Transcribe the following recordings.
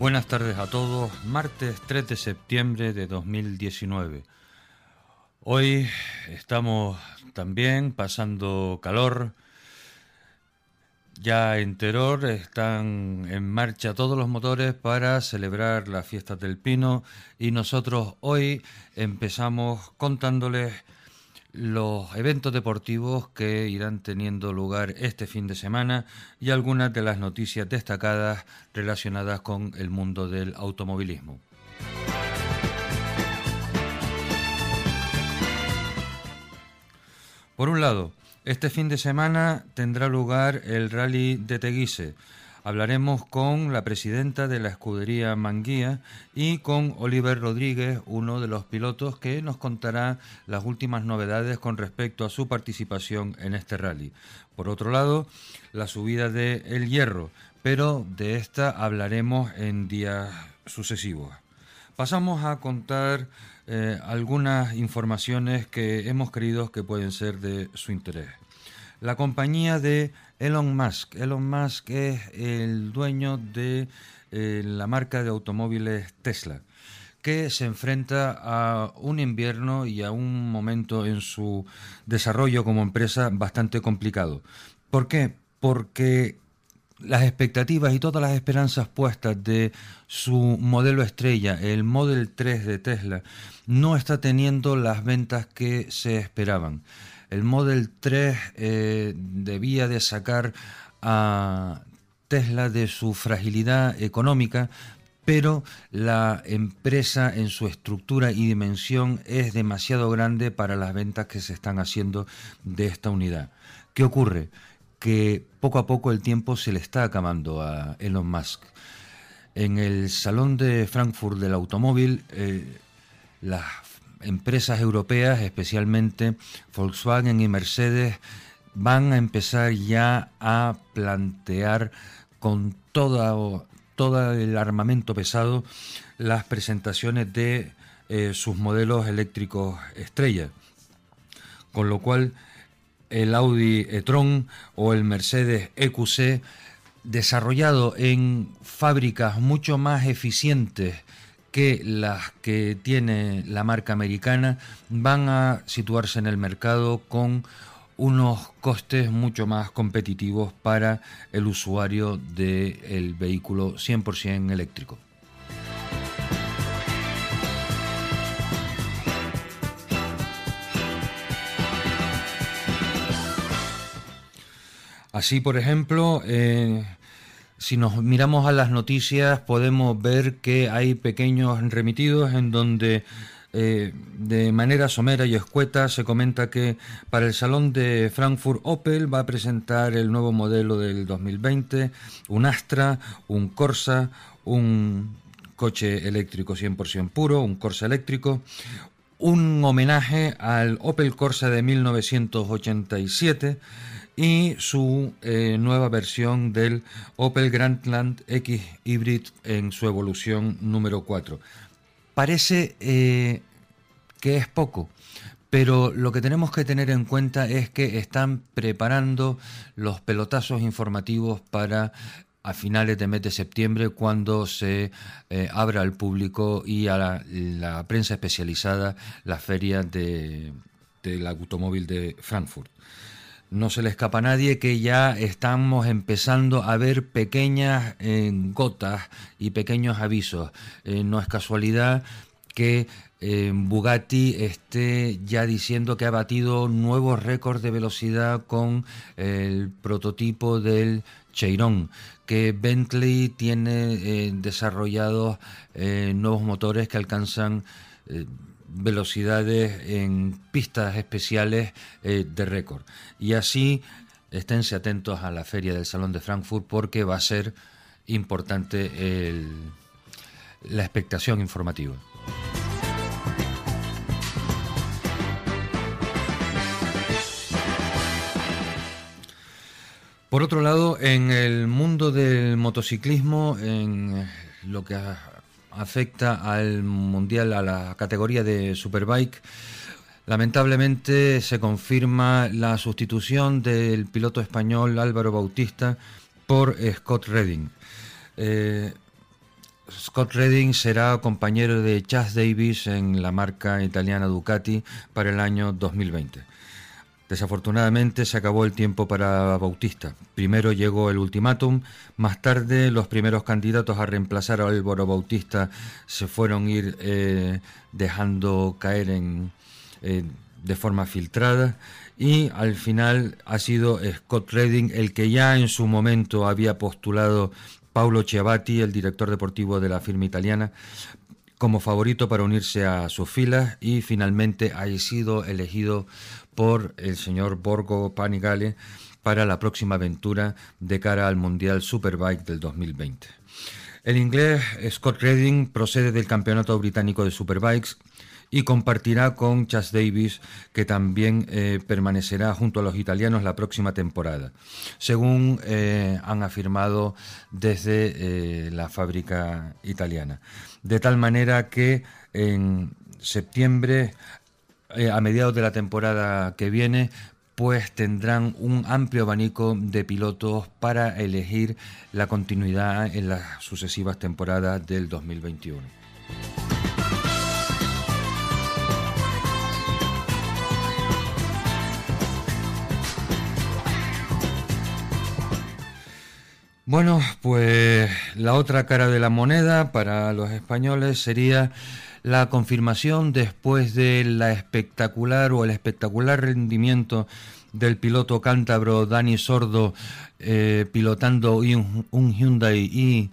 Buenas tardes a todos, martes 3 de septiembre de 2019. Hoy estamos también pasando calor. Ya en Teror están en marcha todos los motores para celebrar las fiestas del Pino y nosotros hoy empezamos contándoles los eventos deportivos que irán teniendo lugar este fin de semana y algunas de las noticias destacadas relacionadas con el mundo del automovilismo. Por un lado, este fin de semana tendrá lugar el rally de Teguise, Hablaremos con la presidenta de la escudería Manguía y con Oliver Rodríguez, uno de los pilotos que nos contará las últimas novedades con respecto a su participación en este rally. Por otro lado, la subida de El Hierro, pero de esta hablaremos en días sucesivos. Pasamos a contar eh, algunas informaciones que hemos creído que pueden ser de su interés. La compañía de Elon Musk. Elon Musk es el dueño de eh, la marca de automóviles Tesla, que se enfrenta a un invierno y a un momento en su desarrollo como empresa bastante complicado. ¿Por qué? Porque las expectativas y todas las esperanzas puestas de su modelo estrella, el Model 3 de Tesla, no está teniendo las ventas que se esperaban el Model 3 eh, debía de sacar a Tesla de su fragilidad económica, pero la empresa en su estructura y dimensión es demasiado grande para las ventas que se están haciendo de esta unidad. ¿Qué ocurre? Que poco a poco el tiempo se le está acabando a Elon Musk. En el Salón de Frankfurt del Automóvil, eh, las empresas europeas, especialmente Volkswagen y Mercedes, van a empezar ya a plantear con todo, el armamento pesado las presentaciones de eh, sus modelos eléctricos estrella. Con lo cual el Audi e-tron o el Mercedes EQC, desarrollado en fábricas mucho más eficientes que las que tiene la marca americana van a situarse en el mercado con unos costes mucho más competitivos para el usuario del vehículo 100% eléctrico. Así, por ejemplo, eh, si nos miramos a las noticias podemos ver que hay pequeños remitidos en donde eh, de manera somera y escueta se comenta que para el Salón de Frankfurt Opel va a presentar el nuevo modelo del 2020, un Astra, un Corsa, un coche eléctrico 100% puro, un Corsa eléctrico, un homenaje al Opel Corsa de 1987, y su eh, nueva versión del Opel Grandland X Hybrid en su evolución número 4. Parece eh, que es poco, pero lo que tenemos que tener en cuenta es que están preparando los pelotazos informativos para a finales de mes de septiembre cuando se eh, abra al público y a la, prensa especializada la feria de, del automóvil de Frankfurt. No se le escapa a nadie que ya estamos empezando a ver pequeñas eh, gotas y pequeños avisos. Eh, no es casualidad que eh, Bugatti esté ya diciendo que ha batido nuevos récords de velocidad con el prototipo del Cheiron, que Bentley tiene desarrollados nuevos motores que alcanzan velocidades en pistas especiales eh, de récord. Y así esténse atentos a la feria del Salón de Frankfurt porque va a ser importante la expectación informativa. Por otro lado, en el mundo del motociclismo, en lo que afecta al mundial, a la categoría de Superbike. Lamentablemente se confirma la sustitución del piloto español Álvaro Bautista por Scott Redding. Eh, Scott Redding será compañero de Chas Davis en la marca italiana Ducati para el año 2020. Desafortunadamente se acabó el tiempo para Bautista. Primero llegó el ultimátum, más tarde los primeros candidatos a reemplazar a Álvaro Bautista se fueron ir eh, dejando caer en, eh, de forma filtrada y al final ha sido Scott Redding el que ya en su momento había postulado Paulo Chiavati, el director deportivo de la firma italiana, como favorito para unirse a sus filas y finalmente ha sido elegido por el señor Borgo Panigale para la próxima aventura de cara al Mundial Superbike del 2020. El inglés Scott Redding procede del Campeonato Británico de Superbikes y compartirá con Chas Davis, que también eh, permanecerá junto a los italianos la próxima temporada, según eh, han afirmado desde eh, la fábrica italiana. De tal manera que en septiembre eh, a mediados de la temporada que viene, pues tendrán un amplio abanico de pilotos para elegir la continuidad en las sucesivas temporadas del 2021. Bueno, pues la otra cara de la moneda para los españoles sería la confirmación después de la espectacular o el espectacular rendimiento del piloto cántabro Dani Sordo eh, pilotando un, un Hyundai i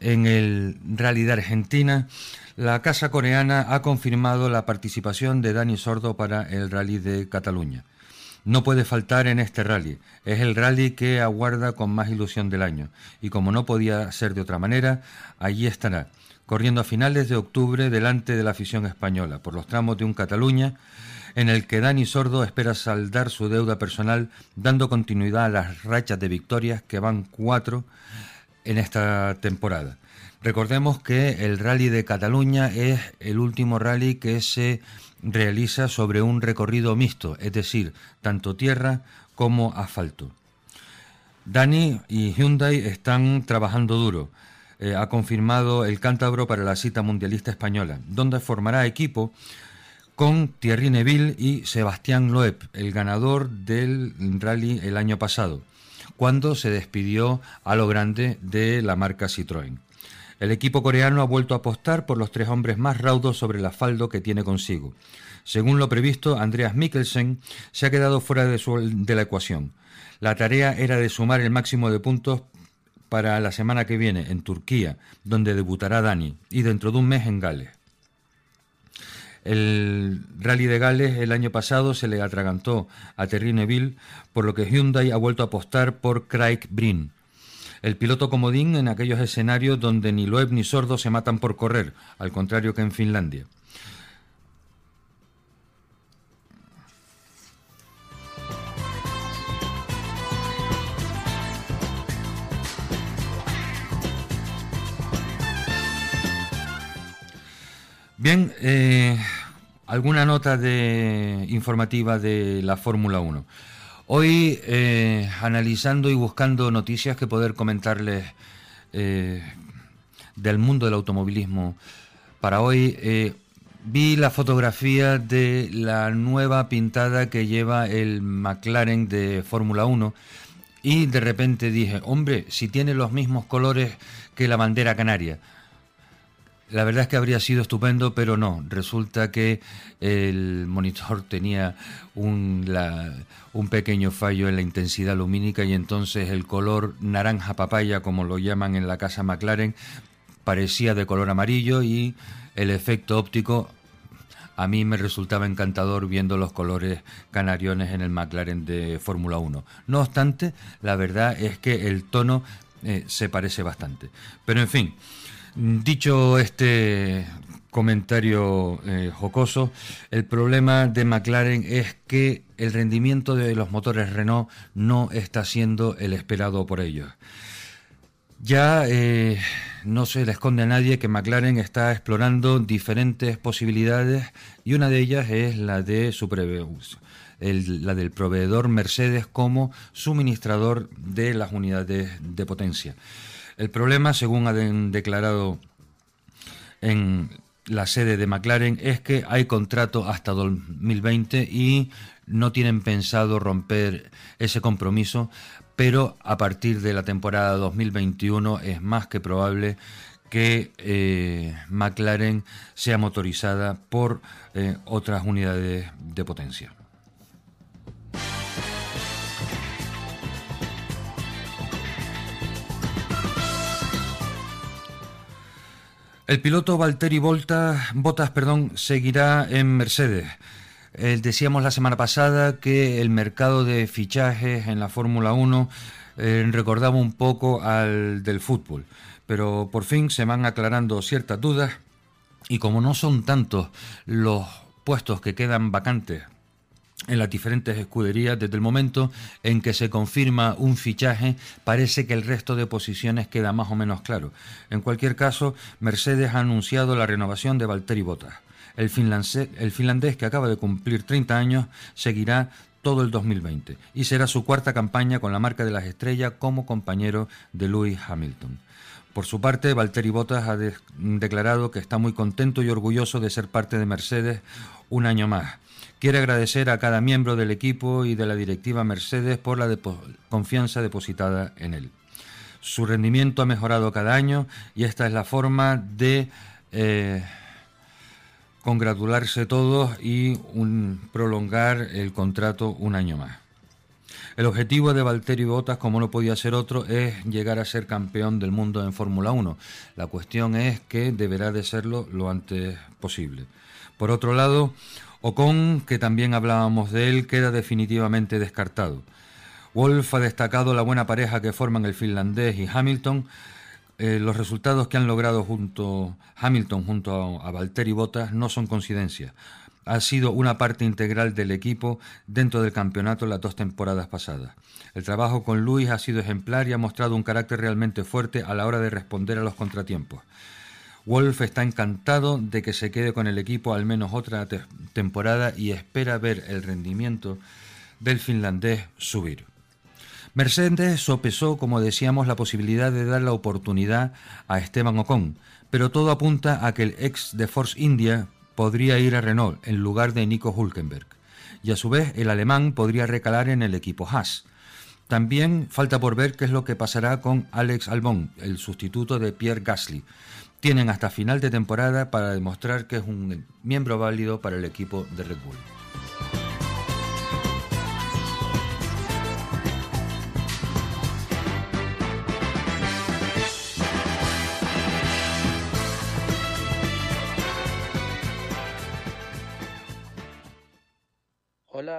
en el Rally de Argentina, la Casa Coreana ha confirmado la participación de Dani Sordo para el Rally de Cataluña. No puede faltar en este rally. Es el rally que aguarda con más ilusión del año. Y como no podía ser de otra manera, allí estará corriendo a finales de octubre delante de la afición española, por los tramos de un Cataluña, en el que Dani Sordo espera saldar su deuda personal, dando continuidad a las rachas de victorias que van cuatro en esta temporada. Recordemos que el rally de Cataluña es el último rally que se realiza sobre un recorrido mixto, es decir, tanto tierra como asfalto. Dani y Hyundai están trabajando duro. Eh, ha confirmado el cántabro para la cita mundialista española, donde formará equipo con Thierry Neville y Sebastián Loeb, el ganador del rally el año pasado, cuando se despidió a lo grande de la marca Citroën. El equipo coreano ha vuelto a apostar por los tres hombres más raudos sobre el asfalto que tiene consigo. Según lo previsto, Andreas Mikkelsen se ha quedado fuera de, de la ecuación. La tarea era de sumar el máximo de puntos para la semana que viene en Turquía, donde debutará Dani, y dentro de un mes en Gales. El rally de Gales el año pasado se le atragantó a Terry Neville, por lo que Hyundai ha vuelto a apostar por Craig Breen, el piloto comodín en aquellos escenarios donde ni Loeb ni Sordo se matan por correr, al contrario que en Finlandia. Bien, eh, alguna nota de, informativa de la Fórmula 1. Hoy, eh, analizando y buscando noticias que poder comentarles eh, del mundo del automovilismo, para hoy vi la fotografía de la nueva pintada que lleva el McLaren de Fórmula 1 y de repente dije, hombre, si tiene los mismos colores que la bandera canaria. La verdad es que habría sido estupendo, pero no. Resulta que el monitor tenía un, un, pequeño fallo en la intensidad lumínica y entonces el color naranja papaya, como lo llaman en la casa McLaren, parecía de color amarillo y el efecto óptico a mí me resultaba encantador viendo los colores canariones en el McLaren de Fórmula 1. No obstante, la verdad es que el tono eh, se parece bastante. Pero en fin. Dicho este comentario eh, jocoso, el problema de McLaren es que el rendimiento de los motores Renault no está siendo el esperado por ellos. Ya eh, no se le esconde a nadie que McLaren está explorando diferentes posibilidades y una de ellas es la de su la del proveedor Mercedes como suministrador de las unidades de potencia. El problema, según han declarado en la sede de McLaren es que hay contrato hasta 2020 y no tienen pensado romper ese compromiso, pero a partir de la temporada 2021 es más que probable que eh, McLaren sea motorizada por eh, otras unidades de potencia. El piloto Valtteri Bottas perdón, seguirá en Mercedes. Eh, decíamos la semana pasada que el mercado de fichajes en la Fórmula 1 eh, recordaba un poco al del fútbol, pero por fin se van aclarando ciertas dudas y como no son tantos los puestos que quedan vacantes en las diferentes escuderías, desde el momento en que se confirma un fichaje, parece que el resto de posiciones queda más o menos claro. En cualquier caso, Mercedes ha anunciado la renovación de Valtteri Bottas. El finlandés, que acaba de cumplir 30 años seguirá todo el 2020 y será su cuarta campaña con la marca de las estrellas como compañero de Lewis Hamilton. Por su parte, Valtteri Bottas ha declarado que está muy contento y orgulloso de ser parte de Mercedes un año más Quiere agradecer a cada miembro del equipo y de la directiva Mercedes por la confianza depositada en él. Su rendimiento ha mejorado cada año y esta es la forma de eh, congratularse todos y prolongar el contrato un año más. El objetivo de Valtteri Bottas, como no podía ser otro, es llegar a ser campeón del mundo en Fórmula 1. La cuestión es que deberá de serlo lo antes posible. Por otro lado, Ocon, que también hablábamos de él, queda definitivamente descartado. Wolf ha destacado la buena pareja que forman el finlandés y Hamilton. Eh, los resultados que han logrado junto Hamilton junto a, a Valtteri Bottas no son coincidencia. Ha sido una parte integral del equipo dentro del campeonato las dos temporadas pasadas. El trabajo con Luis ha sido ejemplar y ha mostrado un carácter realmente fuerte a la hora de responder a los contratiempos. Wolf está encantado de que se quede con el equipo al menos otra temporada y espera ver el rendimiento del finlandés subir. Mercedes sopesó, como decíamos, la posibilidad de dar la oportunidad a Esteban Ocon, pero todo apunta a que el ex de Force India podría ir a Renault en lugar de Nico Hulkenberg, y a su vez el alemán podría recalar en el equipo Haas. También falta por ver qué es lo que pasará con Alex Albon, el sustituto de Pierre Gasly, tienen hasta final de temporada para demostrar que es un miembro válido para el equipo de Red Bull.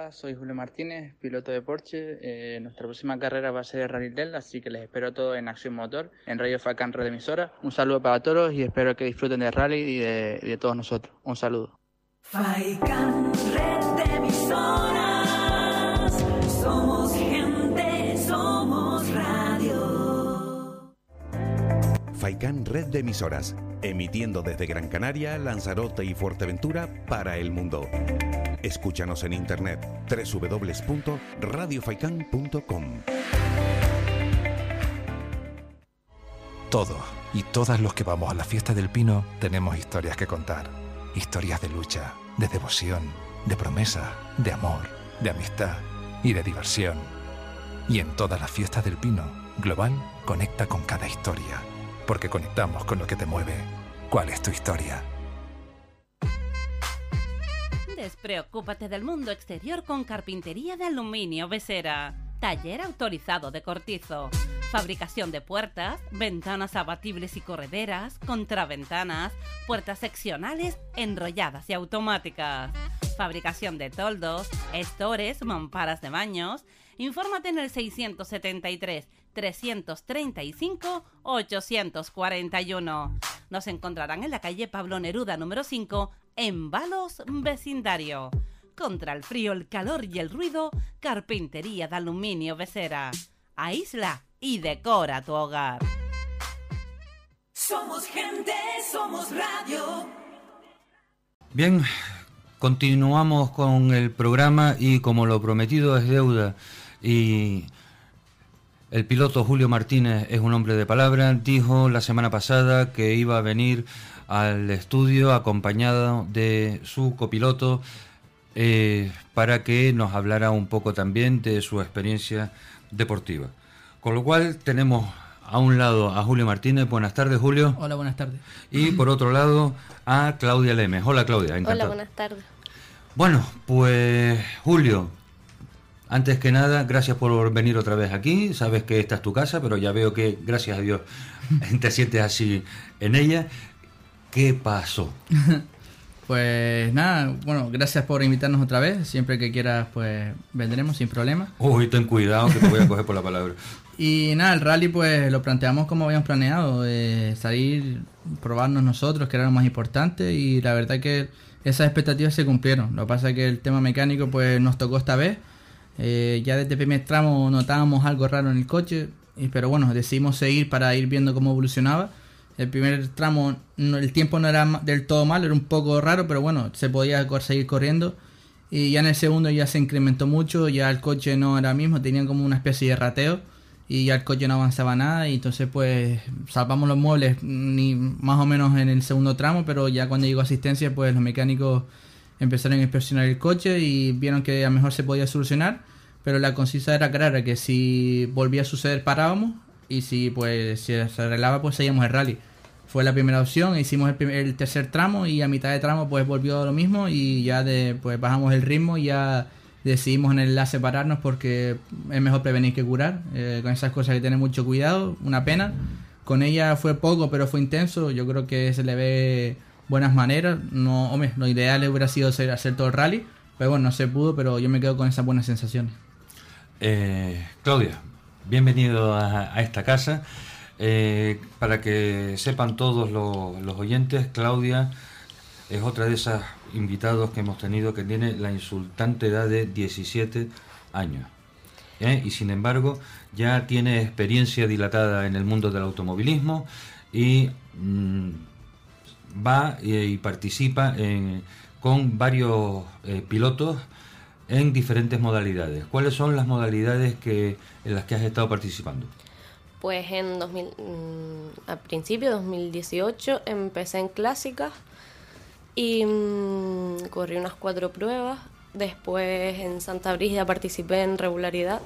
Hola, soy Julio Martínez, piloto de Porsche. Eh, nuestra próxima carrera va a ser Rally Del, así que les espero todos en Acción Motor, en Radio Falcán Red Emisora. Un saludo para todos y espero que disfruten de Rally y de, todos nosotros. Un saludo. Falcán Red Emisoras, somos gente, somos radio. Faikán Red de Emisoras, emitiendo desde Gran Canaria, Lanzarote y Fuerteventura para el mundo. Escúchanos en internet www.radiofaikan.com. Todos y todas los que vamos a la fiesta del pino tenemos historias que contar. Historias de lucha, de devoción, de promesa, de amor, de amistad y de diversión. Y en todas las fiestas del pino, Global conecta con cada historia, porque conectamos con lo que te mueve. ¿Cuál es tu historia? Despreocúpate del mundo exterior con carpintería de aluminio Besera. Taller autorizado de cortizo. Fabricación de puertas, ventanas abatibles y correderas, contraventanas, puertas seccionales, enrolladas y automáticas. Fabricación de toldos, estores, mamparas de baños. Infórmate en el 673 335 841. Nos encontrarán en la calle Pablo Neruda número 5 en Balos Vecindario. Contra el frío, el calor y el ruido, carpintería de aluminio Becera. Aísla y decora tu hogar. Somos gente, somos radio. Bien, continuamos con el programa y como lo prometido es deuda y el piloto Julio Martínez es un hombre de palabra, dijo la semana pasada que iba a venir al estudio acompañado de su copiloto eh, para que nos hablara un poco también de su experiencia deportiva. Con lo cual tenemos a un lado a Julio Martínez. Buenas tardes, Julio. Hola, buenas tardes. Y por otro lado a Claudia Lemes. Hola, Claudia. Hola, buenas tardes. Bueno, pues Julio, antes que nada, gracias por venir otra vez aquí. Sabes que esta es tu casa, pero ya veo que, gracias a Dios, te sientes así en ella. ¿Qué pasó? Pues nada, bueno, gracias por invitarnos otra vez. Siempre que quieras, pues vendremos sin problema. Uy, ten cuidado que te voy a coger por la palabra. Y nada, el rally pues lo planteamos como habíamos planeado, eh, salir, probarnos nosotros, que era lo más importante, y la verdad que esas expectativas se cumplieron. Lo que pasa es que el tema mecánico pues nos tocó esta vez. Eh, ya desde el primer tramo notábamos algo raro en el coche, pero bueno, decidimos seguir para ir viendo cómo evolucionaba. El primer tramo, el tiempo no era del todo mal, era un poco raro, pero bueno, se podía seguir corriendo. Y ya en el segundo ya se incrementó mucho, ya el coche no era mismo, tenía como una especie de rateo y ya el coche no avanzaba nada y entonces pues salvamos los muebles ni más o menos en el segundo tramo, pero ya cuando llegó asistencia pues los mecánicos empezaron a inspeccionar el coche y vieron que a lo mejor se podía solucionar, pero la concisa era clara que si volvía a suceder parábamos y si pues si se arreglaba pues seguíamos el rally fue la primera opción, hicimos el, tercer tramo y a mitad de tramo pues volvió lo mismo y ya de, pues bajamos el ritmo y ya decidimos en el enlace separarnos porque es mejor prevenir que curar, eh, con esas cosas hay que tener mucho cuidado, una pena. Con ella fue poco pero fue intenso, yo creo que se le ve buenas maneras, no, hombre, lo ideal hubiera sido hacer, hacer todo el rally, pero bueno, no se pudo, pero yo me quedo con esas buenas sensaciones. Eh, Claudia, bienvenido a esta casa. Eh, para que sepan todos los, oyentes, Claudia es otra de esas invitados que hemos tenido que tiene la insultante edad de 17 años. ¿eh? Y sin embargo, ya tiene experiencia dilatada en el mundo del automovilismo y mm, va y, participa con varios eh, pilotos en diferentes modalidades. ¿Cuáles son las modalidades que, en las que has estado participando? Pues en 2000, mm, a principio de 2018 empecé en clásicas y mm, corrí unas cuatro pruebas. Después en Santa Brígida participé en regularidad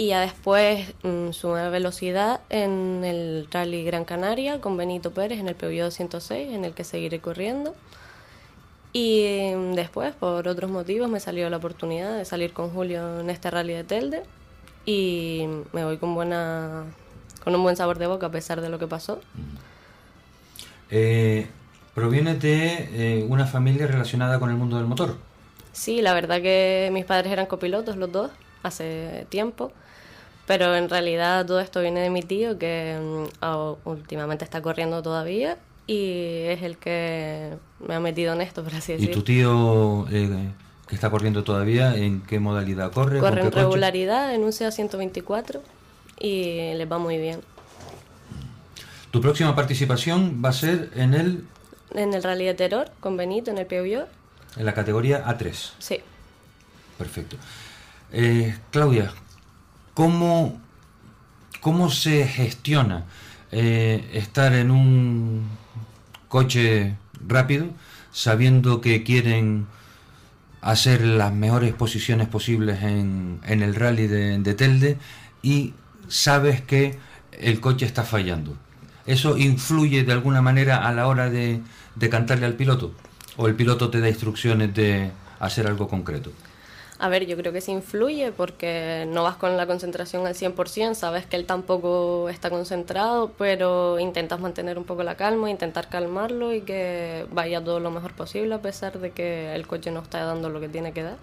y ya después mm, sumé velocidad en el Rally Gran Canaria con Benito Pérez en el PBO 206 en el que seguiré corriendo. Y después, por otros motivos, me salió la oportunidad de salir con Julio en este rally de Telde y me voy con buena con un buen sabor de boca a pesar de lo que pasó. Eh, ¿Proviene de eh, una familia relacionada con el mundo del motor? Sí, la verdad que mis padres eran copilotos los dos hace tiempo, pero en realidad todo esto viene de mi tío que mm, últimamente está corriendo todavía y es el que me ha metido en esto, por así decirlo. ¿Y tu tío eh, que está corriendo todavía, ¿en qué modalidad corre? Corre en regularidad en un CA 124 y le va muy bien. ¿Tu próxima participación va a ser en el...? En el Rally de Terror, con Benito, en el POV. En la categoría A3. Sí. Perfecto. Eh, Claudia, ¿cómo, ¿cómo se gestiona eh, estar en un coche rápido sabiendo que quieren hacer las mejores posiciones posibles en, el rally de, de, Telde y sabes que el coche está fallando. ¿Eso influye de alguna manera a la hora de cantarle al piloto? ¿O el piloto te da instrucciones de hacer algo concreto? A ver, yo creo que sí influye porque no vas con la concentración al 100%, sabes que él tampoco está concentrado, pero intentas mantener un poco la calma, intentar calmarlo y que vaya todo lo mejor posible a pesar de que el coche no está dando lo que tiene que dar.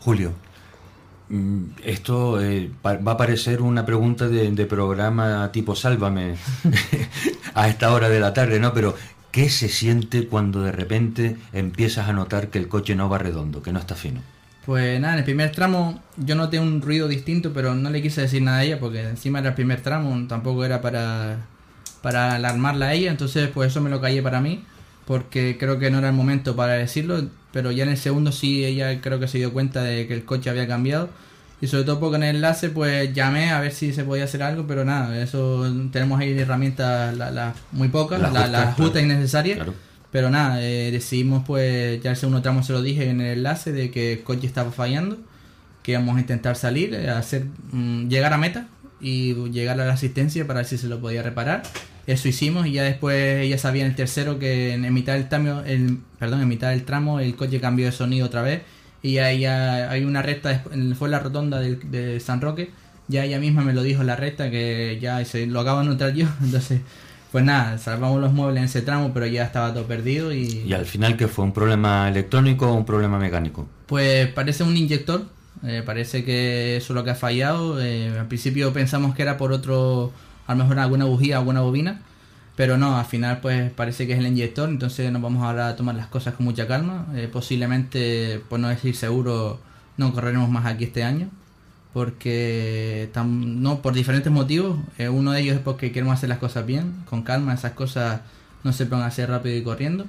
Julio, mm, esto eh, va a parecer una pregunta de, de programa tipo Sálvame a esta hora de la tarde, ¿no? Pero ¿Qué se siente cuando de repente empiezas a notar que el coche no va redondo, que no está fino? Pues nada, en el primer tramo yo noté un ruido distinto, pero no le quise decir nada a ella porque encima era el primer tramo, tampoco era para, para alarmarla a ella, entonces pues eso me lo callé para mí, porque creo que no era el momento para decirlo, pero ya en el segundo sí ella creo que se dio cuenta de que el coche había cambiado Y sobre todo porque en el enlace pues llamé a ver si se podía hacer algo, pero nada, eso tenemos ahí herramientas la, la- muy pocas, Las justas, la, justas claro. y necesarias. Claro. Pero nada, eh, decidimos pues, ya el segundo tramo se lo dije en el enlace de que el coche estaba fallando, que íbamos a intentar salir, eh, hacer mm, llegar a meta y llegar a la asistencia para ver si se lo podía reparar. Eso hicimos y ya después ya sabía en el tercero que en, en mitad del tramo, el, perdón, en mitad del tramo el coche cambió de sonido otra vez y ya hay una recta, fue la rotonda del- de San Roque, ya ella misma me lo dijo la recta que ya se lo acabo de notar yo, entonces pues nada, salvamos los muebles en ese tramo pero ya estaba todo perdido y, Y al final, ¿qué fue? ¿Un problema electrónico o un problema mecánico? pues parece un inyector, eh, parece que eso es lo que ha fallado. eh, al principio pensamos que era por otro, a lo mejor alguna bujía, alguna bobina, pero no, al final pues parece que es el inyector, entonces nos vamos ahora a tomar las cosas con mucha calma. eh, posiblemente, por no decir seguro, no correremos más aquí este año, porque no por diferentes motivos. eh, uno de ellos es porque queremos hacer las cosas bien, con calma, esas cosas no se pueden hacer rápido y corriendo.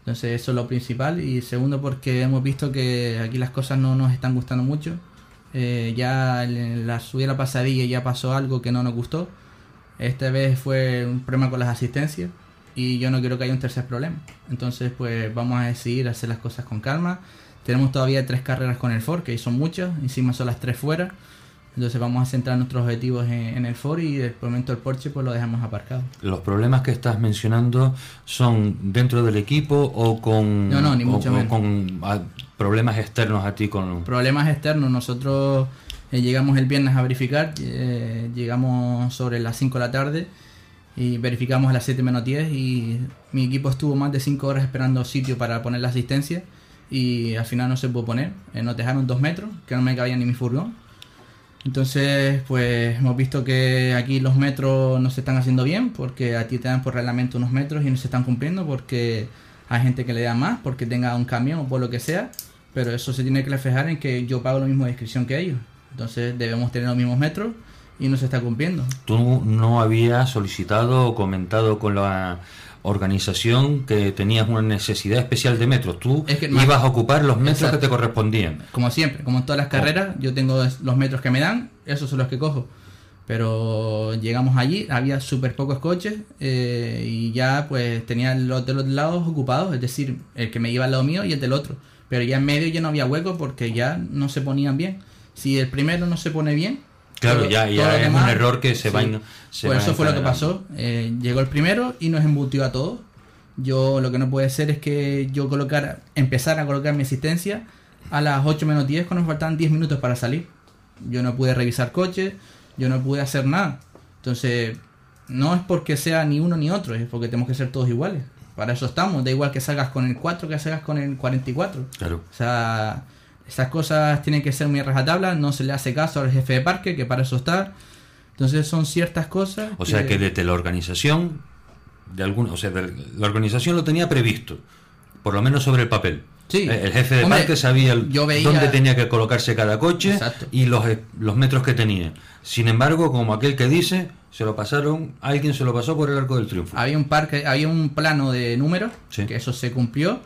Entonces eso es lo principal. Y segundo porque hemos visto que aquí las cosas no nos están gustando mucho. Eh, ya en la subida la pasadilla ya pasó algo que no nos gustó. Esta vez fue un problema con las asistencias y yo no quiero que haya un tercer problema. Entonces pues vamos a decidir hacer las cosas con calma. Tenemos todavía tres carreras con el Ford, que son muchas, encima son las tres fuera. Entonces vamos a centrar nuestros objetivos en, en el Ford y de momento el Porsche pues lo dejamos aparcado. ¿Los problemas que estás mencionando son dentro del equipo o con, No, no, ni mucho o menos. con ah, problemas externos a ti? con problemas externos. Nosotros eh, llegamos el viernes a verificar, eh, llegamos sobre las 5 de la tarde y verificamos a las 7 menos 10 y mi equipo estuvo más de 5 horas esperando sitio para poner la asistencia y al final no se pudo poner. Eh, nos dejaron 2 metros, que no me cabía ni mi furgón. Entonces, pues hemos visto que aquí los metros no se están haciendo bien porque a ti te dan por reglamento unos metros y no se están cumpliendo porque hay gente que le da más porque tenga un camión o por lo que sea, pero eso se tiene que reflejar en que yo pago lo mismo de inscripción que ellos. Entonces debemos tener los mismos metros y no se está cumpliendo. ¿Tú no habías solicitado o comentado con la organización que tenías una necesidad especial de metros? Tú Es que ibas a ocupar los metros Exacto. que te correspondían. Como siempre, como en todas las carreras, yo tengo los metros que me dan, esos son los que cojo. Pero llegamos allí, había súper pocos coches eh, y ya pues tenía los de los lados ocupados, es decir, el que me iba al lado mío y el del otro. Pero ya en medio ya no había hueco porque ya no se ponían bien. Si el primero no se pone bien, Claro, ya, ya es demás- un error que se sí. va en- se Pues va eso fue lo que pasó. Eh, llegó el primero y nos embutió a todos. Yo lo que no puede ser es que yo colocara, empezar a colocar mi asistencia a las 8 menos 10 cuando nos faltaban 10 minutos para salir. Yo no pude revisar coches, yo no pude hacer nada. Entonces, no es porque sea ni uno ni otro, es porque tenemos que ser todos iguales. Para eso estamos, da igual que salgas con el 4 que salgas con el 44. Claro. O sea, esas cosas tienen que ser muy a rajatabla, no se le hace caso al jefe de parque, que para eso está. Entonces son ciertas cosas. O sea que desde la organización, de algún, o sea, de- la organización lo tenía previsto, por lo menos sobre el papel. Sí. Eh, El jefe de Hombre, parque sabía veía- dónde tenía que colocarse cada coche Exacto. y los, eh, los metros que tenía. Sin embargo, como aquel que dice, se lo pasaron, alguien se lo pasó por el arco del triunfo. Había un parque, había un plano de números, Sí. que eso se cumplió,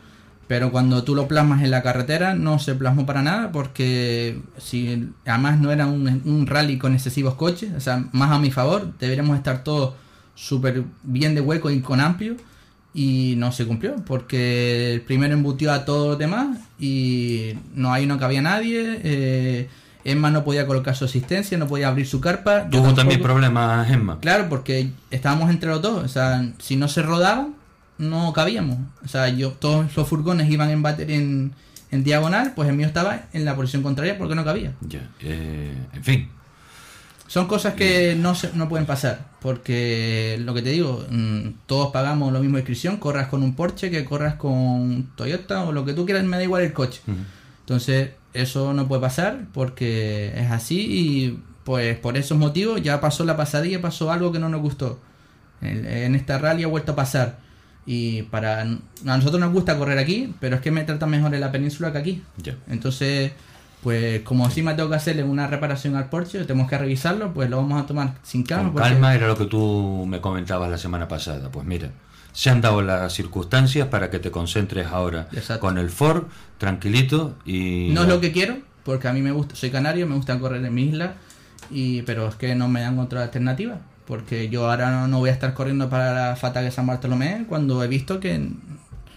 pero cuando tú lo plasmas en la carretera no se plasmó para nada porque si además no era un, un rally con excesivos coches, o sea, más a mi favor, deberíamos estar todos súper bien de hueco y con amplio y no se cumplió porque el primero embutió a todos los demás y no ahí no cabía nadie. Eh, Emma no podía colocar su asistencia, no podía abrir su carpa. Tuvo también problemas, Gemma. Claro, porque estábamos entre los dos. O sea, si no se rodaban, no cabíamos. O sea, yo todos los furgones iban en batería en, en diagonal, pues el mío estaba en la posición contraria porque no cabía. Ya, eh, en fin, Son cosas que no, se, no pueden pasar. Porque lo que te digo, mm, todos pagamos lo mismo de inscripción. Corras con un Porsche que corras con Toyota o lo que tú quieras, me da igual el coche. Entonces, eso no puede pasar porque es así y pues por esos motivos ya pasó la pasadilla, pasó algo que no nos gustó. En, en esta rally ha vuelto a pasar. Y para a nosotros nos gusta correr aquí, pero es que me tratan mejor en la península que aquí. ya. Entonces, pues como encima tengo que hacerle una reparación al Porsche, tenemos que revisarlo, pues lo vamos a tomar sin calma. Con porque- calma era lo que tú me comentabas la semana pasada. Pues mira, se han dado las circunstancias para que te concentres ahora Exacto. con el Ford, tranquilito y... No es lo que quiero, porque a mí me gusta, soy canario, me gusta correr en mi isla, y, pero es que no me dan otra alternativa, porque yo ahora no, voy a estar corriendo para la Fata de San Bartolomé cuando he visto que,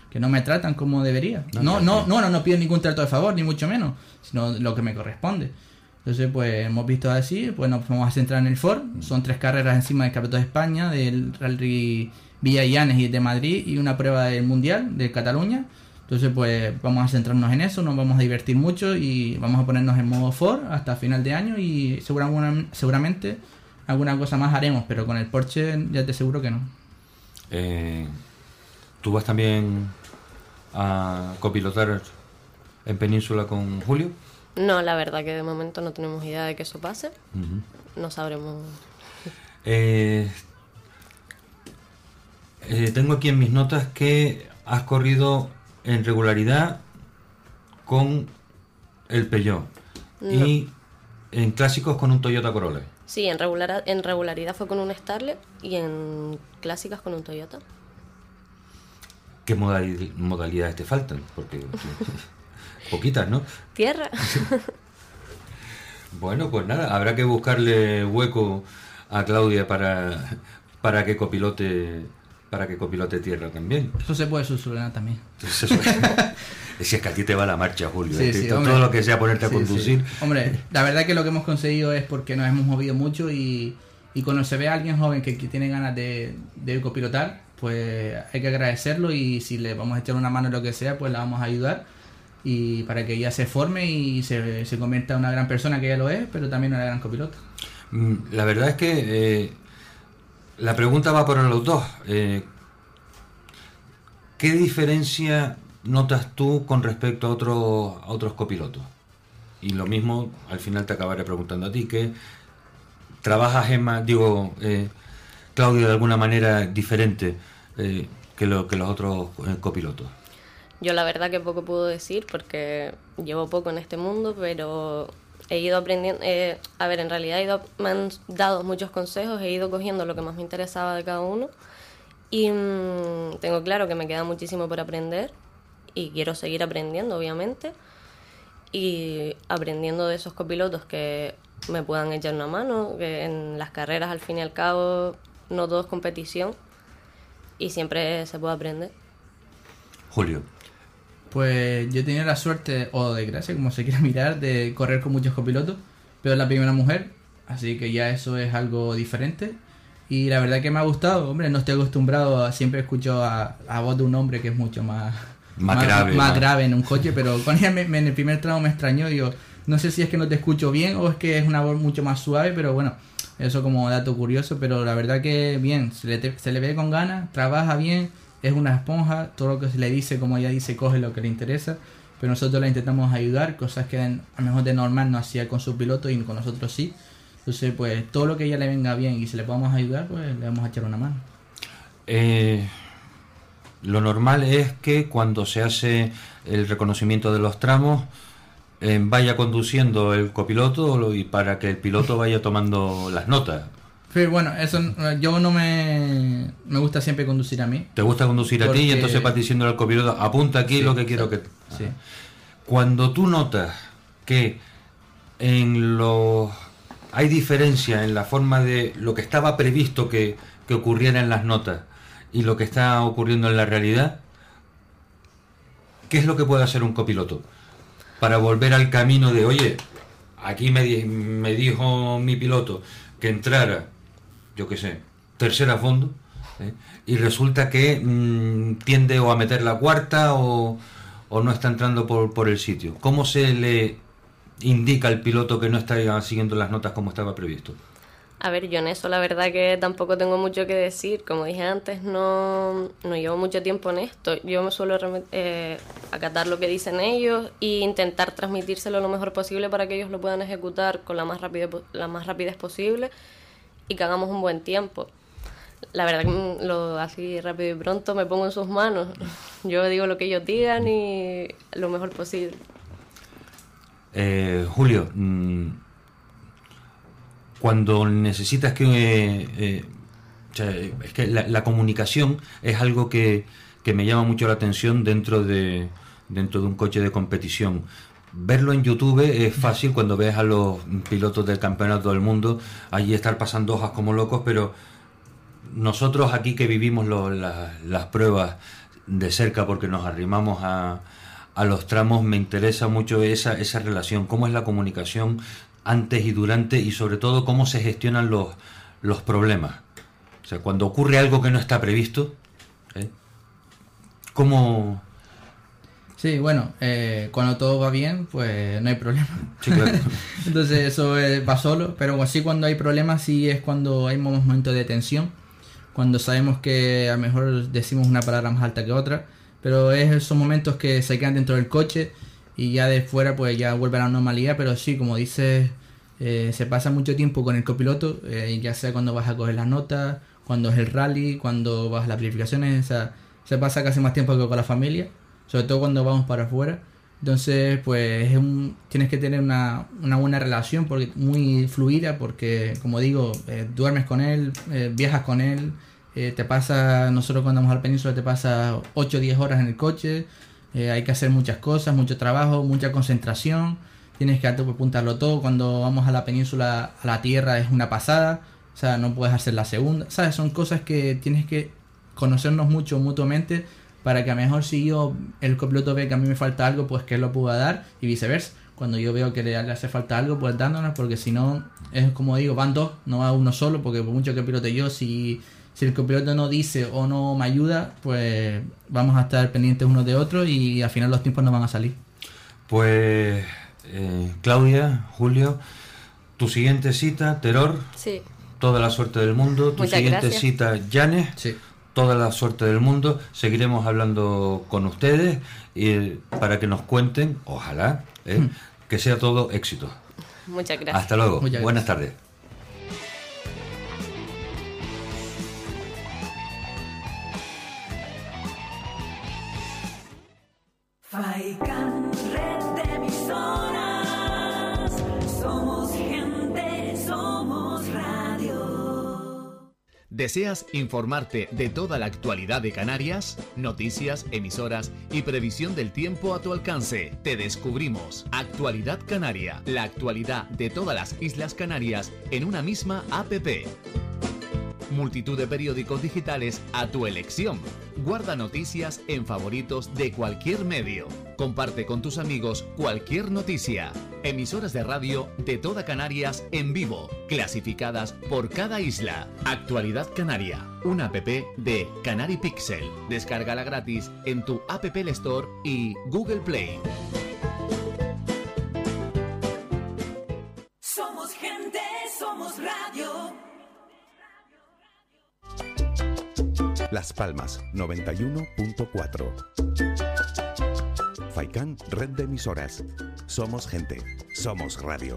que no me tratan como debería. No, no, no, no, no, pido ningún trato de favor, ni mucho menos, sino lo que me corresponde. Entonces, pues hemos visto así, pues nos vamos a centrar en el Ford. Son tres carreras encima del Campeonato de España, del Rally Villa Llanes y de Madrid, y una prueba del Mundial de Cataluña. Entonces, pues vamos a centrarnos en eso, nos vamos a divertir mucho y vamos a ponernos en modo Ford hasta final de año y seguramente alguna cosa más haremos, pero con el Porsche ya te aseguro que no. Eh, ¿Tú vas también a copilotar en Península con Julio? No, la verdad que de momento no tenemos idea de que eso pase. No sabremos. Eh, eh, tengo aquí en mis notas que has corrido en regularidad con el Peugeot y en clásicos con un Toyota Corolla. Sí, en, regular, en regularidad fue con un Starlet y en clásicas con un Toyota. ¿Qué modalidades te faltan? Porque poquitas, ¿no? Tierra. bueno, pues nada, habrá que buscarle hueco a Claudia para, para que copilote para que copilote tierra también. Eso se puede solucionar también. si es que a ti te va la marcha, Julio. todo lo que sea ponerte a conducir. Hombre, la verdad que lo que hemos conseguido es porque nos hemos movido mucho y, y cuando se ve a alguien joven que, tiene ganas de, de, copilotar, pues hay que agradecerlo y si le vamos a echar una mano en lo que sea, pues la vamos a ayudar y para que ella se forme y se, se convierta en una gran persona que ella lo es, pero también una gran copilota. Mm, la verdad es que eh, la pregunta va por los dos. Eh, ¿Qué diferencia notas tú con respecto a otros, a otros copilotos? Y lo mismo, al final te acabaré preguntando a ti, ¿qué trabajas más, digo, eh, Claudio, de alguna manera diferente eh, que, lo, que los otros copilotos? Yo la verdad que poco puedo decir porque llevo poco en este mundo, pero he ido aprendiendo, eh, a ver, en realidad he ido, me han dado muchos consejos, he ido cogiendo lo que más me interesaba de cada uno y mm, tengo claro que me queda muchísimo por aprender y quiero seguir aprendiendo, obviamente, y aprendiendo de esos copilotos que me puedan echar una mano, que en las carreras al fin y al cabo no todo es competición y siempre se puede aprender. Julio. Pues yo he tenido la suerte, o desgracia, como se quiera mirar, de correr con muchos copilotos, pero es la primera mujer, así que ya eso es algo diferente. Y la verdad que me ha gustado, hombre, no estoy acostumbrado, a, siempre escucho a, a voz de un hombre que es mucho más, más, grave, más grave en un coche, pero con ella en el primer tramo me extrañó, yo no sé si es que no te escucho bien o es que es una voz mucho más suave, pero bueno, eso como dato curioso, pero la verdad que bien, se le, se le ve con ganas, trabaja bien es una esponja, todo lo que se le dice, como ella dice, coge lo que le interesa, pero nosotros la intentamos ayudar, cosas que a lo mejor de normal no hacía con su piloto y con nosotros sí. Entonces, pues todo lo que ella le venga bien y si le podemos ayudar, pues le vamos a echar una mano. Eh, lo normal es que cuando se hace el reconocimiento de los tramos, eh, vaya conduciendo el copiloto y para que el piloto vaya tomando las notas bueno, eso yo no me, me gusta siempre conducir a mí. ¿Te gusta conducir a ti y entonces vas diciendo al copiloto, apunta aquí lo que quiero que... Sí. Cuando tú notas que en los... hay diferencia en la forma de lo que estaba previsto que, que ocurriera en las notas y lo que está ocurriendo en la realidad, ¿qué es lo que puede hacer un copiloto? Para volver al camino de, oye, aquí me, me dijo mi piloto que entrara yo qué sé, tercera fondo, ¿eh? y resulta que mm, tiende o a meter la cuarta o, no está entrando por, por, el sitio. ¿Cómo se le indica al piloto que no está siguiendo las notas como estaba previsto? A ver, yo en eso la verdad que tampoco tengo mucho que decir. Como dije antes, no, no llevo mucho tiempo en esto. Yo me suelo eh, acatar lo que dicen ellos e intentar transmitírselo lo mejor posible para que ellos lo puedan ejecutar con la más, rapidez, la más rapidez posible y que hagamos un buen tiempo. La verdad que lo así rápido y pronto me pongo en sus manos. Yo digo lo que ellos digan y lo mejor posible. Eh, Julio, mm, cuando necesitas que... Eh, eh, es que la, comunicación es algo que, que, me llama mucho la atención dentro de, dentro de un coche de competición. verlo en YouTube es fácil cuando ves a los pilotos del campeonato del mundo allí estar pasando hojas como locos, pero nosotros aquí que vivimos las pruebas de cerca porque nos arrimamos a, a los tramos, me interesa mucho esa, esa relación, cómo es la comunicación antes y durante y sobre todo cómo se gestionan los, los problemas. O sea, cuando ocurre algo que no está previsto, ¿eh? ¿cómo, Sí, bueno, eh, cuando todo va bien, pues no hay problema. Entonces eso va solo, pero así cuando hay problemas sí es cuando hay momentos de tensión, cuando sabemos que a lo mejor decimos una palabra más alta que otra, pero es esos momentos que se quedan dentro del coche y ya de fuera pues ya vuelve a la normalidad, pero sí, como dices, eh, se pasa mucho tiempo con el copiloto, eh, ya sea cuando vas a coger las notas, cuando es el rally, cuando vas a las verificaciones, o sea, se pasa casi más tiempo que con la familia sobre todo cuando vamos para afuera. Entonces, pues es un, tienes que tener una, una, buena relación porque muy fluida porque, como digo, eh, duermes con él, viajas con él, te pasa, nosotros cuando vamos al península te pasa 8 o 10 horas en el coche, hay que hacer muchas cosas, mucho trabajo, mucha concentración, tienes que apuntarlo todo, cuando vamos a la península, a la tierra es una pasada, o sea, no puedes hacer la segunda, ¿sabes? Son cosas que tienes que conocernos mucho mutuamente para que a lo mejor si yo, el copiloto ve que a mí me falta algo, pues que él lo pueda dar y viceversa. Cuando yo veo que le, hace falta algo, pues dándonos, porque si no, es como digo, van dos, no va uno solo, porque por mucho que pilote yo, si, si el copiloto no dice o no me ayuda, pues vamos a estar pendientes uno de otro y al final los tiempos no van a salir. Pues eh, Claudia, Julio, tu siguiente cita, Terror. Sí. Toda la suerte del mundo. Tu siguiente cita, Janes. Sí toda la suerte del mundo. Seguiremos hablando con ustedes y para que nos cuenten, ojalá, ¿eh? hmm. que sea todo éxito. Muchas gracias. Hasta luego. Buenas tardes. ¿Deseas informarte de toda la actualidad de Canarias? Noticias, emisoras y previsión del tiempo a tu alcance. Te descubrimos Actualidad Canaria, la actualidad de todas las Islas Canarias en una misma APP multitud de periódicos digitales a tu elección. Guarda noticias en favoritos de cualquier medio. Comparte con tus amigos cualquier noticia. Emisoras de radio de toda Canarias en vivo, clasificadas por cada isla. Actualidad Canaria, una app de Canary Pixel. Descárgala gratis en tu App Store y Google Play. Las Palmas 91.4. Faikán, red de emisoras. Somos gente, somos radio.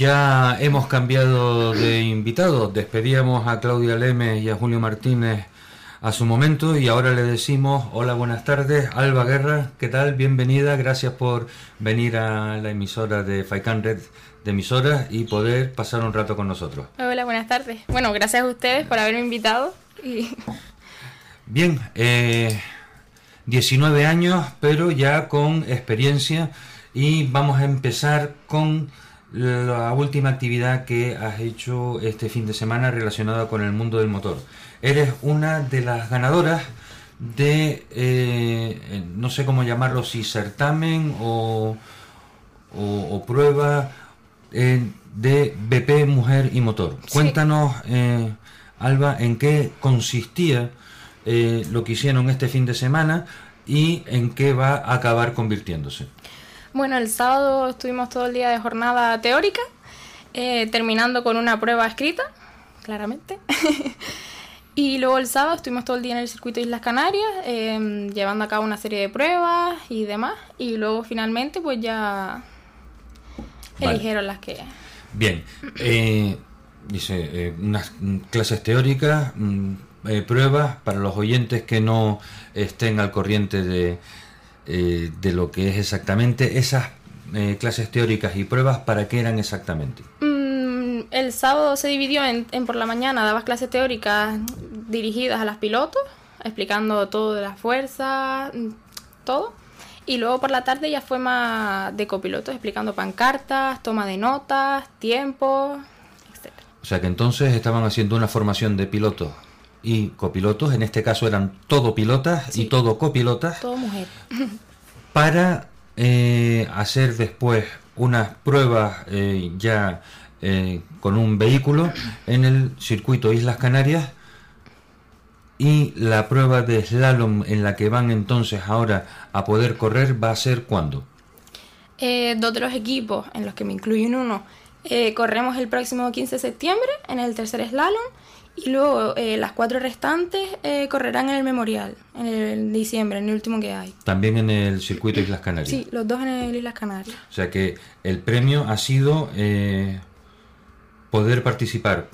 Ya hemos cambiado de invitado. Despedíamos a Claudia Lemes y a Julio Martínez a su momento y ahora le decimos hola, buenas tardes. Alba Guerra, ¿qué tal? Bienvenida. Gracias por venir a la emisora de Faikan Red de emisoras y poder pasar un rato con nosotros. Hola, buenas tardes. Bueno, gracias a ustedes por haberme invitado. Bien, 19 eh, años, pero ya con experiencia y vamos a empezar con la última actividad que has hecho este fin de semana relacionada con el mundo del motor. Eres una de las ganadoras de, eh, no sé cómo llamarlo, si certamen o, o, prueba eh, de BP Mujer y Motor. Cuéntanos, eh, Alba, en qué consistía lo que hicieron este fin de semana y en qué va a acabar convirtiéndose. Bueno, el sábado estuvimos todo el día de jornada teórica, eh, terminando con una prueba escrita, claramente. Y luego el sábado estuvimos todo el día en el circuito de Islas Canarias, em, llevando a cabo una serie de pruebas y demás. Y luego finalmente pues ya Vale. eligieron las que... Bien, eh, dice, eh, unas clases teóricas, mm, eh, pruebas para los oyentes que no estén al corriente de, eh, de lo que es exactamente esas eh, clases teóricas y pruebas, ¿para qué eran exactamente? Mm, el sábado se dividió en, en por la mañana, dabas clases teóricas dirigidas a las pilotos, explicando todo de la fuerza, mm, todo. Y luego por la tarde ya fue más de copilotos, explicando pancartas, toma de notas, tiempos, etc. O sea que entonces estaban haciendo una formación de pilotos y copilotos, en este caso eran todo pilotas y todo copilotas, Todo mujer. para eh, hacer después unas pruebas eh, ya eh, con un vehículo en el circuito Islas Canarias y la prueba de slalom en la que van entonces ahora a poder correr va a ser cuándo? Dos de los equipos, en los que me incluyen uno, corremos el próximo 15 de septiembre en el tercer slalom y luego eh, las cuatro restantes eh, correrán en el memorial, en el diciembre, en el último que hay. También en el circuito Islas Canarias. Sí, los dos en el Islas Canarias. O sea que el premio ha sido eh, poder participar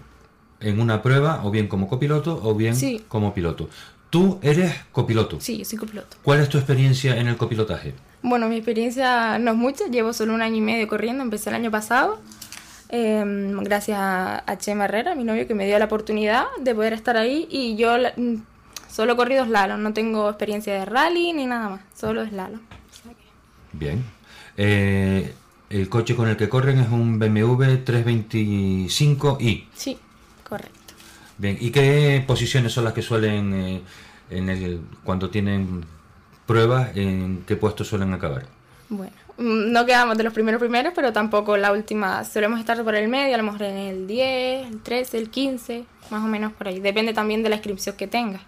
en una prueba o bien como copiloto o bien Sí. como piloto. Tú eres copiloto. Sí, yo soy copiloto. ¿Cuál es tu experiencia en el copilotaje? Bueno, mi experiencia no es mucha, llevo solo un año y medio corriendo, empecé el año pasado, eh, gracias a, Chema Herrera, mi novio, que me dio la oportunidad de poder estar ahí y yo mm, solo he corrido slalom, no tengo experiencia de rally ni nada más, solo slalom. O sea que- Bien. Eh, el coche con el que corren es un BMW 325i. Sí, correcto. Bien. ¿Y qué posiciones son las que suelen, eh, en el, cuando tienen pruebas, en qué puestos suelen acabar? Bueno, no quedamos de los primeros primeros, pero tampoco la última. Solemos estar por el medio, a lo mejor en el 10, el 13, el 15, más o menos por ahí. Depende también de la inscripción que tengas.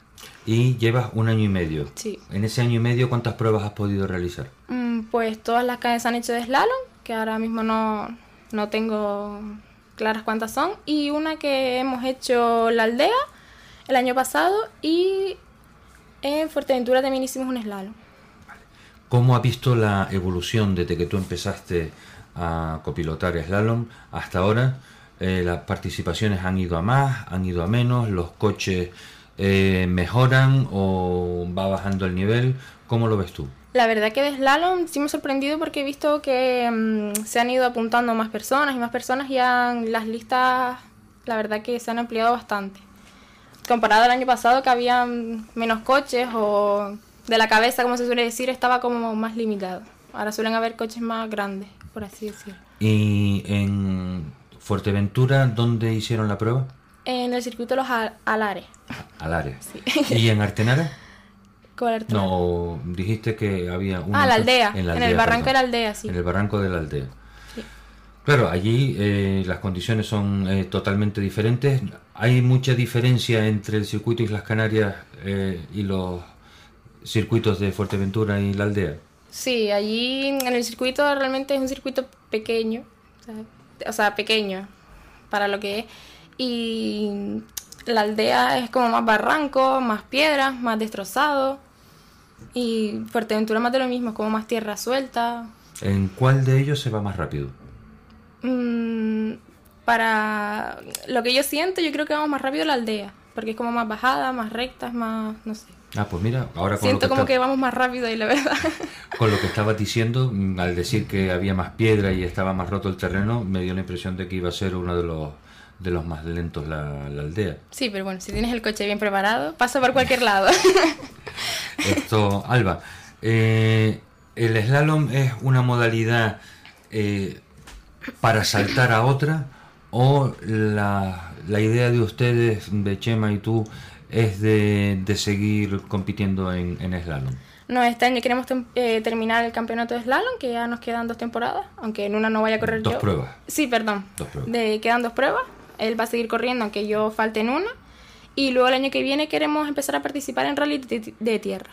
Y llevas un año y medio. Sí. En ese año y medio, ¿cuántas pruebas has podido realizar? Mm, Pues todas las que se han hecho de slalom, que ahora mismo no, no tengo claras cuántas son, y una que hemos hecho la aldea el año pasado y en Fuerteventura también hicimos un slalom. ¿Cómo has visto la evolución desde que tú empezaste a copilotar slalom hasta ahora? Eh, las participaciones han ido a más, han ido a menos, los coches eh, mejoran o va bajando el nivel. ¿Cómo lo ves tú? La verdad que de slalom sí me he sorprendido porque he visto que mm, se han ido apuntando más personas y más personas y han- las listas, la verdad que se han ampliado bastante. Comparado al año pasado que había menos coches o de la cabeza, como se suele decir, estaba como más limitado. Ahora suelen haber coches más grandes, por así decirlo. Y en Fuerteventura, ¿dónde hicieron la prueba? En el circuito de los Al- Alares. Alares. Sí. ¿Y en Artenara? Cobertura. No, dijiste que había una... Ah, la aldea. la En el barranco de la aldea, sí. En el barranco de la aldea. Sí. Claro, allí eh, las condiciones son eh, totalmente diferentes. Hay mucha diferencia entre el circuito Islas Canarias eh, y los circuitos de Fuerteventura y la aldea. Sí, allí en el circuito realmente es un circuito pequeño, o sea, pequeño para lo que es. Y la aldea es como más barranco, más piedras, más destrozado. Y Fuerteventura más de lo mismo, es como más tierra suelta. ¿En cuál de ellos se va más rápido? Mm, para lo que yo siento, yo creo que vamos más rápido la aldea, porque es como más bajada, más recta, es más, no sé. Ah, pues mira, ahora con, lo Siento que, como está- que vamos más rápido ahí, la verdad. con lo que estabas diciendo, mm, al decir que había más piedra y estaba más roto el terreno, me dio la impresión de que iba a ser uno de los, de los más lentos la, la aldea. Sí, pero bueno, si tienes el coche bien preparado, pasa por cualquier lado. Esto, Alba, eh, el slalom es una modalidad eh, para saltar a otra o la, la idea de ustedes, de Chema y tú, es de, de seguir compitiendo en, en slalom. No, este año queremos eh, terminar el campeonato de slalom, que ya nos quedan dos temporadas, aunque en una no vaya a correr Dos yo. pruebas. Sí, perdón. Dos pruebas. De, quedan dos pruebas. Él va a seguir corriendo, aunque yo falte en una. Y luego el año que viene queremos empezar a participar en rally de, de tierra.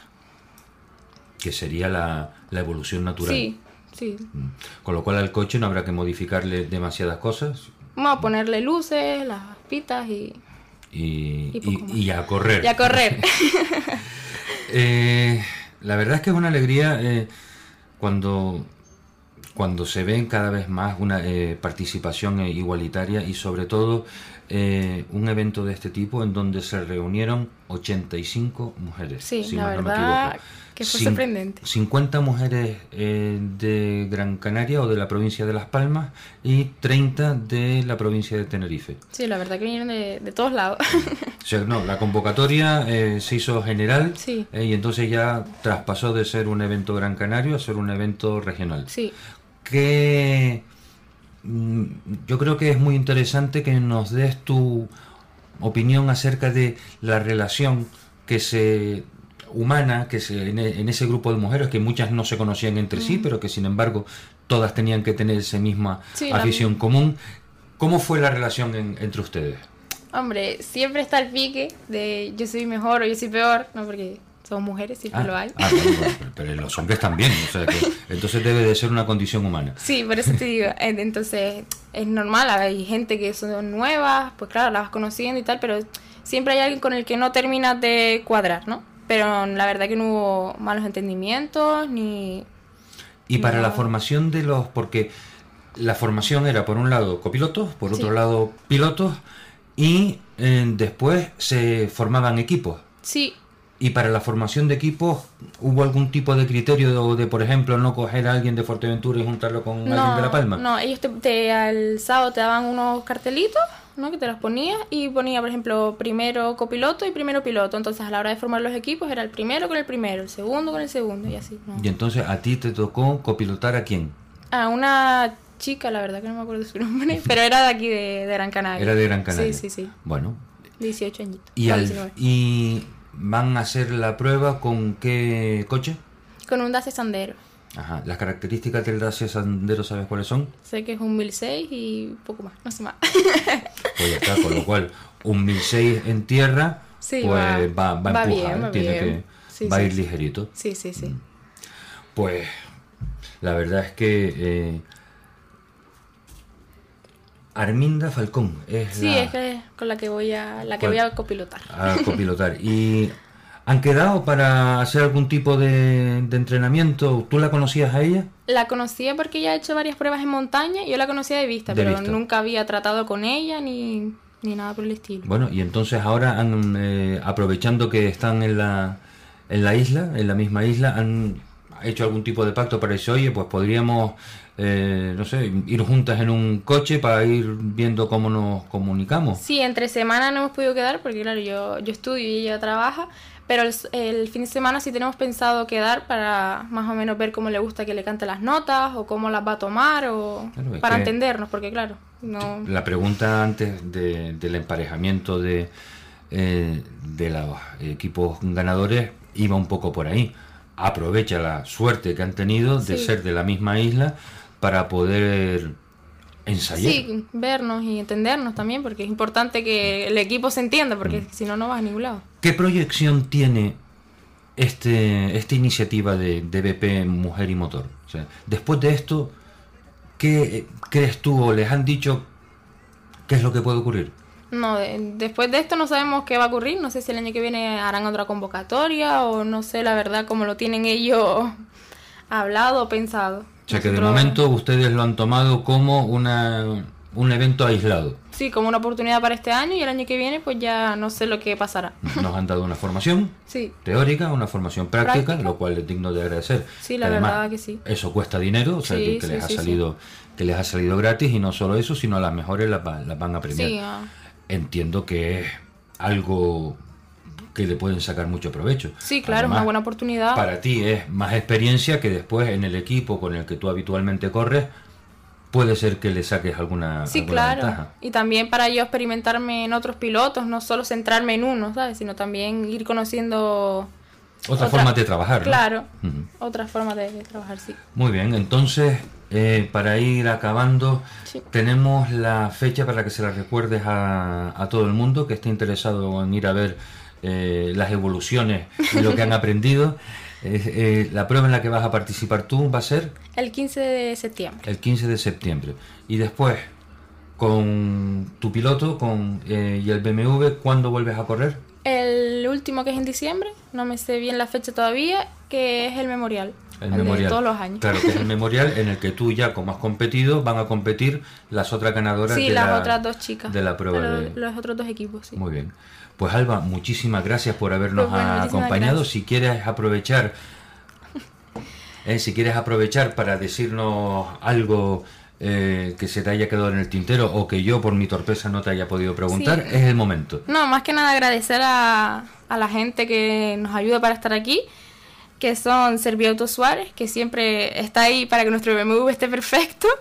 que sería la, la evolución natural. Sí, sí. Mm. Con lo cual al coche no habrá que modificarle demasiadas cosas Vamos a ponerle luces, las pitas y... y, a correr. Y a correr. Eh, la verdad es que es una alegría eh, cuando, cuando se ve cada vez más una eh, participación eh, igualitaria y sobre todo eh, un evento de este tipo en donde se reunieron 85 mujeres. Sí, si la mal no me verdad equivoco. Que fue sorprendente. 50 mujeres eh, de Gran Canaria o de la provincia de Las Palmas y 30 de la provincia de Tenerife. Sí, la verdad que vinieron de, de todos lados. O sea, no, la convocatoria eh, se hizo general Sí. eh, y entonces ya traspasó de ser un evento Gran Canario a ser un evento regional. sí. Que mm, yo creo que es muy interesante que nos des tu opinión acerca de la relación que se humana que se en, e- en ese grupo de mujeres que muchas no se conocían entre sí pero que sin embargo todas tenían que tener esa misma Sí, la afición común ¿cómo fue la relación en- entre ustedes? Hombre, siempre está el pique de yo soy mejor o yo soy peor, ¿no? Porque somos mujeres, siempre lo hay. ah, pero- pero los hombres también, o sea que entonces debe de ser una condición humana. Sí, por eso te digo. En- Entonces, es normal, hay gente que son nuevas, pues claro, las vas conociendo y tal, pero siempre hay alguien con el que no terminas de cuadrar, ¿no? Pero la verdad que no hubo malos entendimientos, ni... Y para la formación de los, porque la formación era por un lado copilotos, por otro Sí. lado pilotos, y eh, después se formaban equipos. Sí, Y para la formación de equipos, ¿hubo algún tipo de criterio de, de, por ejemplo, no coger a alguien de Fuerteventura y juntarlo con alguien de La Palma? No, ellos te, te- al sábado te daban unos cartelitos, ¿no? Que te los ponías y ponía, por ejemplo, primero copiloto y primero piloto. Entonces, a la hora de formar los equipos, era el primero con el primero, el segundo con el segundo y así, ¿no? Y entonces a ti te tocó copilotar a quién? A una chica, la verdad que no me acuerdo su nombre, pero era de aquí de, de Gran Canaria. Era de Gran Canaria. Sí, sí, sí. Bueno, 18 añitos. y, al, 19. y van a hacer la prueba con qué coche? Con un Dacia Sandero. Ajá. Las características del Dacia Sandero, ¿sabes cuáles son? Sé que es un 1006 y poco más, no sé más. Pues ya está, con lo cual un 1006 en tierra, Sí, pues va- va, va a empujar, bien, tiene bien. que Sí, va a sí, ir ligerito. Sí, sí, sí. Pues la verdad es que eh, Arminda Falcón es Sí, la es que es con la que voy a, la que voy a copilotar. a copilotar. ¿Y han quedado para hacer algún tipo de, de entrenamiento? ¿Tú la conocías a ella? La conocía porque ella ha hecho varias pruebas en montaña y yo la conocía de vista, De pero vista. nunca había tratado con ella ni, ni nada por el estilo. Bueno, y entonces ahora han, eh, aprovechando que están en la, en la isla, en la misma isla, han hecho algún tipo de pacto para decir, oye, pues podríamos, eh, no sé, ir juntas en un coche para ir viendo cómo nos comunicamos. Sí, entre semana no hemos podido quedar porque, claro, yo, yo estudio y ella trabaja, pero el, el fin de semana sí tenemos pensado quedar para más o menos ver cómo le gusta que le cante las notas o cómo las va a tomar o Claro, para entendernos, porque, claro, no... La pregunta antes de- del emparejamiento de, eh, de los equipos ganadores iba un poco por ahí. Aprovecha la suerte que han tenido de Sí. ser de la misma isla para poder ensayar. Sí, vernos y entendernos también, porque es importante que el equipo se entienda, porque Mm. si no, no vas a ningún lado. ¿Qué proyección tiene este, esta iniciativa de, de BP Mujer y Motor? O sea, después de esto, ¿qué crees tú o les han dicho qué es lo que puede ocurrir? No, de- después de esto no sabemos qué va a ocurrir. No sé si el año que viene harán otra convocatoria o no sé la verdad cómo lo tienen ellos hablado o pensado. O sea que de momento ustedes lo han tomado como una, un evento aislado. Sí, como una oportunidad para este año y el año que viene pues ya no sé lo que pasará. Nos han dado una formación Sí, teórica, una formación práctica, Práctica. lo cual es digno de agradecer. Sí, la Además, verdad que sí. Eso cuesta dinero, o sea, Sí, que, que sí, les ha salido que les ha salido gratis y no solo eso, sino las mejores las, va- las van a premiar. sí, ah, Entiendo que es algo que le pueden sacar mucho provecho. sí, claro, Además, una buena oportunidad. Para ti es más experiencia que después en el equipo con el que tú habitualmente corres puede ser que le saques alguna, Sí, alguna claro. ventaja. Y también para yo experimentarme en otros pilotos, no solo centrarme en uno, ¿sabes? Sino también ir conociendo Otra, Otra- forma de trabajar. ¿no? Claro, Ujú. otras formas de, de trabajar, sí. Muy bien, entonces eh, para ir acabando, Sí. tenemos la fecha para que se la recuerdes a, a todo el mundo que esté interesado en ir a ver eh, las evoluciones y lo que han aprendido. Eh, eh, la prueba en la que vas a participar tú va a ser El 15 de septiembre. el 15 de septiembre. Y después, con tu piloto con, eh, y el BMW, ¿cuándo vuelves a correr? El último que es en diciembre, no me sé bien la fecha todavía, que es el memorial. El, memorial. todos los años. Claro, que es el memorial en el que tú ya, como has competido, van a competir las otras ganadoras Sí, de, las la, otras dos chicas. de la prueba. Pero de- Los otros dos equipos, sí. Muy bien. Pues Alba, muchísimas gracias por habernos Pues bueno, acompañado. gracias. Si quieres aprovechar, eh, si quieres aprovechar para decirnos algo eh, que se te haya quedado en el tintero o que yo por mi torpeza no te haya podido preguntar, Sí. es el momento. No, más que nada agradecer a, a la gente que nos ayuda para estar aquí, que son Serviauto Suárez, que siempre está ahí para que nuestro BMW esté perfecto.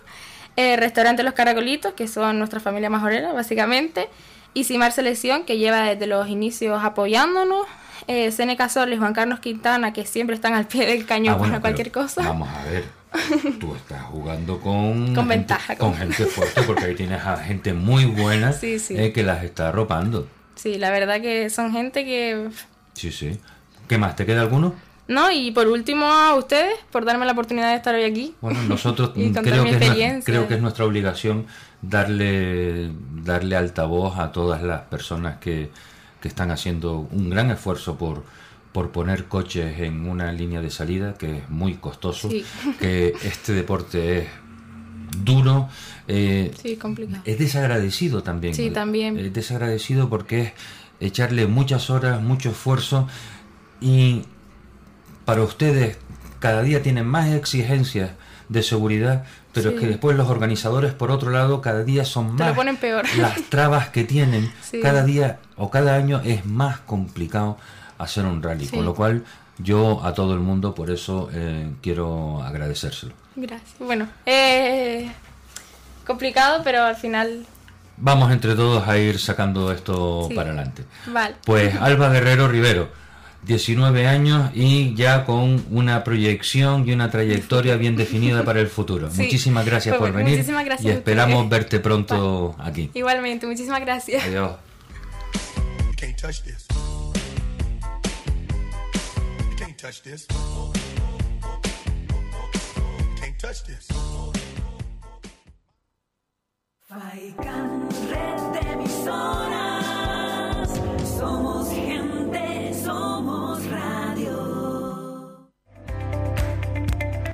Eh, Restaurante Los Caracolitos, que son nuestra familia majorera, básicamente. Y Simar Selección, que lleva desde los inicios apoyándonos. Eh, Seneca Sol y Juan Carlos Quintana, que siempre están al pie del cañón Ah, bueno, para cualquier cosa. Vamos a ver. Tú estás jugando con, Con gente- ventaja, con con- gente fuerte, porque ahí tienes a gente muy buena Sí, sí. eh, que las está arropando. Sí, la verdad que son gente que... Sí, sí. ¿Qué más? ¿Te queda alguno? No, y por último a ustedes por darme la oportunidad de estar hoy aquí. Bueno, nosotros creo mi que, es, creo que es nuestra obligación darle, darle altavoz a todas las personas que, que están haciendo un gran esfuerzo por, por poner coches en una línea de salida que es muy costoso, Sí. que este deporte es duro, eh, Sí, complicado. es desagradecido también. Sí, también. Es desagradecido porque es echarle muchas horas, mucho esfuerzo y para ustedes cada día tienen más exigencias de seguridad, pero Sí. es que después los organizadores, por otro lado, cada día son Te lo más ponen peor. las trabas que tienen. Sí. Cada día o cada año es más complicado hacer un rally, Sí. con lo cual yo a todo el mundo por eso eh, quiero agradecérselo. Gracias. Bueno, eh, complicado, pero al final, Vamos entre todos a ir sacando esto para adelante. vale. Pues Alba Guerrero Rivero, 19 años y ya con una proyección y una trayectoria bien definida para el futuro. Sí. Muchísimas gracias Pues por venir muchísimas gracias y esperamos verte pronto aquí. Igualmente, muchísimas gracias. Adiós. Red de. Somos gente,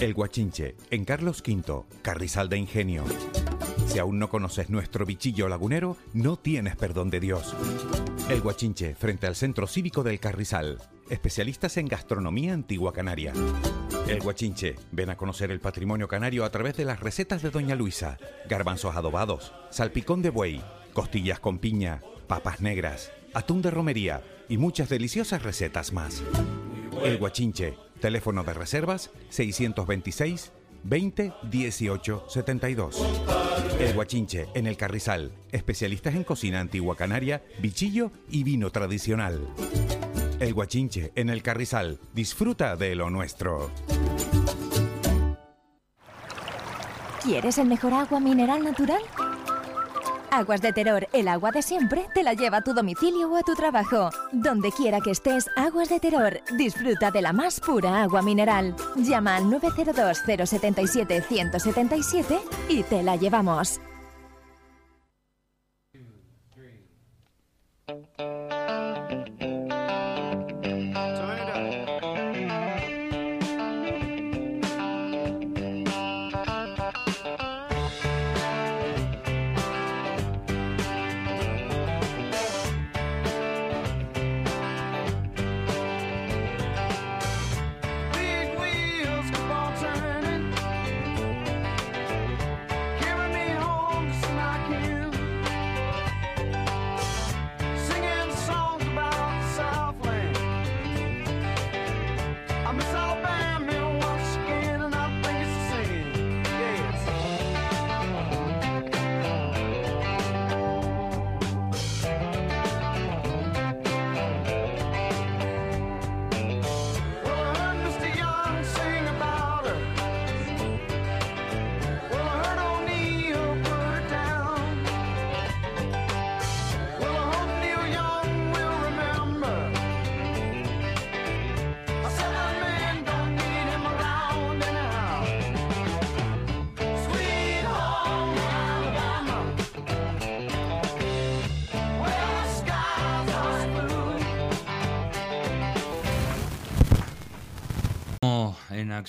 El Guachinche, en Carlos V, Carrizal de Ingenio. Si aún no conoces nuestro bichillo lagunero, no tienes perdón de Dios. El Guachinche, frente al Centro Cívico del Carrizal. Especialistas en gastronomía antigua canaria. El Guachinche, ven a conocer el patrimonio canario a través de las recetas de Doña Luisa. Garbanzos adobados, salpicón de buey, costillas con piña, papas negras, atún de romería y muchas deliciosas recetas más. El Guachinche, teléfono de reservas 626 20 18 72. El Guachinche, en el Carrizal, especialistas en cocina antigua canaria, bichillo y vino tradicional. El Guachinche, en el Carrizal, disfruta de lo nuestro. ¿Quieres el mejor agua mineral natural? Aguas de Terror, el agua de siempre, te la lleva a tu domicilio o a tu trabajo. Donde quiera que estés, Aguas de Terror. Disfruta de la más pura agua mineral. Llama al 902-077-177 y te la llevamos.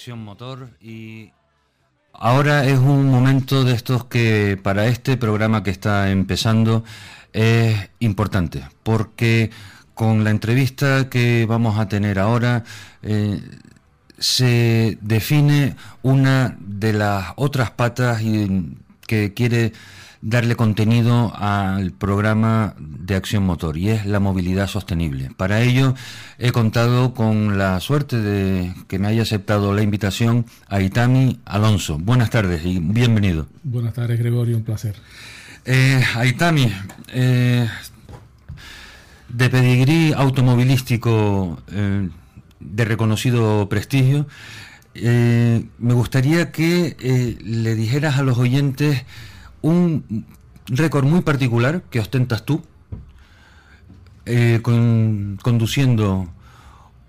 Motor y ahora es un momento de estos que para este programa que está empezando es importante porque con la entrevista que vamos a tener ahora eh, se define una de las otras patas y- que quiere darle contenido al programa de acción motor y es la movilidad sostenible. Para ello he contado con la suerte de que me haya aceptado la invitación a Itami Alonso. Buenas tardes y bienvenido. Buenas tardes, Gregorio, un placer. Eh, Aitami, eh, de pedigrí automovilístico eh, de reconocido prestigio, eh, me gustaría que le dijeras a los oyentes un récord muy particular que ostentas tú, eh, con- conduciendo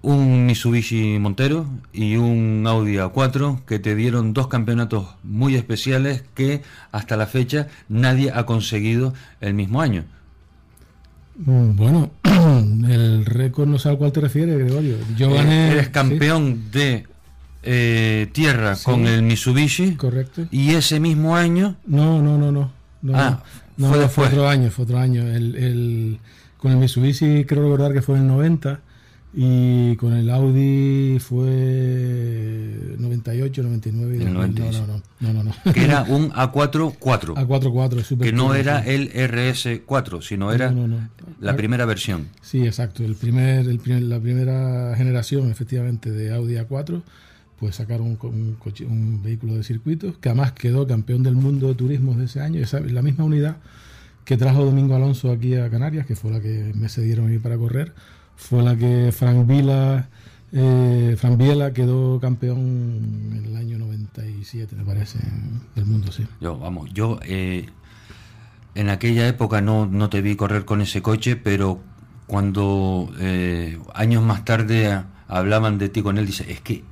un Mitsubishi Montero y un Audi A4 que te dieron dos campeonatos muy especiales que hasta la fecha nadie ha conseguido el mismo año. Mm, Bueno, el récord no sé al cual te refieres, Gregorio. Yo Eh, gané. eres campeón de eh, tierra Sí. con el Mitsubishi Correcto. y ese mismo año No, no, no, no. no Ah, no, fue no, después. otro año, fue otro año. El, el- con el Mitsubishi creo recordar que fue en el 90 y con el Audi fue 98, 99 y En el 2000. 96. No, no, no, no, no. que era un A4 4 A44, super que no era el RS4 sino era la primera versión. Sí, exacto. El primer, el primer- la primera generación, efectivamente, de Audi A4, pues sacaron un, co- un coche- un vehículo de circuitos que además quedó campeón del mundo de turismos de ese año. Esa, la misma unidad que trajo Domingo Alonso aquí a Canarias, que fue la que me cedieron a mí para correr, fue la que Frank Vila, eh, Frank Biela quedó campeón en el año 97, me parece, del mundo, sí. Yo, vamos, yo eh, en aquella época no, no te vi correr con ese coche, pero cuando eh, años más tarde hablaban de ti con él, dice, es que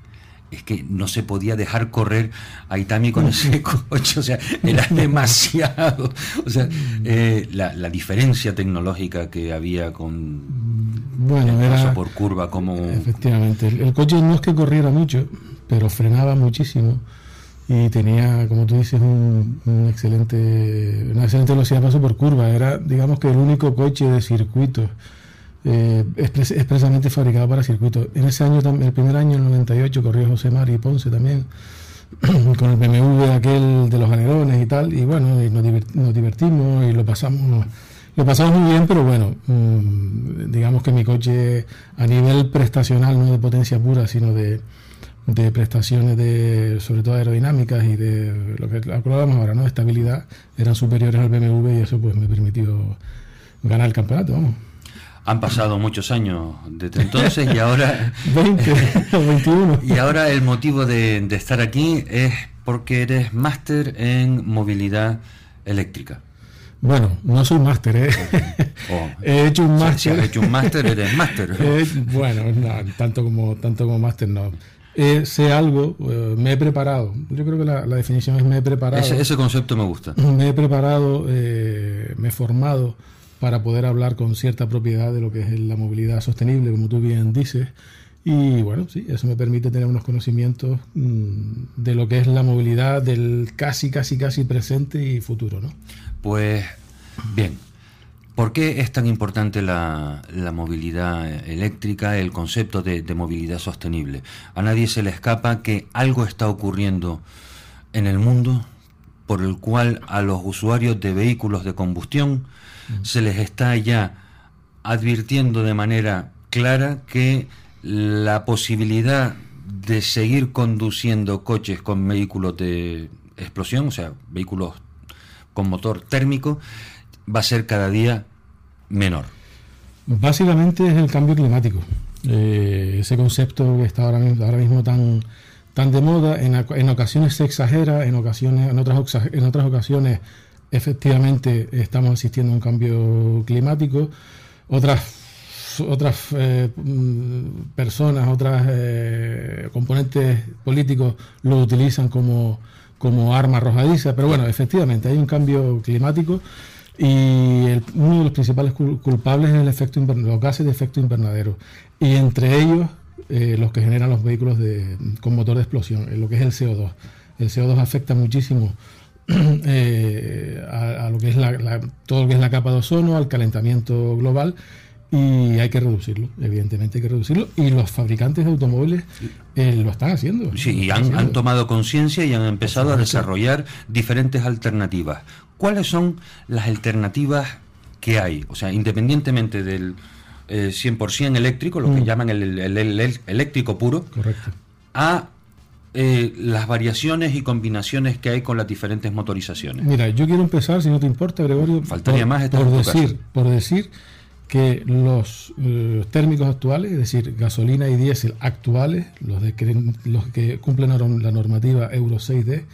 es que no se podía dejar correr a Itami con ese coche, o sea, era demasiado. O sea, eh, la, la diferencia tecnológica que había con Bueno, el paso era... por curva, como Efectivamente, el, el coche no es que corriera mucho, pero frenaba muchísimo y tenía, como tú dices, un, un excelente, una excelente velocidad de paso por curva. Era, digamos que el único coche de circuito eh, expres- expresamente fabricado para circuitos. En ese año, el primer año, el 98, corrió José Mari Ponce también, con el BMW aquel de los alerones y tal, y bueno, y nos, divert- nos divertimos y lo pasamos lo pasamos muy bien, pero bueno, mm, digamos que mi coche a nivel prestacional, no de potencia pura, sino de, de prestaciones de, sobre todo aerodinámicas y de lo que hablábamos ahora, ¿no? Estabilidad, eran superiores al BMW y eso pues me permitió ganar el campeonato, vamos. Han pasado muchos años desde entonces y ahora 20 o 21. Y ahora el motivo de, de estar aquí es porque eres máster en movilidad eléctrica. Bueno, no soy máster, ¿eh? Oh. He hecho un máster. si has hecho un máster, eres máster. Eh, bueno, no, tanto como tanto como máster no. Eh, sé algo, eh, me he preparado. Yo creo que la, la definición es me he preparado. Ese, ese concepto me gusta. Me he preparado, eh, me he formado para poder hablar con cierta propiedad de lo que es la movilidad sostenible, como tú bien dices. Y bueno, sí, eso me permite tener unos conocimientos mm, de lo que es la movilidad del casi, casi, casi presente y futuro, ¿no? Pues bien, ¿por qué es tan importante la, la movilidad eléctrica, el concepto de, de movilidad sostenible? A nadie se le escapa que algo está ocurriendo en el mundo por el cual a los usuarios de vehículos de combustión se les está ya advirtiendo de manera clara que la posibilidad de seguir conduciendo coches con vehículos de explosión, o sea, vehículos con motor térmico, va a ser cada día menor. Básicamente es el cambio climático. Eh, ese concepto que está ahora mismo, tan, tan de moda, en, en ocasiones se exagera, en, ocasiones, en, otras, en otras ocasiones efectivamente estamos asistiendo a un cambio climático. Otras otras eh, mm, personas, otras eh, componentes políticos lo utilizan como, como arma arrojadiza, pero bueno, efectivamente hay un cambio climático y el- uno de los principales cul- culpables es el efecto los gases de efecto invernadero y entre ellos eh, los que generan los vehículos de, con motor de explosión, lo que es el CO2. El CO2 afecta muchísimo eh, a, a lo que es la, la- todo lo que es la capa de ozono, al calentamiento global y hay que reducirlo, evidentemente hay que reducirlo y los fabricantes de automóviles eh, lo están haciendo. Sí, y han, tomado conciencia y han empezado a desarrollar diferentes alternativas. ¿Cuáles son las alternativas que hay? O sea, independientemente del eh, 100% eléctrico, lo que Mm. llaman el, el- el- el eléctrico puro, Correcto. a eh, las variaciones y combinaciones que hay con las diferentes motorizaciones. Mira, yo quiero empezar, si no te importa, Gregorio, Faltaría por, más, por decir, por decir que los eh, térmicos actuales, es decir, gasolina y diésel actuales, los, de que, los que cumplen la normativa Euro 6D,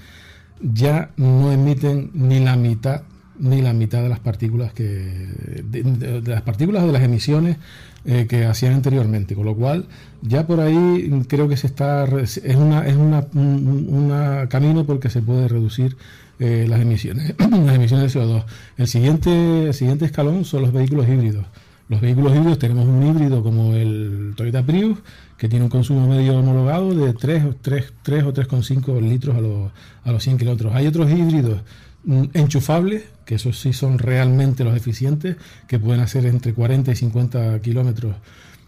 ya no emiten ni la mitad ni la mitad de las partículas que de, de- de las partículas o de las emisiones eh, que hacían anteriormente con lo cual ya por ahí creo que se está es una es una, un una camino porque se puede reducir eh, las emisiones las emisiones de CO2 el siguiente el siguiente escalón son los vehículos híbridos los vehículos híbridos tenemos un híbrido como el Toyota Prius que tiene un consumo medio homologado de 3, o 3, 3 o 3,5 litros a los, a los 100 kilómetros. Hay otros híbridos mm, enchufables, que esos sí son realmente los eficientes, que pueden hacer entre 40 y 50 kilómetros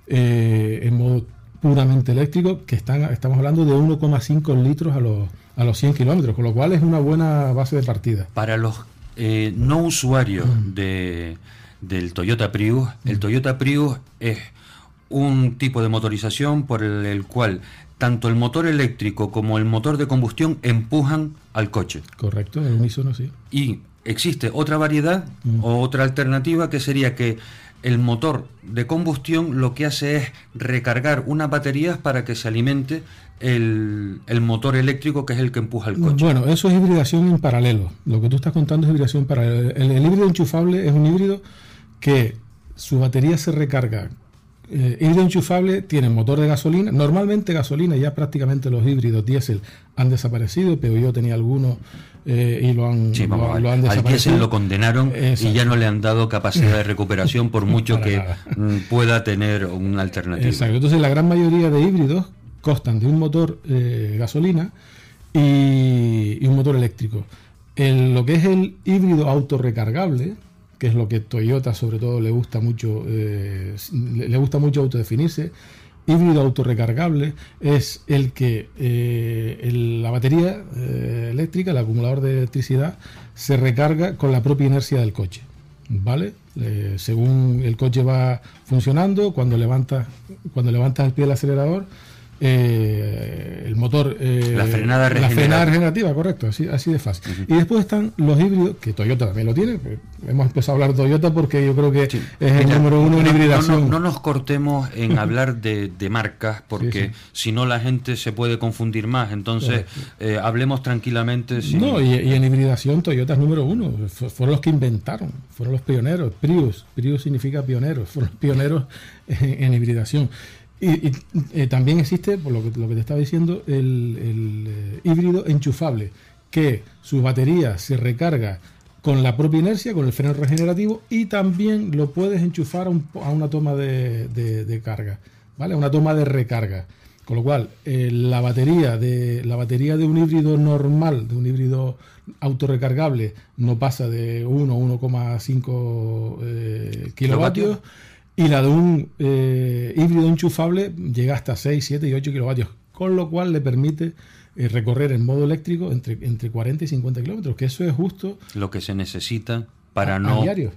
eh, en modo puramente eléctrico, que están, estamos hablando de 1,5 litros a los, a los 100 kilómetros, con lo cual es una buena base de partida. Para los eh, no usuarios Mm. de, del Toyota Prius, el Toyota Prius es un tipo de motorización por el, el cual tanto el motor eléctrico como el motor de combustión empujan al coche. Correcto, el unísono sí. Y existe otra variedad o otra alternativa que sería que el motor de combustión lo que hace es recargar unas baterías para que se alimente el, el motor eléctrico que es el que empuja el coche. Bueno, eso es hibridación en paralelo. Lo que tú estás contando es hibridación en paralelo. El, el híbrido enchufable es un híbrido que su batería se recarga. Eh, híbrido enchufable tiene motor de gasolina. Normalmente gasolina, ya prácticamente los híbridos diésel han desaparecido. pero yo tenía algunos eh, y lo han, Sí, lo, lo han desaparecido. lo condenaron y ya no le han dado capacidad de recuperación por mucho que nada. mm, pueda tener una alternativa. Exacto. Entonces la gran mayoría de híbridos constan de un motor eh, gasolina y, y un motor eléctrico. El- lo que es el híbrido autorrecargable, que es lo que Toyota sobre todo le gusta mucho, eh, le gusta mucho autodefinirse, híbrido autorrecargable es el que eh, la batería eh, eléctrica, el acumulador de electricidad, se recarga con la propia inercia del coche. ¿Vale? Eh, según el coche va funcionando, cuando levantas, cuando levantas el pie del acelerador, eh, el motor. eh, La frenada La regenerativa. frenada regenerativa, correcto, así, así de fácil. Y después están los híbridos, que Toyota también lo tiene. hemos empezado a hablar de Toyota porque yo creo que es el Mira, número uno en no- hibridación. No, no nos cortemos en hablar de, de marcas porque Sí, si no la gente se puede confundir más. Entonces, eh, hablemos tranquilamente. sin- No, y, y en hibridación Toyota es número uno. Fu- Fueron los que inventaron, fueron los pioneros. Prius, Prius significa pioneros, fueron los pioneros en, en hibridación. Y, y, eh, también existe, por lo que, lo que te estaba diciendo, el, el, eh, híbrido enchufable, que su batería se recarga con la propia inercia, con el freno regenerativo, y también lo puedes enchufar a, un a una toma de, de- de carga, ¿vale? A una toma de recarga. Con lo cual, eh, la batería de la batería de un híbrido normal, de un híbrido autorrecargable, no pasa de 1 o 1,5 eh, kilovatios. Y la de un eh, híbrido enchufable llega hasta 6, 7 y 8 kilovatios. Con lo cual le permite eh, recorrer en modo eléctrico entre, entre 40 y 50 kilómetros, que eso es justo Lo que se necesita para a, no. a diario.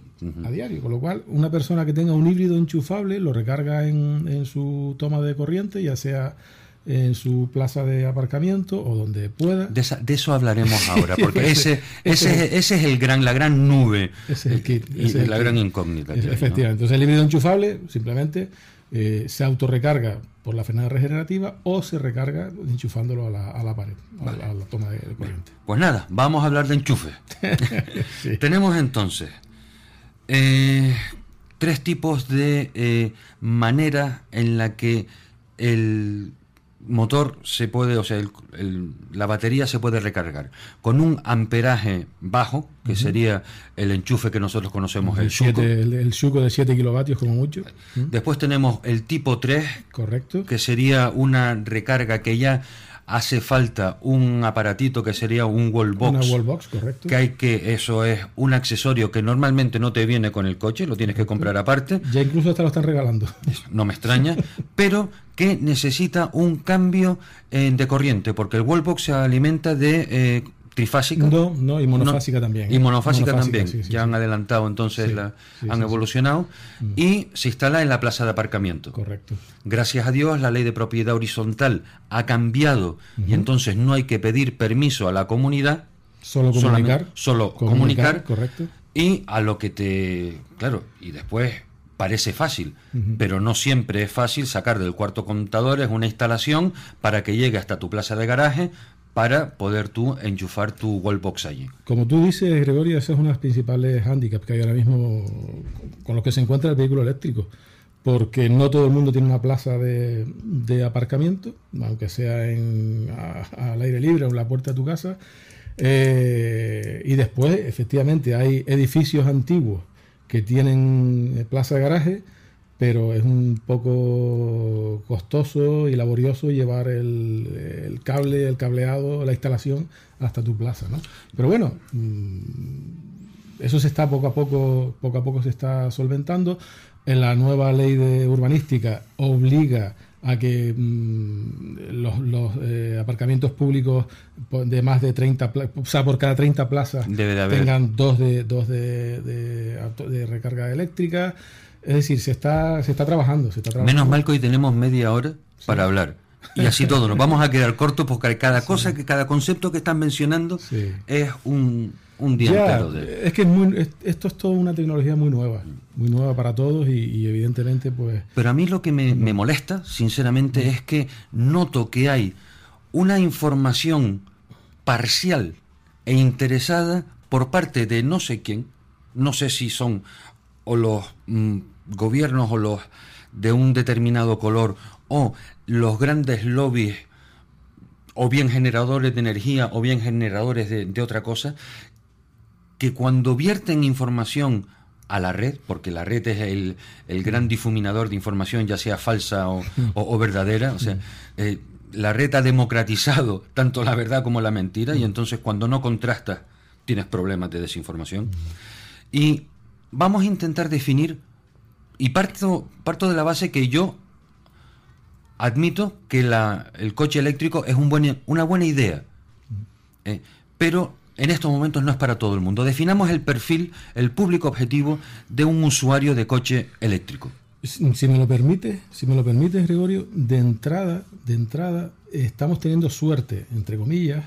A diario. Con lo cual, una persona que tenga un híbrido enchufable lo recarga en, en su toma de corriente, ya sea en su plaza de aparcamiento o donde pueda. De, esa- de eso hablaremos ahora, porque Ese- ese, ese, ese es el gran, la gran nube es el kit, y es el la kit. gran incógnita. que hay, ¿no? Efectivamente. Entonces el híbrido enchufable simplemente eh, se autorrecarga por la frenada regenerativa o se recarga enchufándolo a la, a la pared, a la- a la toma de, de corriente. Pues nada, vamos a hablar de enchufe. Tenemos entonces eh, tres tipos de eh, manera en la que el motor se puede, o sea, el- el- la batería se puede recargar con un amperaje bajo, que sería el enchufe que nosotros conocemos, el, el, Shuko. el, el Shuko de 7 kilovatios como mucho. Después tenemos el tipo 3, Correcto. que sería una recarga que ya hace falta un aparatito que sería un wallbox. Una wallbox, correcto. Que hay que, eso es un accesorio que normalmente no te viene con el coche, lo tienes que comprar aparte. Ya incluso hasta lo están regalando. no me extraña, pero que necesita un cambio eh, de corriente, porque el wallbox se alimenta de eh, trifásica. No, no, y monofásica también, Y ¿eh? monofásica, Monofásica, también. sí, sí, ya sí. han adelantado entonces, la- han evolucionado y se instala en la plaza de aparcamiento. Correcto. Gracias a Dios, la ley de propiedad horizontal ha cambiado y entonces no hay que pedir permiso a la comunidad. Solo comunicar. Solo Comunicar, comunicar. correcto. Y a lo que te. Claro, y después parece fácil, pero no siempre es fácil sacar del cuarto contador, es una instalación para que llegue hasta tu plaza de garaje para poder tú enchufar tu wallbox allí. Como tú dices, Gregorio, ese es uno de los principales handicaps que hay ahora mismo con los que se encuentra el vehículo eléctrico. Porque no todo el mundo tiene una plaza de, de aparcamiento, aunque sea en, a- al aire libre o en la puerta de tu casa. Eh, y después, efectivamente, hay edificios antiguos que tienen plaza de garaje, pero es un poco costoso y laborioso llevar el, el cable, el cableado, la instalación hasta tu plaza, ¿no? Pero bueno, mm, eso se está poco a poco, poco a poco se está solventando. En la nueva ley de urbanística obliga a que mm, los, los, eh, aparcamientos públicos de más de 30, pla- o sea, por cada 30 plazas de tengan dos de dos de, de auto- de recarga eléctrica. Es decir, se está se está trabajando, se está trabajando. Menos mal que hoy tenemos media hora para hablar. Y así todo, nos vamos a quedar cortos porque cada cosa, que cada concepto que están mencionando es un, un día Ya, entero de... Es que es muy- es- esto es toda una tecnología muy nueva, muy nueva para todos y, y evidentemente pues Pero a mí lo que me, me molesta, sinceramente, es que noto que hay una información parcial e interesada por parte de no sé quién, no sé si son o los mm, gobiernos o los de un determinado color o los grandes lobbies o bien generadores de energía o bien generadores de, de otra cosa, que cuando vierten información a la red, porque la red es el, el gran difuminador de información, ya sea falsa o, o- o verdadera, o sea, eh, la red ha democratizado tanto la verdad como la mentira, y entonces cuando no contrastas tienes problemas de desinformación. Y vamos a intentar definir, y parto, parto de la base que yo admito que la- el coche eléctrico es un buen, una buena idea, eh, pero en estos momentos no es para todo el mundo. Definamos el perfil, el público objetivo de un usuario de coche eléctrico. Si si me lo permite, si me lo permites, Gregorio, de entrada, de entrada, estamos teniendo suerte, entre comillas,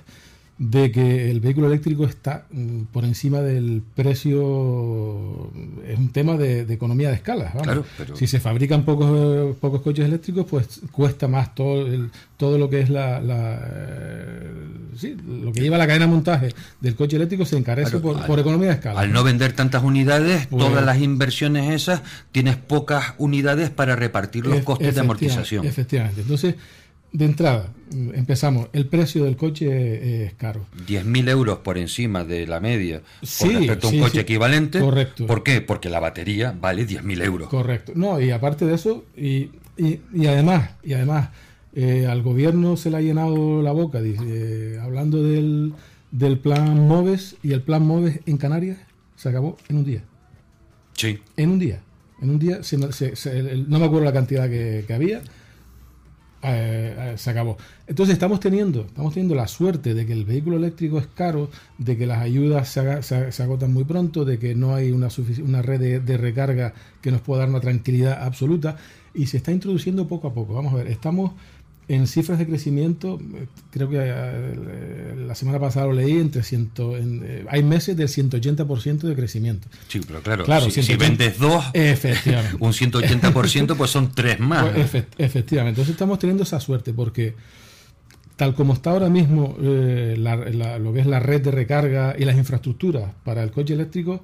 de que el vehículo eléctrico está mm, por encima del precio. Es un tema de, de economía de escala. vamos. Claro, pero- Si se fabrican pocos, pocos coches eléctricos, pues cuesta más todo, el- todo lo que es la, la, eh, sí, lo que lleva la cadena de montaje del coche eléctrico se encarece Claro, por, al- por economía de escala. Al no vender tantas unidades, Pues- todas las inversiones esas, tienes pocas unidades para repartir los costes de amortización. Efectivamente. Entonces, de entrada, empezamos. El precio del coche eh, es caro. 10.000 euros por encima de la media Sí, con respecto a un sí, coche sí. equivalente. Correcto. ¿Por qué? Porque la batería vale 10.000 euros. Correcto. No, y aparte de eso, y, y, y además, y además, eh, al gobierno se le ha llenado la boca dice, eh, hablando del, del plan MOVES y el plan MOVES en Canarias se acabó en un día. Sí. En un día. En un día, se- se- se- el- no me acuerdo la cantidad que, que había, eh, eh, se acabó. Entonces estamos teniendo, estamos teniendo la suerte de que el vehículo eléctrico es caro, de que las ayudas se, agotan muy pronto, de que no hay una, una red de, de recarga que nos pueda dar una tranquilidad absoluta y se está introduciendo poco a poco. Vamos a ver, estamos en cifras de crecimiento, eh, creo que eh, la semana pasada lo leí, entre ciento, en, eh, hay meses del 180% de crecimiento. Sí, pero claro, Claro, si, si 180. vendes dos, Efectivamente. un 180%, pues son tres más. Pues, efe- efectivamente. Entonces estamos teniendo esa suerte porque tal como está ahora mismo eh, la- la- lo que es la red de recarga y las infraestructuras para el coche eléctrico,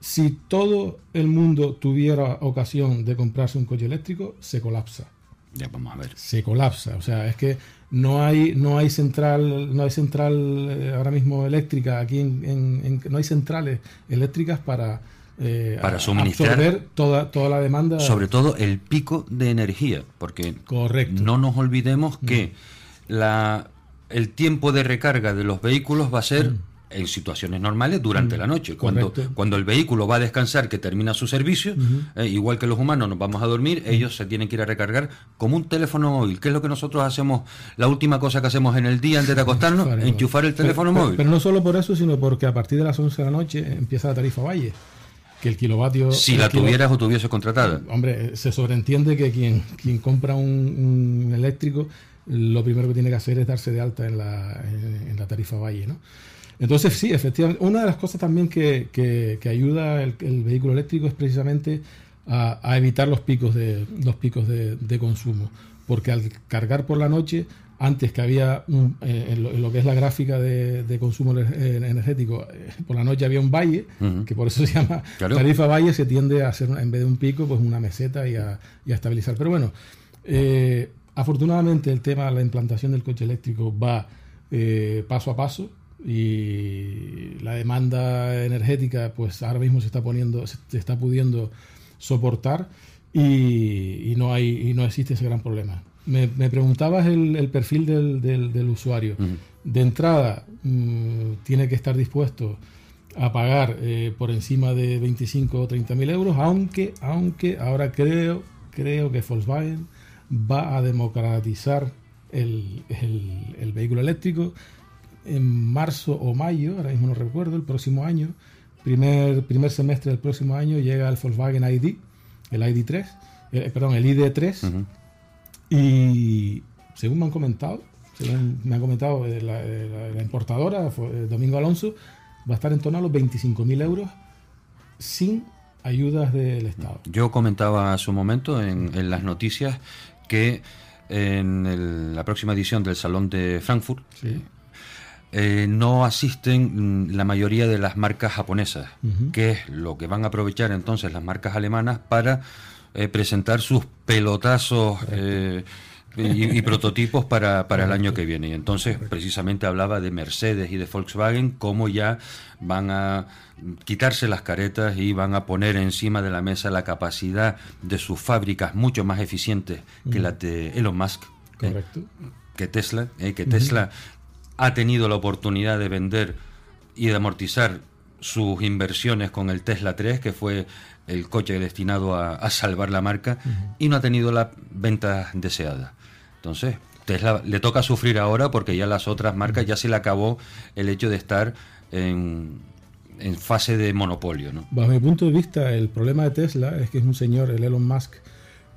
si todo el mundo tuviera ocasión de comprarse un coche eléctrico, se colapsa. Ya vamos a ver. se colapsa. O sea, es que no hay, no hay central, no hay central eh, ahora mismo eléctrica aquí en, en- en- no hay centrales eléctricas para eh, Para suministrar- absorber toda, toda la demanda. Sobre todo el pico de energía, porque Correcto. no nos olvidemos que la, el tiempo de recarga de los vehículos va a ser en situaciones normales durante Mm. la noche. Cuando, Correcto. cuando el vehículo va a descansar, que termina su servicio, eh, igual que los humanos nos vamos a dormir, ellos se tienen que ir a recargar como un teléfono móvil, que es lo que nosotros hacemos, la última cosa que hacemos en el día antes de acostarnos, Enchufar el- enchufar el Pero- teléfono pero- móvil. Pero no solo por eso, sino porque a partir de las 11 de la noche empieza la tarifa Valle. Que el kilovatio. si el la kilo- tuvieras o tuviese contratada. Hombre, se sobreentiende que quien, quien compra un, un eléctrico, lo primero que tiene que hacer es darse de alta en la, en, en la tarifa Valle, ¿no? Entonces, sí, efectivamente, una de las cosas también que, que- que ayuda el, el vehículo eléctrico es precisamente a, a evitar los picos de los picos de, de consumo, porque al cargar por la noche, antes que había un- eh, en, lo, en lo que es la gráfica de, de consumo eh, energético, eh, por la noche había un valle, que por eso se llama Claro. tarifa valle, se tiende a hacer en vez de un pico, pues una meseta y a, y a estabilizar. Pero bueno, eh, afortunadamente el tema de la implantación del coche eléctrico va eh, paso a paso y la demanda energética pues ahora mismo se está poniendo se está pudiendo soportar y, y no hay y no existe ese gran problema. Me, me preguntabas el, el perfil del, del- del usuario. De entrada mm, tiene que estar dispuesto a pagar eh, por encima de 25 o 30 mil euros aunque aunque ahora creo creo que Volkswagen va a democratizar el, el- el vehículo eléctrico en marzo o mayo, ahora mismo no recuerdo, el próximo año, primer, primer semestre del próximo año llega el Volkswagen ID, el ID3, eh, perdón, el ID3, y según me han comentado, según me han comentado eh, la, eh, la- la importadora, Domingo Alonso, va a estar en torno a los 25.000 euros sin ayudas del Estado. Yo comentaba a su momento en, en las noticias que en el- la próxima edición del Salón de Frankfurt Sí. Eh, no asisten mm, la mayoría de las marcas japonesas, que es lo que van a aprovechar entonces las marcas alemanas para eh, presentar sus pelotazos eh, y, y prototipos para, para el año que viene. Y entonces precisamente hablaba de Mercedes y de Volkswagen, cómo ya van a quitarse las caretas y van a poner encima de la mesa la capacidad de sus fábricas mucho más eficientes que la de Elon Musk. eh, que Tesla, eh, que. Tesla ha tenido la oportunidad de vender y de amortizar sus inversiones con el Tesla 3, que fue el coche destinado a, a salvar la marca, y no ha tenido las ventas deseadas. Entonces, Tesla le toca sufrir ahora porque ya las otras marcas ya se le acabó el hecho de estar en, en fase de monopolio. ¿no? Bajo mi punto de vista, el problema de Tesla es que es un señor, el Elon Musk,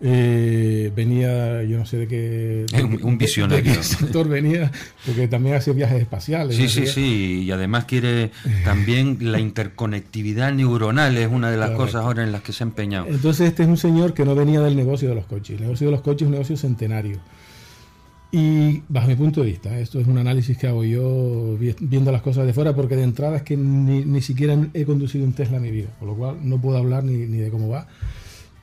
eh, venía, yo no sé de qué... de Un- visionario. de qué sector venía, porque también hacía viajes espaciales. Sí, sí, sí, y además quiere también la interconectividad neuronal, es una de las Correcto. cosas ahora en las que se ha empeñado. Entonces este es un señor que no venía del negocio de los coches. El negocio de los coches es un negocio centenario. Y bajo mi punto de vista, esto es un análisis que hago yo vi- viendo las cosas de fuera, porque de entrada es que ni, ni siquiera he conducido un Tesla en mi vida, con lo cual no puedo hablar ni, ni de cómo va.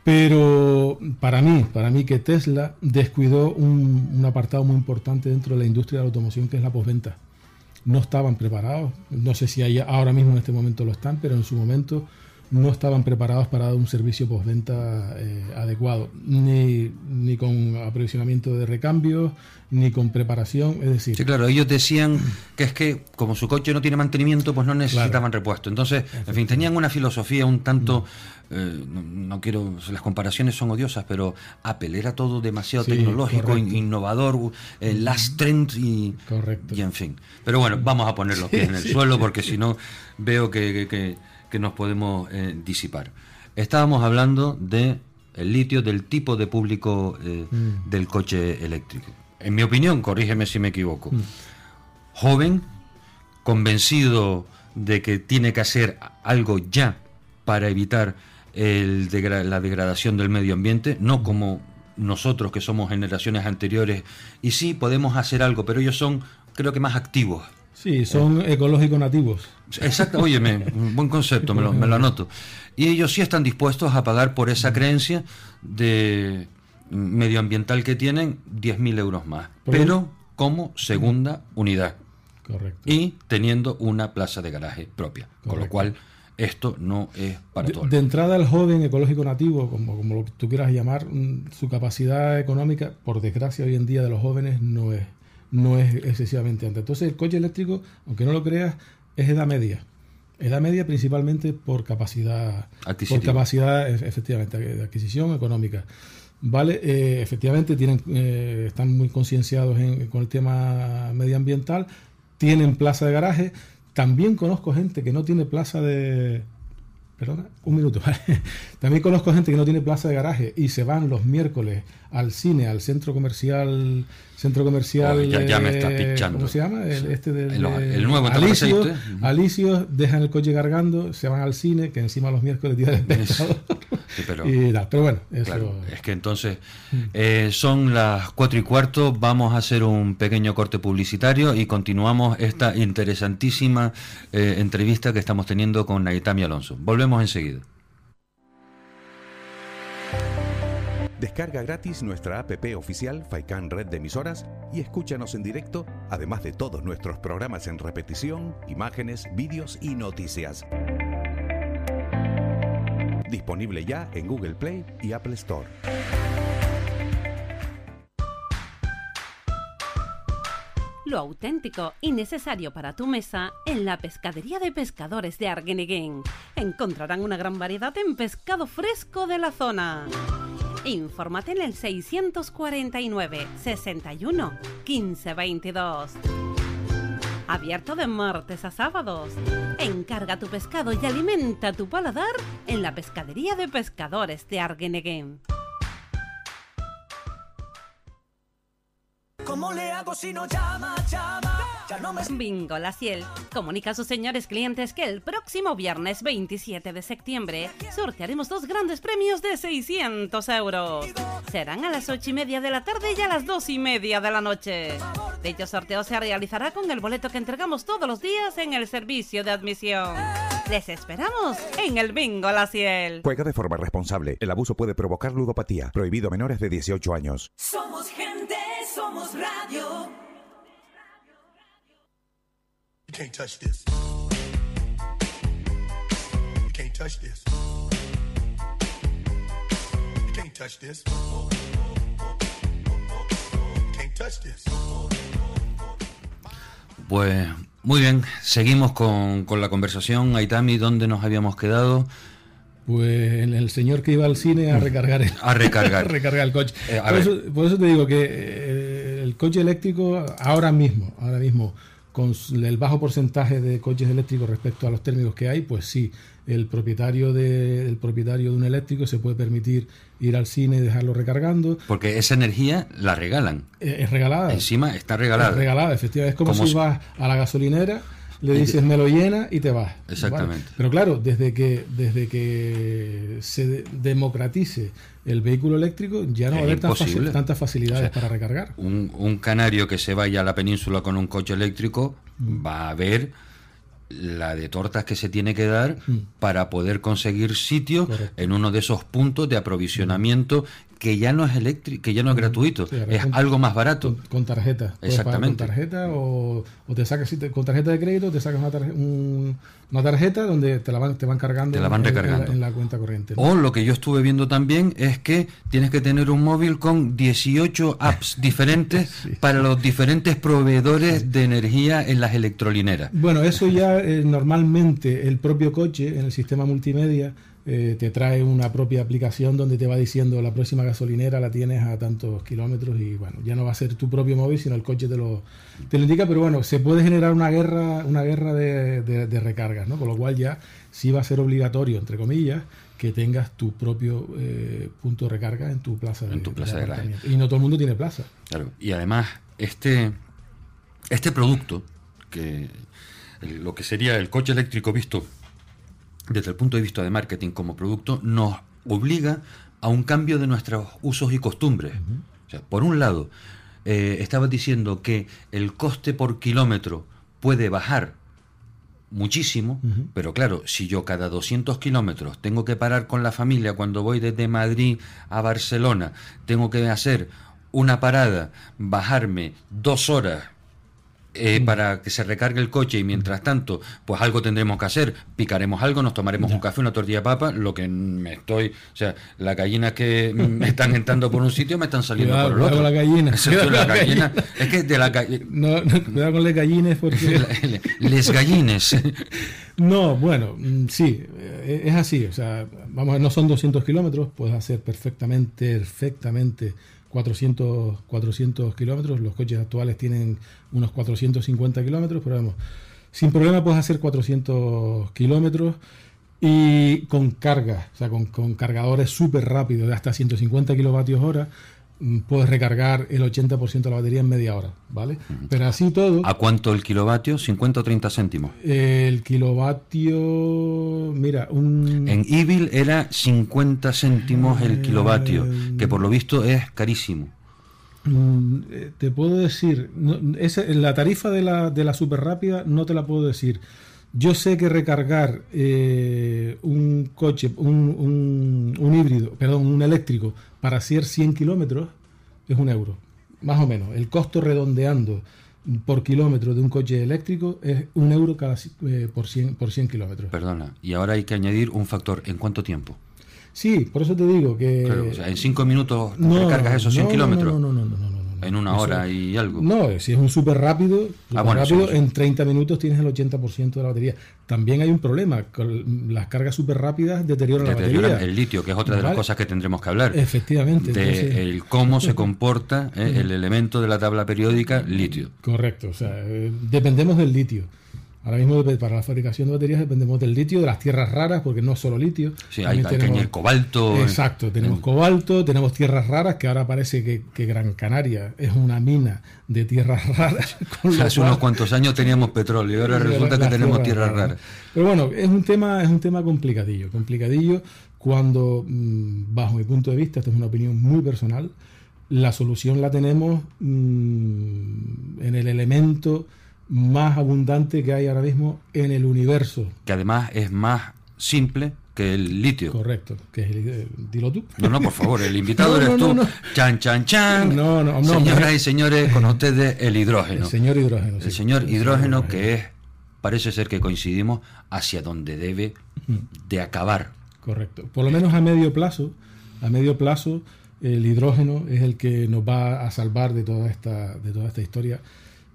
Pero para mí, para mí que Tesla descuidó un, apartado muy importante dentro de la industria de la automoción, que es la postventa. No estaban preparados, no sé si hay- ahora mismo en este momento lo están, pero en su momento no estaban preparados para dar un servicio postventa eh, adecuado, ni, ni con aprovisionamiento de recambios, ni con preparación, es decir, Sí, claro, ellos decían que es que como su coche no tiene mantenimiento, pues no necesitaban repuesto. Entonces, en fin, tenían una filosofía un tanto, Mm. eh, no, no quiero, las comparaciones son odiosas, pero Apple era todo demasiado Sí, tecnológico, correcto. in- innovador, eh, last trend y, y en fin. Pero bueno, vamos a poner los pies en el suelo porque si no veo que, que- que- que nos podemos eh, disipar. Estábamos hablando de el litio, del tipo de público eh, Mm. del coche eléctrico. En mi opinión, corrígeme si me equivoco, Mm. joven, convencido de que tiene que hacer algo ya para evitar el degra- la degradación del medio ambiente, no como nosotros que somos generaciones anteriores, y sí podemos hacer algo, pero ellos son, creo que, más activos. Sí, son ecológicos nativos. Exacto, óyeme, un buen concepto, me lo, me lo anoto. Y ellos sí están dispuestos a pagar por esa creencia de, medioambiental que tienen, 10.000 euros más. Pero como segunda unidad. Correcto. Y teniendo una plaza de garaje propia. Con lo cual, esto no es para todos. de entrada, el joven ecológico nativo, como, como lo tú quieras llamar, mm, su capacidad económica, por desgracia, hoy en día de los jóvenes no es, no es excesivamente alta. Entonces, el coche eléctrico, aunque no lo creas, es edad media. Edad media principalmente por capacidad, por capacidad e- efectivamente de adquisición económica. Vale, eh, efectivamente tienen, eh, están muy concienciados en- con el tema medioambiental, tienen plaza de garaje. También conozco gente que no tiene plaza de, Perdona, un minuto. También conozco gente que no tiene plaza de garaje y se van los miércoles al cine, al centro comercial, centro comercial. Oh, ya- ya me eh, estás pinchando. ¿Cómo se llama? El, este del- El- de- el nuevo Aceite. Ujú. Alicios, dejan el coche cargando, se van al cine, que encima los miércoles día del espectador. Sí, pero, y tal. Pero bueno, eso. claro, es que entonces eh, son las cuatro y cuarto, vamos a hacer un pequeño corte publicitario y continuamos esta interesantísima eh, entrevista que estamos teniendo con Naitami Alonso. Volvemos enseguida. Descarga gratis nuestra app oficial Faikan Red de Emisoras y escúchanos en directo, además de todos nuestros programas en repetición, imágenes, vídeos y noticias. Disponible ya en Google Play y Apple Store. Lo auténtico y necesario para tu mesa en la pescadería de pescadores de Arguineguín. Encontrarán una gran variedad en pescado fresco de la zona. Infórmate en el 649 61 15 22. Abierto de martes a sábados. Encarga tu pescado y alimenta tu paladar en la pescadería de pescadores de Arguineguín. ¿Cómo le hago si no llama, llama? Ya no me... Bingo La Ciel comunica a sus señores clientes que el próximo viernes 27 de septiembre sortearemos dos grandes premios de 600 euros. Serán a las 8 y media de la tarde y a las 2 y media de la noche. Dicho sorteo se realizará con el boleto que entregamos todos los días en el servicio de admisión. Les esperamos en el Bingo La Ciel. Juega de forma responsable. El abuso puede provocar ludopatía. Prohibido a menores de 18 años. Somos gente, somos radio. You can't touch this. You can't touch this. You can't touch this. You can't touch this. Pues muy bien, seguimos con, con la conversación. Aitami, ¿dónde nos habíamos quedado? Pues el, señor que iba al cine a recargar el, A recargar. a recargar el coche. Eh, por, eso, por eso te digo que eh, el coche eléctrico ahora mismo, ahora mismo, con el bajo porcentaje de coches eléctricos respecto a los térmicos que hay, pues sí, el propietario de, el propietario de un eléctrico se puede permitir ir al cine y dejarlo recargando. Porque esa energía la regalan. Eh, Es regalada. Encima está regalada. Es regalada, efectivamente. Es como, Como si si- vas a la gasolinera, le dices me lo llena y te vas. Exactamente. ¿vale? Pero claro, desde que, desde que se de- democratice el vehículo eléctrico, ya no va a haber tantas facilidades O sea, para recargar. Un, un canario que se vaya a la península con un coche eléctrico Mm. va a ver la de tortas que se tiene que dar para poder conseguir sitio en uno de esos puntos de aprovisionamiento que ya no es eléctrico, que ya no es gratuito, Mm. Sí, ahora es con- algo más barato. Con tarjeta. Exactamente. Con tarjeta o, o te sacas si te- con tarjeta de crédito, te sacas una, tarje- un- una tarjeta donde te la van, te van cargando Te la van en- en la- recargando. En, la, cuenta corriente. ¿no? O lo que yo estuve viendo también es que tienes que tener un móvil con 18 apps diferentes para los diferentes proveedores de energía en las electrolineras. Bueno, eso ya eh, normalmente el propio coche en el sistema multimedia eh, te trae una propia aplicación donde te va diciendo la próxima gasolinera la tienes a tantos kilómetros y bueno, ya no va a ser tu propio móvil, sino el coche te lo, te lo indica, pero bueno, se puede generar una guerra, una guerra de, de- de recargas, ¿no? Con lo cual ya sí va a ser obligatorio, entre comillas, que tengas tu propio eh, punto de recarga en tu plaza de, En tu plaza de garaje. Y no todo el mundo tiene plaza. Claro, y además, este, este producto, que el- lo que sería el coche eléctrico visto desde el punto de vista de marketing como producto, nos obliga a un cambio de nuestros usos y costumbres. O sea, por un lado, eh, estabas diciendo que el coste por kilómetro puede bajar muchísimo, pero claro, si yo cada 200 kilómetros tengo que parar con la familia cuando voy desde Madrid a Barcelona, tengo que hacer una parada, bajarme dos horas eh, para que se recargue el coche y mientras tanto, pues algo tendremos que hacer, picaremos algo, nos tomaremos un café, una tortilla de papa, lo que me estoy, o sea, las gallinas que me están entrando por un sitio me están saliendo Cuidado, por el otro. la gallina. Eso, Cuidado la con la gallina- gallina. es que de la gallina, No, no, cuidado con las gallines porque... les gallines. No, bueno, mm, sí, eh, es así. O sea, vamos a ver, no son 200 kilómetros, puedes hacer perfectamente, perfectamente 400, 400 kilómetros. Los coches actuales tienen unos 450 kilómetros, pero vamos, sin problema puedes hacer 400 kilómetros y con carga, o sea, con, con cargadores súper rápidos de hasta 150 kilovatios hora. Mm, Puedes recargar el 80% de la batería en media hora, ¿vale? Pero así todo, ¿A cuánto el kilovatio? 50 o 30 céntimos. el kilovatio, mira, un... En Evil era 50 céntimos el kilovatio, que por lo visto es carísimo. Mm, eh, Te puedo decir, no, esa- la tarifa de la, de la super rápida no te la puedo decir. Yo sé que recargar eh, un coche, un, un- un híbrido, perdón, un eléctrico para hacer 100 kilómetros es un euro, más o menos. El costo redondeando por kilómetro de un coche eléctrico es un euro cada, eh, por, 100, por 100 kilómetros. Perdona. Y ahora hay que añadir un factor. ¿En cuánto tiempo? Sí, por eso te digo que... Claro, o sea, en 5 minutos no, recargas esos 100 no, no, kilómetros. No, no, no, no. En una Eso- hora y algo. No, si es un súper rápido, Ah, bueno, rápido sí, sí. en 30 minutos tienes el 80% de la batería. También hay un problema, con las cargas súper rápidas deterioran la Deterioran batería. el litio, que es otra de las cosas que tendremos que hablar. Efectivamente, De entonces- el cómo se comporta eh, el elemento de la tabla periódica litio. Correcto, o sea, eh, dependemos del litio. Ahora mismo para la fabricación de baterías dependemos del litio, de las tierras raras, porque no es solo litio. Sí, hay, añadir cobalto. Exacto, tenemos cobalto, tenemos tierras raras, que ahora parece que, que Gran Canaria es una mina de tierras raras. con lo Hace cual- unos cuantos años teníamos petróleo y ahora resulta que tenemos tierras raras. raras. Pero bueno, es un tema, es un tema complicadillo, complicadillo cuando, mm, bajo mi punto de vista, esta es una opinión muy personal, la solución la tenemos mm, en el elemento más abundante que hay ahora mismo en el universo. Que además es más simple que el litio. Correcto, que es el, dilo tú. No, no, por favor, el invitado No, eres no, tú. no. Chan, chan, chan. No, no, Señoras y señores, con ustedes el hidrógeno. El señor hidrógeno. El señor El hidrógeno que es, parece ser que coincidimos hacia donde debe de acabar. Correcto. Por lo menos a medio plazo, a medio plazo, el hidrógeno es el que nos va a salvar de toda esta, de toda esta historia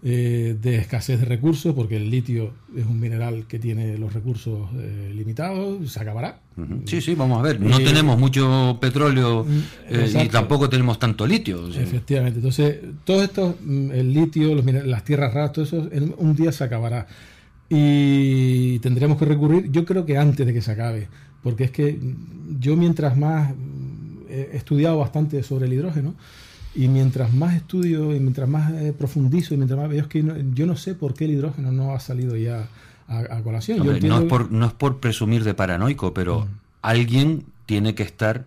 eh, de escasez de recursos, porque el litio es un mineral que tiene los recursos eh, limitados, se acabará. Sí, sí, vamos a ver. No Eh, tenemos mucho petróleo y tampoco tenemos tanto litio. o sea, Efectivamente. Entonces, todo esto, mm, el litio, los las tierras raras, todo eso, un día se acabará. Y tendremos que recurrir, yo creo que antes de que se acabe, porque es que yo mientras más mm, he estudiado bastante sobre el hidrógeno, y mientras más estudio y mientras más eh, profundizo y mientras más veo es que no- yo no sé por qué el hidrógeno no ha salido ya a, a colación. Yo no, es por, no es por presumir de paranoico, pero alguien tiene que estar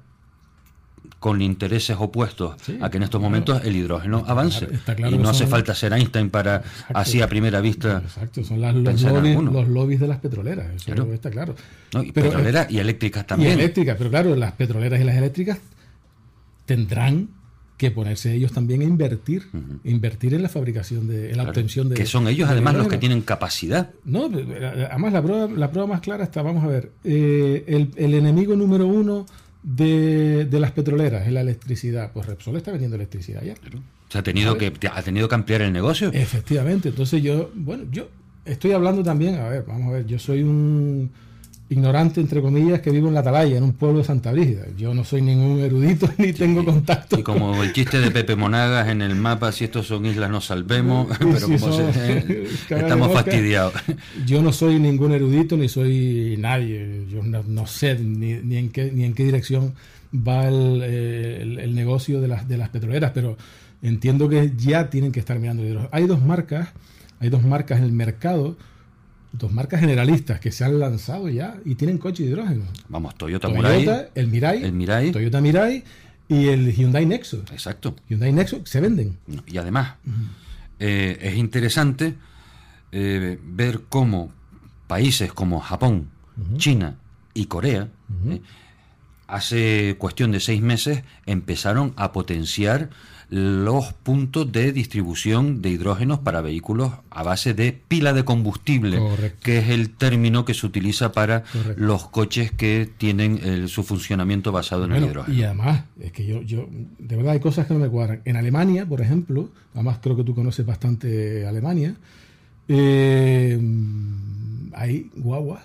con intereses opuestos a que en estos momentos el hidrógeno avance. está claro y no hace falta ser Einstein para, así a primera vista, Exacto, son las- los, lobbies, los lobbies de las petroleras, eso Claro. está claro. No, y Pero, petroleras y eléctricas Y también. eléctricas, pero claro, las petroleras y las eléctricas tendrán que ponerse ellos también a invertir, invertir en la fabricación de, en la Claro, obtención de que son ellos además los que tienen capacidad. No, además la prueba, la prueba más clara está, vamos a ver, eh, el, el enemigo número uno de, de las petroleras es la electricidad. Pues Repsol está vendiendo electricidad ya. Se ha tenido, que, ha tenido que ampliar el negocio. Efectivamente, entonces yo, bueno, yo estoy hablando también, a ver, vamos a ver, yo soy un ignorante, entre comillas, que vivo en la Atalaya, en un pueblo de Santa Brígida. Yo no soy ningún erudito ni tengo contacto. Y como el chiste de Pepe Monagas en el mapa, si estos son islas nos salvemos, pero como son- se- eh, estamos fastidiados. Yo no soy ningún erudito ni soy nadie. Yo no, no sé ni, ni en qué, ni en qué dirección va el, eh, el- el negocio de las, de las petroleras, pero entiendo que ya tienen que estar mirando hidrógeno. Hay dos marcas, hay dos marcas en el mercado, dos marcas generalistas que se han lanzado ya y tienen coche de hidrógeno. Vamos, Toyota, Toyota, Murai, el Mirai, el Mirai, Toyota Mirai y el Hyundai Nexo. exacto. Hyundai Nexo se venden. Y además, eh, es interesante eh, ver cómo países como Japón, China y Corea, ¿eh? hace cuestión de seis meses empezaron a potenciar los puntos de distribución de hidrógenos para vehículos a base de pila de combustible, Correcto. que es el término que se utiliza para Correcto. los coches que tienen el- su funcionamiento basado en el hidrógeno. y además, es que yo, yo, de verdad hay cosas que no me cuadran. En Alemania, por ejemplo, además creo que tú conoces bastante Alemania, eh, hay guaguas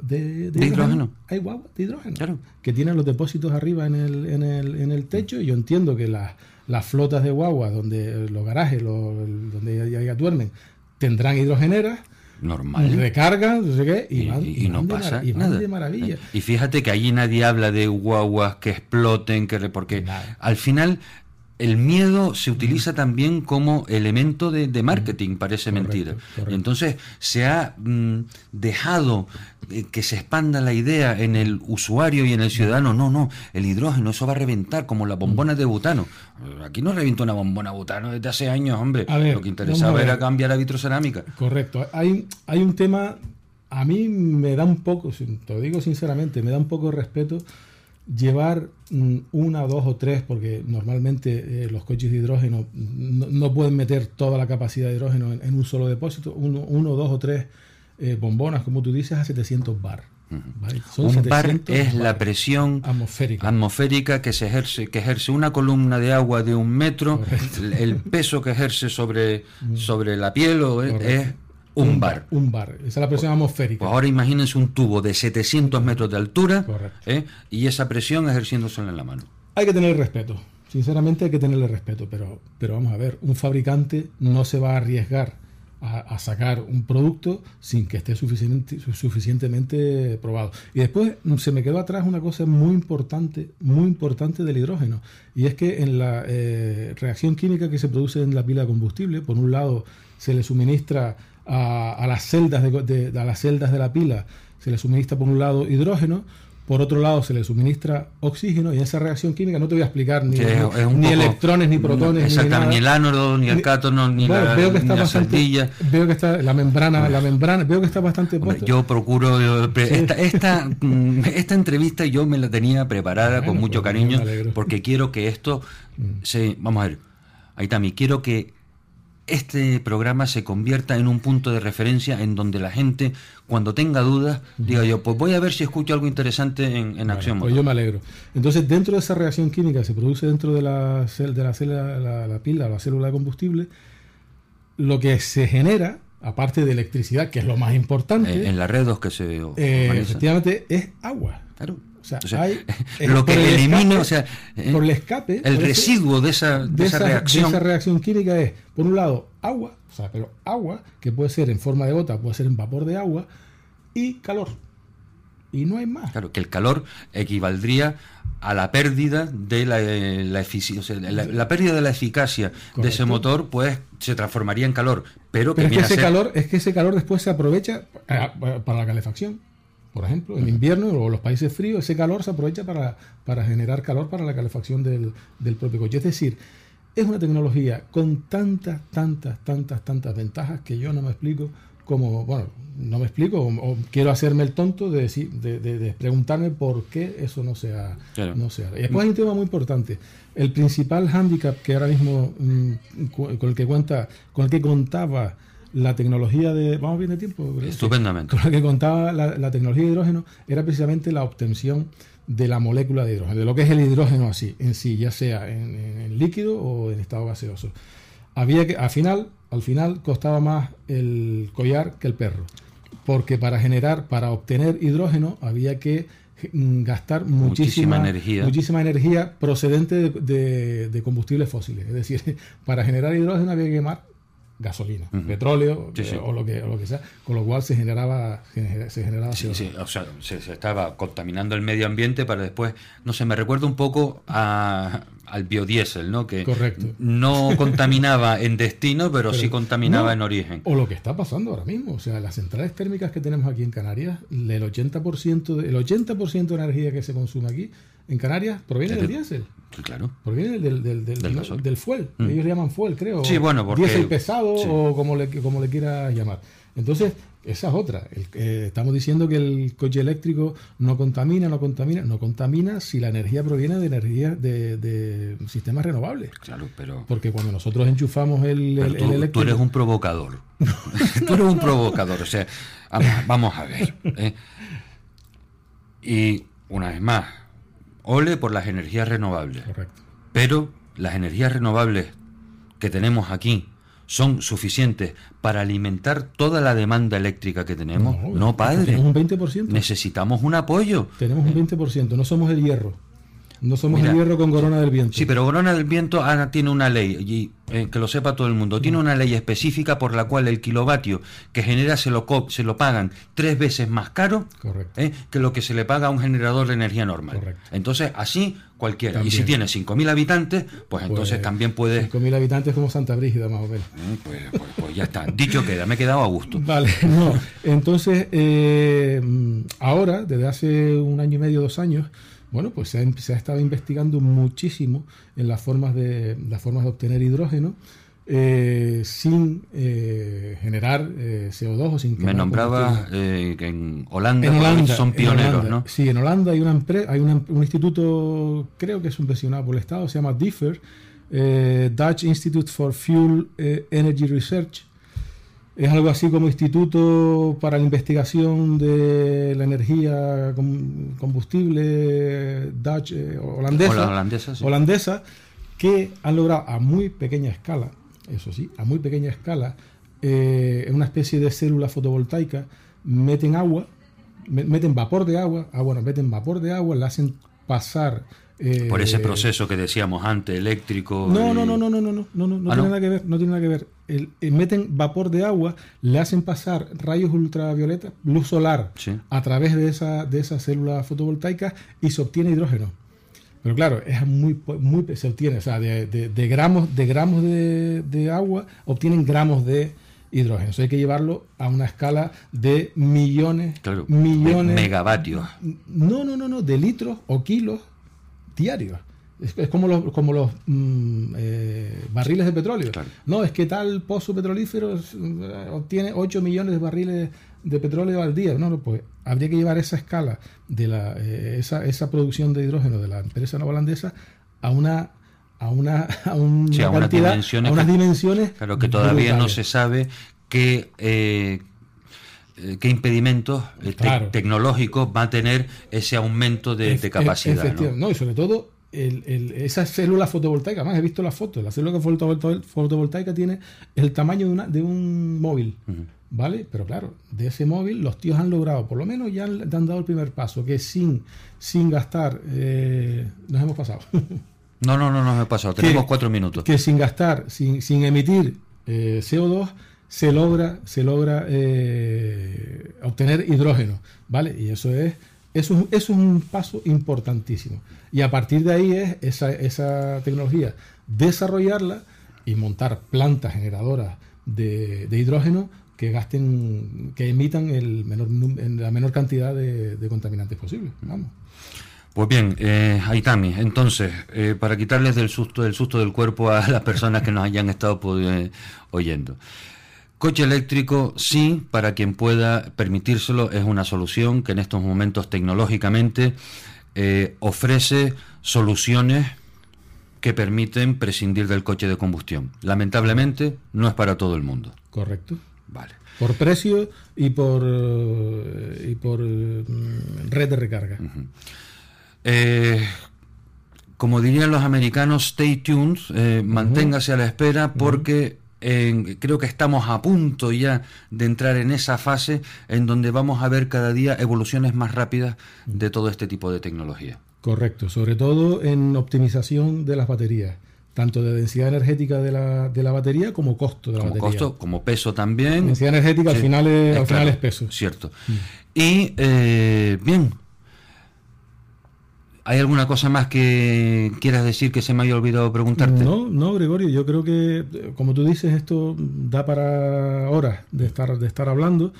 de, De hidrógeno. Hay guaguas de hidrógeno. Que tienen los depósitos arriba en el, en el, en el techo. Y yo entiendo que las, las flotas de guaguas, donde los garajes, los- donde ya, ya duermen, tendrán hidrogeneras. Normal. Recargan, no sé qué, y, van, y no van pasa y van nada. de maravilla. Y fíjate que allí nadie habla de guaguas que exploten, que re- porque al final el miedo se utiliza también como elemento de, de marketing, parece mentira. Entonces se ha mm, dejado eh, que se expanda la idea en el usuario y en el ciudadano. No, no, el hidrógeno, eso va a reventar como las bombonas de butano. Eh, Aquí no reventó una bombona de butano desde hace años, hombre. A ver, Lo que interesaba era cambiar la vitrocerámica. Correcto. Hay, hay un tema, a mí me da un poco, te lo digo sinceramente, me da un poco de respeto llevar mm, una, dos o tres, porque normalmente eh, los coches de hidrógeno no, no pueden meter toda la capacidad de hidrógeno en, en un solo depósito, uno, uno dos o tres eh, bombonas, como tú dices, a 700 bar. ¿vale? Son Un bar 700 es bar. la presión atmosférica. atmosférica que se ejerce, que ejerce una columna de agua de un metro, el, el peso que ejerce sobre, sobre la piel o es un bar. Un bar. Esa es la presión atmosférica. Pues ahora imagínense un tubo de 700 metros de altura ¿eh? y esa presión ejerciéndose en la mano. Hay que tener respeto. Sinceramente hay que tenerle respeto, pero, pero vamos a ver, un fabricante no se va a arriesgar a, a sacar un producto sin que esté suficiente- su- suficientemente probado. Y después mm, se me quedó atrás una cosa muy importante, muy importante del hidrógeno, y es que en la eh, reacción química que se produce en la pila de combustible, por un lado se le suministra a, a las celdas de, de- a las celdas de la pila, se le suministra por un lado hidrógeno, por otro lado se le suministra oxígeno y en esa reacción química no te voy a explicar ni, Sí, ni poco- electrones ni protones ni Exactamente, nada. ni el ánodo, ni el cátono, ni Bueno, la, veo que está la bastante, celdilla. veo que está la membrana, la membrana, veo que está bastante yo procuro yo pre- Sí. esta, esta, mm, esta entrevista yo me la tenía preparada con mucho pues, cariño. Mm. porque quiero que esto se vamos a ver ahí también quiero que este programa se convierta en un punto de referencia en donde la gente cuando tenga dudas diga yo pues voy a ver si escucho algo interesante en, en acción Pues yo me alegro. Entonces, dentro de esa reacción química que se produce dentro de la, cel- de la célula, la, la pila, la célula de combustible, lo que se genera, aparte de electricidad, que es lo más importante, Eh, en la red dos que se eh, efectivamente es agua. Claro. O sea, O sea, hay- lo que el elimina, escape- o sea, eh, por el escape, el residuo de esa, de esa reacción. de esa reacción química es, por un lado, agua, o sea, pero agua, que puede ser en forma de gota, puede ser en vapor de agua, y calor. Y no hay más. Claro, que el calor equivaldría a la pérdida de la, eh, la efici- o sea, la, la pérdida de la eficacia de ese motor, pues se transformaría en calor. Pero, Pero es que, ese ser- calor, es que ese calor después se aprovecha eh, para la calefacción. Por ejemplo, en invierno o los países fríos, ese calor se aprovecha para, para generar calor para la calefacción del, del propio coche. Es decir, es una tecnología con tantas, tantas, tantas, tantas ventajas que yo no me explico cómo, bueno, no me explico o, o quiero hacerme el tonto de, decir- de, de- de preguntarme por qué eso no se ha, Claro. no se ha- Y después hay un tema muy importante. El principal hándicap que ahora mismo mm, con el que cuenta, con el que contaba la tecnología de. ¿Vamos bien de tiempo? Estupendamente. Con la que contaba la, la tecnología de hidrógeno era precisamente la obtención de la molécula de hidrógeno, de lo que es el hidrógeno así, en sí, ya sea en, en líquido o en estado gaseoso. Había que, al final, al final costaba más el collar que el perro, porque para generar, para obtener hidrógeno había que mm, gastar muchísima, Muchísima energía. muchísima energía procedente de, de- de combustibles fósiles. Es decir, para generar hidrógeno había que quemar gasolina, petróleo Sí, sí. eh, O, lo que, o lo que sea, con lo cual se generaba, se genera- se generaba Sí, CO2. sí, o sea, se, se estaba contaminando el medio ambiente para después, no sé, me recuerda un poco a, al biodiesel, ¿no? Que Correcto. no contaminaba en destino, pero, sí contaminaba no, en origen. O lo que está pasando ahora mismo. O sea, las centrales térmicas que tenemos aquí en Canarias, el 80%, de, el 80 de energía que se consume aquí en Canarias proviene del de- diésel. Claro. Proviene del, del, del, Del del fuel. Mm. Ellos le llaman fuel, creo. Sí, bueno, porque- Diésel pesado sí. o como le, como le quieras llamar. Entonces, esa es otra. El- eh, estamos diciendo que el coche eléctrico no contamina, no contamina. No contamina si la energía proviene de energía de, de sistemas renovables. Claro, pero, Porque cuando nosotros enchufamos el, tú, el tú eléctrico... eres un provocador. tú eres un provocador. O sea, vamos, vamos a ver. ¿eh? Y una vez más, ole por las energías renovables. Correcto. Pero las energías renovables que tenemos aquí son suficientes para alimentar toda la demanda eléctrica que tenemos. No, No, padre. tenemos un 20%. Necesitamos un apoyo. Tenemos un 20%, no somos el hierro. No somos Mira, el hierro con corona del viento. Sí, pero Corona del Viento ahora tiene una ley, y eh, que lo sepa todo el mundo, tiene una ley específica por la cual el kilovatio que genera se lo, co- se lo pagan tres veces más caro Correcto. eh, que lo que se le paga a un generador de energía normal. Correcto. Entonces, así cualquiera. También. Y si tiene 5.000 habitantes, pues entonces Pues, también puede... 5.000 habitantes como Santa Brígida, más o menos. Eh, Pues, pues- pues ya está. Dicho queda, me he quedado a gusto. Vale, no. Entonces, eh, ahora, desde hace un año y medio, dos años, bueno, pues se ha, se ha estado investigando muchísimo en las formas de, las formas de obtener hidrógeno eh, sin eh, generar eh, CO2 o sin Me nombraba que en Holanda, En son en pioneros, Holanda. ¿no? Sí, en Holanda hay una hay una- un instituto, creo que es subvencionado por el Estado, se llama DIFER, Dutch Institute for Fuel Energy Research. Es algo así como Instituto para la Investigación de la Energía com- Combustible Dutch, holandesa, Hola- holandesa, sí. holandesa, que han logrado a muy pequeña escala, eso sí, a muy pequeña escala, eh, en una especie de célula fotovoltaica, meten agua, me- meten vapor de agua, ah, bueno, meten vapor de agua, la hacen pasar. eh, Por ese proceso que decíamos antes, eléctrico. no, y- no, no, no, no, no, no, no, no, no Ah, tiene ¿no? nada que ver, no tiene nada que ver. El- eh, meten vapor de agua, le hacen pasar rayos ultravioleta, luz solar, Sí. a través de esa, de esa célula fotovoltaica y se obtiene hidrógeno. Pero claro, es muy, muy se obtiene, o sea, de, de- de gramos, de gramos de, de agua obtienen gramos de hidrógeno. Eso hay que llevarlo a una escala de millones, Claro, millones, me- megavatios. no, no, no, no, de litros o kilos diarios. Es, es como los, como los mm, eh, barriles de petróleo. Claro. No, es que tal pozo petrolífero eh, obtiene 8 millones de barriles de petróleo al día. No, no, pues habría que llevar esa escala de la, eh, esa, esa producción de hidrógeno de la empresa holandesa a una a una, a una Sí, a unas cantidad, dimensiones a unas que- dimensiones Claro que todavía no se sabe qué, eh, eh, qué impedimentos eh, te- tecnológicos va a tener ese aumento de, capacidad. ¿no? ¿no? y sobre todo el, el- esa célula fotovoltaica. Además, he visto las fotos. La célula fotovol- fotovoltaica tiene el tamaño de, una- de un móvil. ¿Vale? Pero claro, de ese móvil los tíos han logrado, por lo menos ya han, han dado el primer paso, que sin, sin gastar, eh, nos hemos pasado, No, no, no, no me he pasado. Que- Tenemos cuatro minutos. que sin gastar, sin, sin emitir eh, CO2, se logra, se logra eh, obtener hidrógeno, ¿vale? Y eso es, eso, es- eso es un paso importantísimo. Y a partir de ahí es esa, esa tecnología, desarrollarla y montar plantas generadoras de, de hidrógeno que gasten, que emitan el menor, en la menor cantidad de, de contaminantes posible. Vamos. Pues bien, eh, Aitami, entonces, eh, para quitarles del susto, del susto del cuerpo a las personas que nos hayan estado eh, oyendo. Coche eléctrico, sí, para quien pueda permitírselo, es una solución que en estos momentos tecnológicamente eh, ofrece soluciones que permiten prescindir del coche de combustión. Lamentablemente, no es para todo el mundo. Correcto. Vale. Por precio y por, eh, y por eh, red de recarga. Eh, como dirían los americanos, stay tuned, eh, manténgase a la espera porque eh, creo que estamos a punto ya de entrar en esa fase en donde vamos a ver cada día evoluciones más rápidas de todo este tipo de tecnología. Correcto, sobre todo en optimización de las baterías, tanto de densidad energética de la, de la batería como costo de la Como batería. costo, como peso también. Densidad energética al final es- al final claro, es peso. Cierto. Y eh, bien, ¿Hay alguna cosa más que quieras decir que se me haya olvidado preguntarte? No, no, Gregorio, yo creo que, como tú dices, esto da para horas de estar, de estar hablando.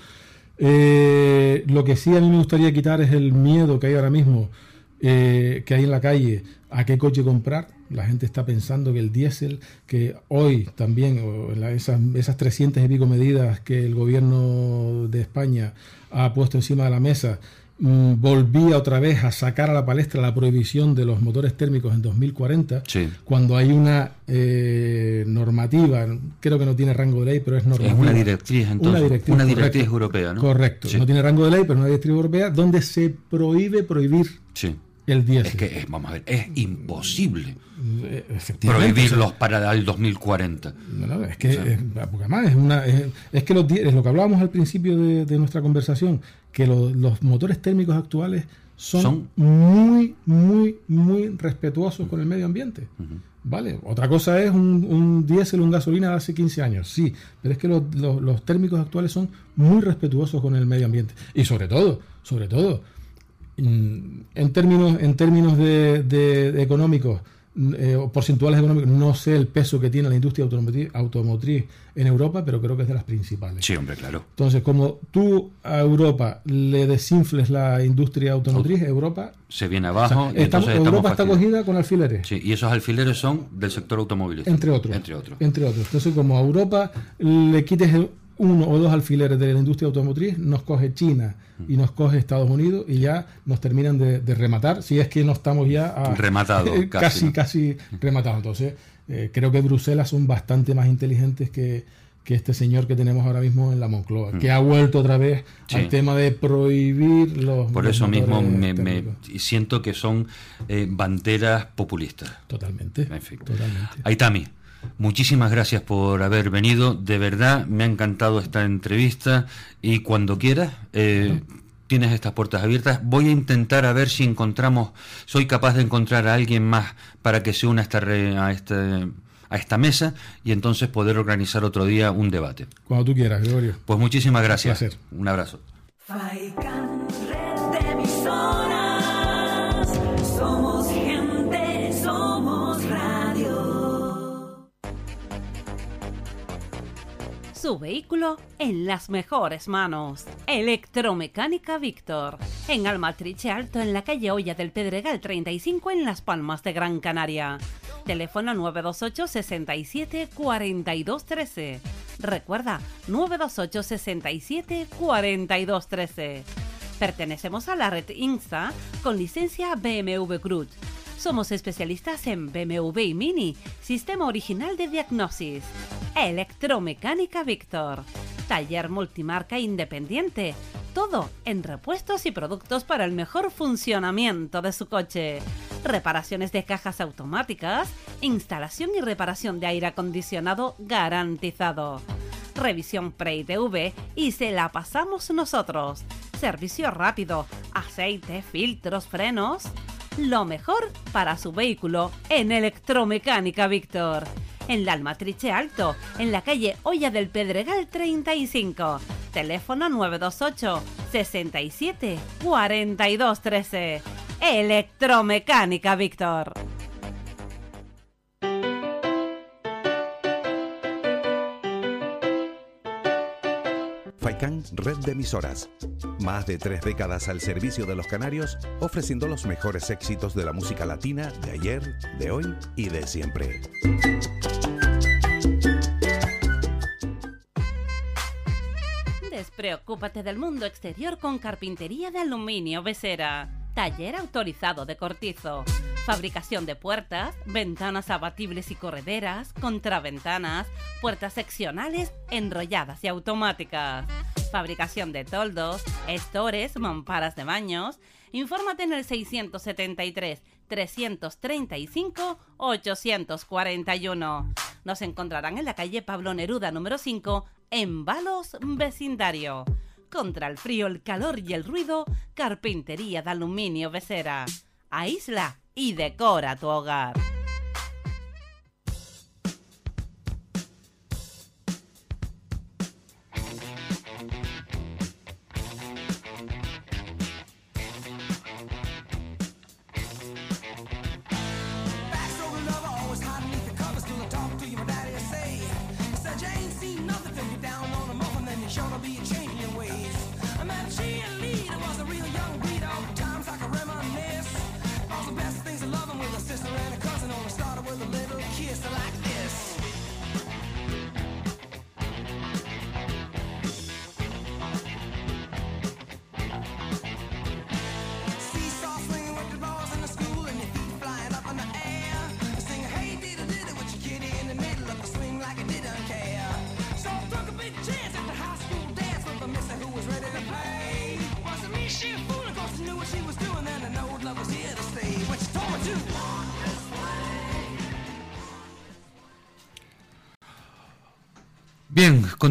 Eh, lo que sí a mí me gustaría quitar es el miedo que hay ahora mismo, eh, que hay en la calle, a qué coche comprar. La gente está pensando que el diésel, que hoy también, o la- esas, esas 300 y pico medidas que el gobierno de España ha puesto encima de la mesa, mm, volvía otra vez a sacar a la palestra la prohibición de los motores térmicos en 2040, Sí. cuando hay una eh, normativa, creo que no tiene rango de ley, pero es normativa. una directriz, entonces, Una directriz, una directriz europea, ¿no? Correcto, Sí. no tiene rango de ley, pero una directriz europea donde se prohíbe prohibir Sí. El diésel. Es que, es- vamos a ver, es imposible prohibirlos o para el 2040. No, no, es que, es- porque además es, una, es, es que los, es lo que hablábamos al principio de, de nuestra conversación, que lo- los motores térmicos actuales son, Son- muy, muy, muy respetuosos con el medio ambiente. Vale, otra cosa es un, un diésel, un gasolina de hace 15 años, sí, pero es que los, los- los térmicos actuales son muy respetuosos con el medio ambiente. Y sobre todo, sobre todo, en términos, en términos de, de- de económicos, mm, eh, porcentuales económicos, no sé el peso que tiene la industria automotriz, automotriz en Europa, pero creo que es de las principales. Sí, hombre, claro. Entonces, como tú a Europa le desinfles la industria automotriz, Europa, Se viene o abajo sea, y estamos- entonces Europa está cogida con alfileres. Sí, y esos alfileres son del sector automovilístico. Entre otros. Entre otros. Entre otros. Entonces, como a Europa le quites el- uno o dos alfileres de la industria automotriz, nos coge China y nos coge Estados Unidos y ya nos terminan de, de rematar, si es que no estamos ya a- Rematado, casi, casi, casi, ¿no? rematados. Entonces, eh, creo que Bruselas son bastante más inteligentes que, que este señor que tenemos ahora mismo en la Moncloa, que ha vuelto otra vez Mm. Sí. al tema de prohibir los. Por eso mismo me, me- siento que son eh, banderas populistas. Totalmente. En fin. Totalmente. Aitami, muchísimas gracias por haber venido. De verdad, me ha encantado esta entrevista y cuando quieras, eh, tienes estas puertas abiertas. Voy a intentar a ver si encontramos, soy capaz de encontrar a alguien más para que se una a esta, re- a este- a esta mesa y entonces poder organizar otro día un debate. Cuando tú quieras, Gregorio. Pues muchísimas gracias. placer. Un abrazo. Su vehículo en las mejores manos. Electromecánica Víctor. En Almatriche Alto, en la calle Olla del Pedregal 35, en Las Palmas de Gran Canaria. Teléfono 928 67 42 13. Recuerda, 928 67 42 13. Pertenecemos a la red Insta con licencia BMW Cruz. Somos especialistas en BMW y Mini, sistema original de diagnosis. Electromecánica Víctor. Taller multimarca independiente. Todo en repuestos y productos para el mejor funcionamiento de su coche. Reparaciones de cajas automáticas, instalación y reparación de aire acondicionado garantizado. Revisión pre-ITV y se la pasamos nosotros. Servicio rápido, aceite, filtros, frenos. Lo mejor para su vehículo en Electromecánica Víctor. En la Almatriche Alto, en la calle Olla del Pedregal 35. Teléfono 928 67 42 13. Electromecánica Víctor. Faikan Red de Emisoras. Más de tres décadas al servicio de los canarios, ofreciendo los mejores éxitos de la música latina de ayer, de hoy y de siempre. Despreocúpate del mundo exterior con carpintería de aluminio Besera. Taller autorizado de cortizo. Fabricación de puertas, ventanas abatibles y correderas, contraventanas, puertas seccionales, enrolladas y automáticas. Fabricación de toldos, estores, mamparas de baños. Infórmate en el 673 335 841. Nos encontrarán en la calle Pablo Neruda número 5 en Balos Vecindario. Contra el frío, el calor y el ruido, carpintería de aluminio Besera. Aísla y decora tu hogar.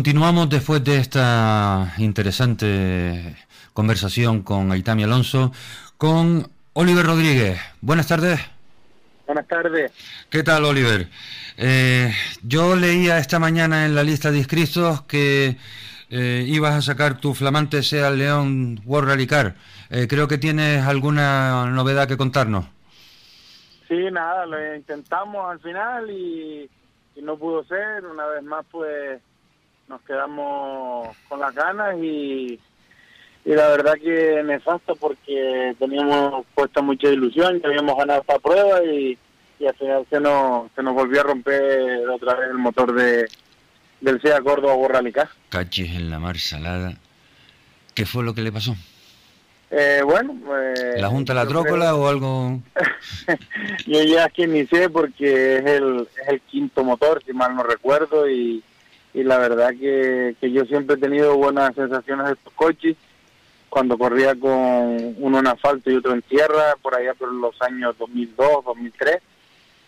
Continuamos después de esta interesante conversación con Aitami Alonso con Oliver Rodríguez. Buenas tardes. Buenas tardes. ¿Qué tal, Oliver? Eh, yo leía esta mañana en la lista de inscritos que eh, ibas a sacar tu flamante Sea León World Rally Car. Eh, creo que tienes alguna novedad que contarnos. Sí, nada, lo intentamos al final y, y no pudo ser. Una vez más, pues nos quedamos con las ganas y, y la verdad que nefasto porque teníamos puesta mucha ilusión, que habíamos ganado esta prueba y, y al final se nos, se nos volvió a romper otra vez el motor de del SEA Córdoba Car. Caches en la mar salada. ¿Qué fue lo que le pasó? Eh, bueno, pues... ¿La Junta la Trócola creo- o algo? Yo ya es que ni sé porque es el, es el quinto motor, si mal no recuerdo, y, y la verdad que, yo siempre he tenido buenas sensaciones de estos coches. Cuando corría con uno en asfalto y otro en tierra, por allá por los años 2002, 2003.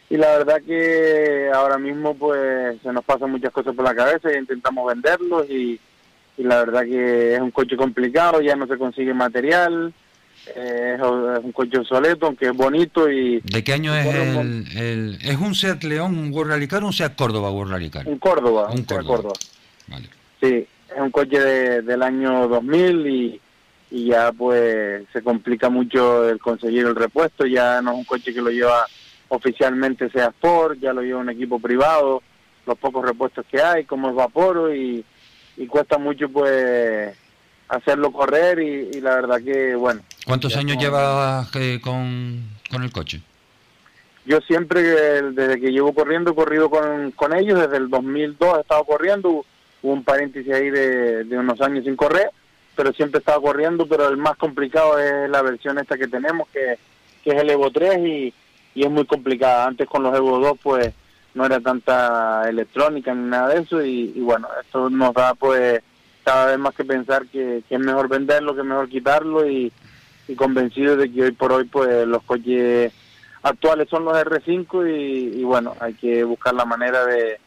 Y la verdad que ahora mismo pues se nos pasan muchas cosas por la cabeza y intentamos venderlos y la verdad que es un coche complicado, ya no se consigue material, eh, un coche obsoleto, aunque es bonito y ¿De qué año es el, el- ¿Es un Seat León un Car o un Seat Córdoba Car? un Córdoba, Un Córdoba. Córdoba. Vale. Sí, es un coche de- del año 2000 y, y ya pues se complica mucho el conseguir el repuesto, ya no es un coche que lo lleva oficialmente sea Sport, ya lo lleva un equipo privado, los pocos repuestos que hay, como es Vaporo y, y cuesta mucho pues hacerlo correr y, y la verdad que bueno, ¿Cuántos años no- llevas eh, con, con el coche? Yo siempre, desde que llevo corriendo, he corrido con, con ellos, desde el 2002 he estado corriendo, hubo un paréntesis ahí de, de unos años sin correr, pero siempre he estado corriendo, pero el más complicado es la versión esta que tenemos, que, que es el Evo 3 y, y es muy complicada. Antes con los Evo 2 pues no era tanta electrónica ni nada de eso y, y bueno, esto nos da pues cada vez más que pensar que, es mejor venderlo, que es mejor quitarlo y, convencido de que hoy por hoy pues los coches actuales son los R5 y, bueno, hay que buscar la manera de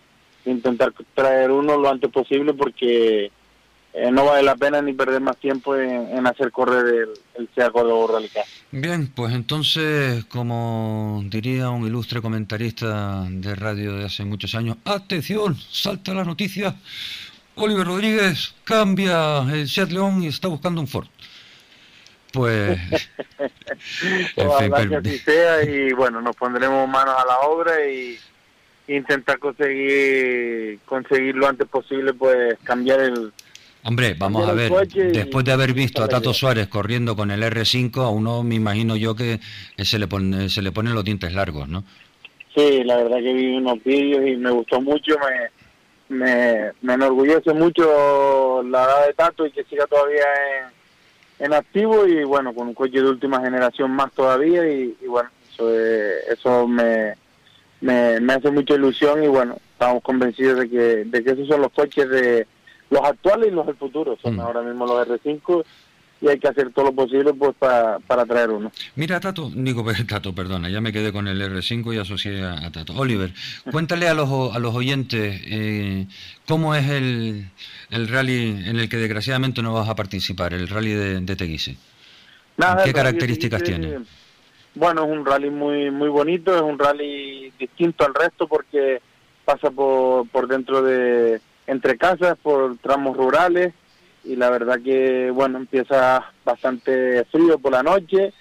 intentar traer uno lo antes posible porque eh, no vale la pena ni perder más tiempo en, en hacer correr el, el Córdoba Rally. Bien, pues entonces, como diría un ilustre comentarista de radio de hace muchos años, atención, salta la noticia, Oliver Rodríguez cambia el Seat León y está buscando un Ford. Pues, Ojalá fin, que así sea y bueno, nos pondremos manos a la obra y intentar conseguir conseguir lo antes posible pues cambiar el hombre, vamos a ver, después de haber visto a Tato Suárez corriendo con el R5, a uno me imagino yo que se le, pone, se le ponen los dientes largos, ¿no? Sí, la verdad que vi unos vídeos y me gustó mucho, me, me, me enorgullece mucho la edad de Tato y que siga todavía en, en activo y bueno, con un coche de última generación más todavía y, y bueno, eso, es- eso me, me, me hace mucha ilusión y bueno, estamos convencidos de que, de que esos son los coches de los actuales y los del futuro, son Mm. ahora mismo los R5 y hay que hacer todo lo posible pues para, para traer uno. Mira, Tato, digo, Tato, perdona, ya me quedé con el R5 y asocié a, a Tato. Oliver, cuéntale a los, a los oyentes eh, cómo es el, el rally en el que desgraciadamente no vas a participar, el rally de, de Teguise. Nada, ¿Qué características Teguise, tiene? Bueno, es un rally muy muy bonito, es un rally distinto al resto porque pasa por, por dentro de entre casas, por tramos rurales y la verdad que bueno empieza bastante frío por la noche.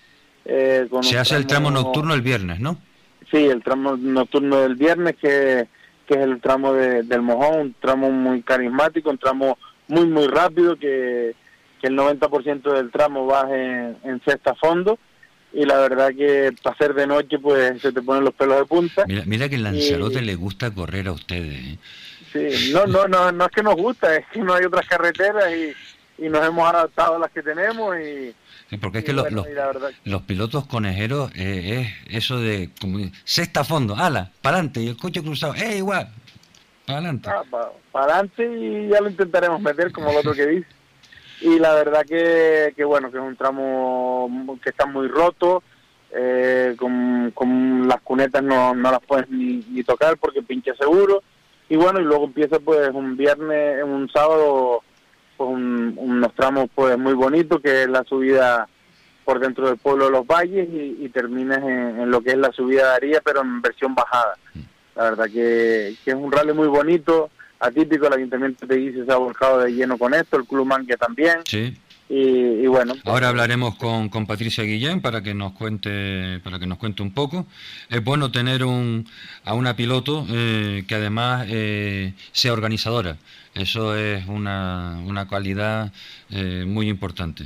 eh, con Se hace el tramo nocturno el viernes, ¿no? Sí, el tramo nocturno del viernes, que, que es el tramo de- del mojón, un tramo muy carismático, un tramo muy, muy rápido, que, que el 90% del tramo va en, en sexta fondo. Y la verdad que para ser de noche, pues se te ponen los pelos de punta. Mira, mira que en Lanzarote le gusta correr a ustedes. ¿eh? Sí, no, no, no, no es que nos gusta, es que no hay otras carreteras y, y nos hemos adaptado a las que tenemos y, Sí, Porque es que bueno, los, verdad los pilotos conejeros eh, es eso de como sexta fondo, ala, para adelante, y el coche cruzado, ¡eh, igual! Para adelante. para adelante y ya lo intentaremos meter como el otro que dice. Y la verdad que, que bueno, que es un tramo que está muy roto, eh, con, con las cunetas no, no las puedes ni, ni tocar porque pincha seguro. Y bueno, y luego empieza pues un viernes, un sábado, pues un- unos tramos pues muy bonitos, que es la subida por dentro del pueblo de los valles y, y terminas en, en lo que es la subida de Aría, pero en versión bajada. La verdad que, que es un rally muy bonito, atípico, el Ayuntamiento de Guise se ha volcado de lleno con esto, el Club Manque también, Sí. Y, y bueno, Ahora hablaremos con, con Patricia Guillén para que nos cuente para que nos cuente un poco. Es bueno tener un, a una piloto eh, que además eh, sea organizadora. Eso es una, una cualidad eh, muy importante.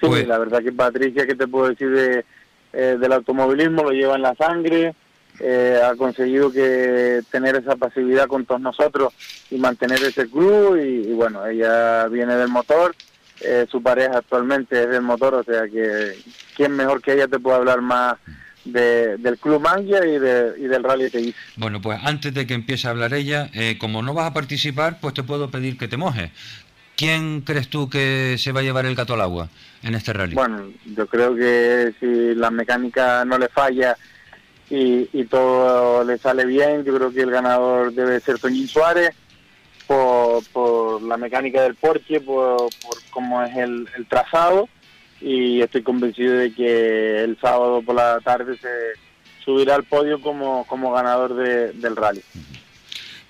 Sí, Pues- la verdad que Patricia, ¿qué te puedo decir de, eh, del automovilismo? Lo lleva en la sangre, eh, ha conseguido que tener esa pasividad con todos nosotros y mantener ese club y, y bueno, ella viene del motor, eh, su pareja actualmente es del motor, o sea que quién mejor que ella te puede hablar más de- del club Mangia y, de, y del rally TI. Bueno, pues antes de que empiece a hablar ella, eh, como no vas a participar, pues te puedo pedir que te mojes. ¿Quién crees tú que se va a llevar el gato al agua en este rally? Bueno, yo creo que si la mecánica no le falla y, y todo le sale bien, yo creo que el ganador debe ser Toñín Suárez por, la mecánica del Porsche, por, cómo es el, trazado y estoy convencido de que el sábado por la tarde se subirá al podio como, como ganador de- del rally.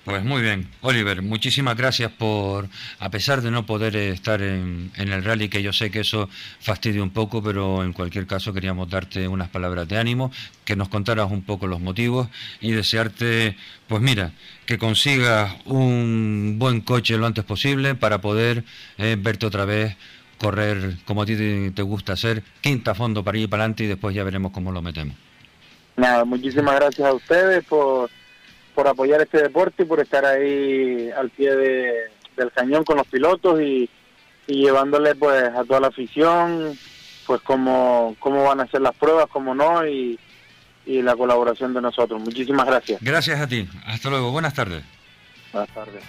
Pues muy bien, Oliver, muchísimas gracias por, a pesar de no poder estar en, en el rally, que yo sé que eso fastidia un poco, pero en cualquier caso queríamos darte unas palabras de ánimo, que nos contaras un poco los motivos y desearte, pues mira, que consigas un buen coche lo antes posible para poder eh, verte otra vez correr como a ti te, gusta hacer, quinta fondo para ir para adelante y después ya veremos cómo lo metemos. Nada, muchísimas gracias a ustedes por, por apoyar este deporte y por estar ahí al pie de- del cañón con los pilotos y, y llevándole pues a toda la afición pues cómo, cómo van a ser las pruebas, cómo no y, y la colaboración de nosotros. Muchísimas gracias. Gracias a ti, hasta luego, buenas tardes. Buenas tardes.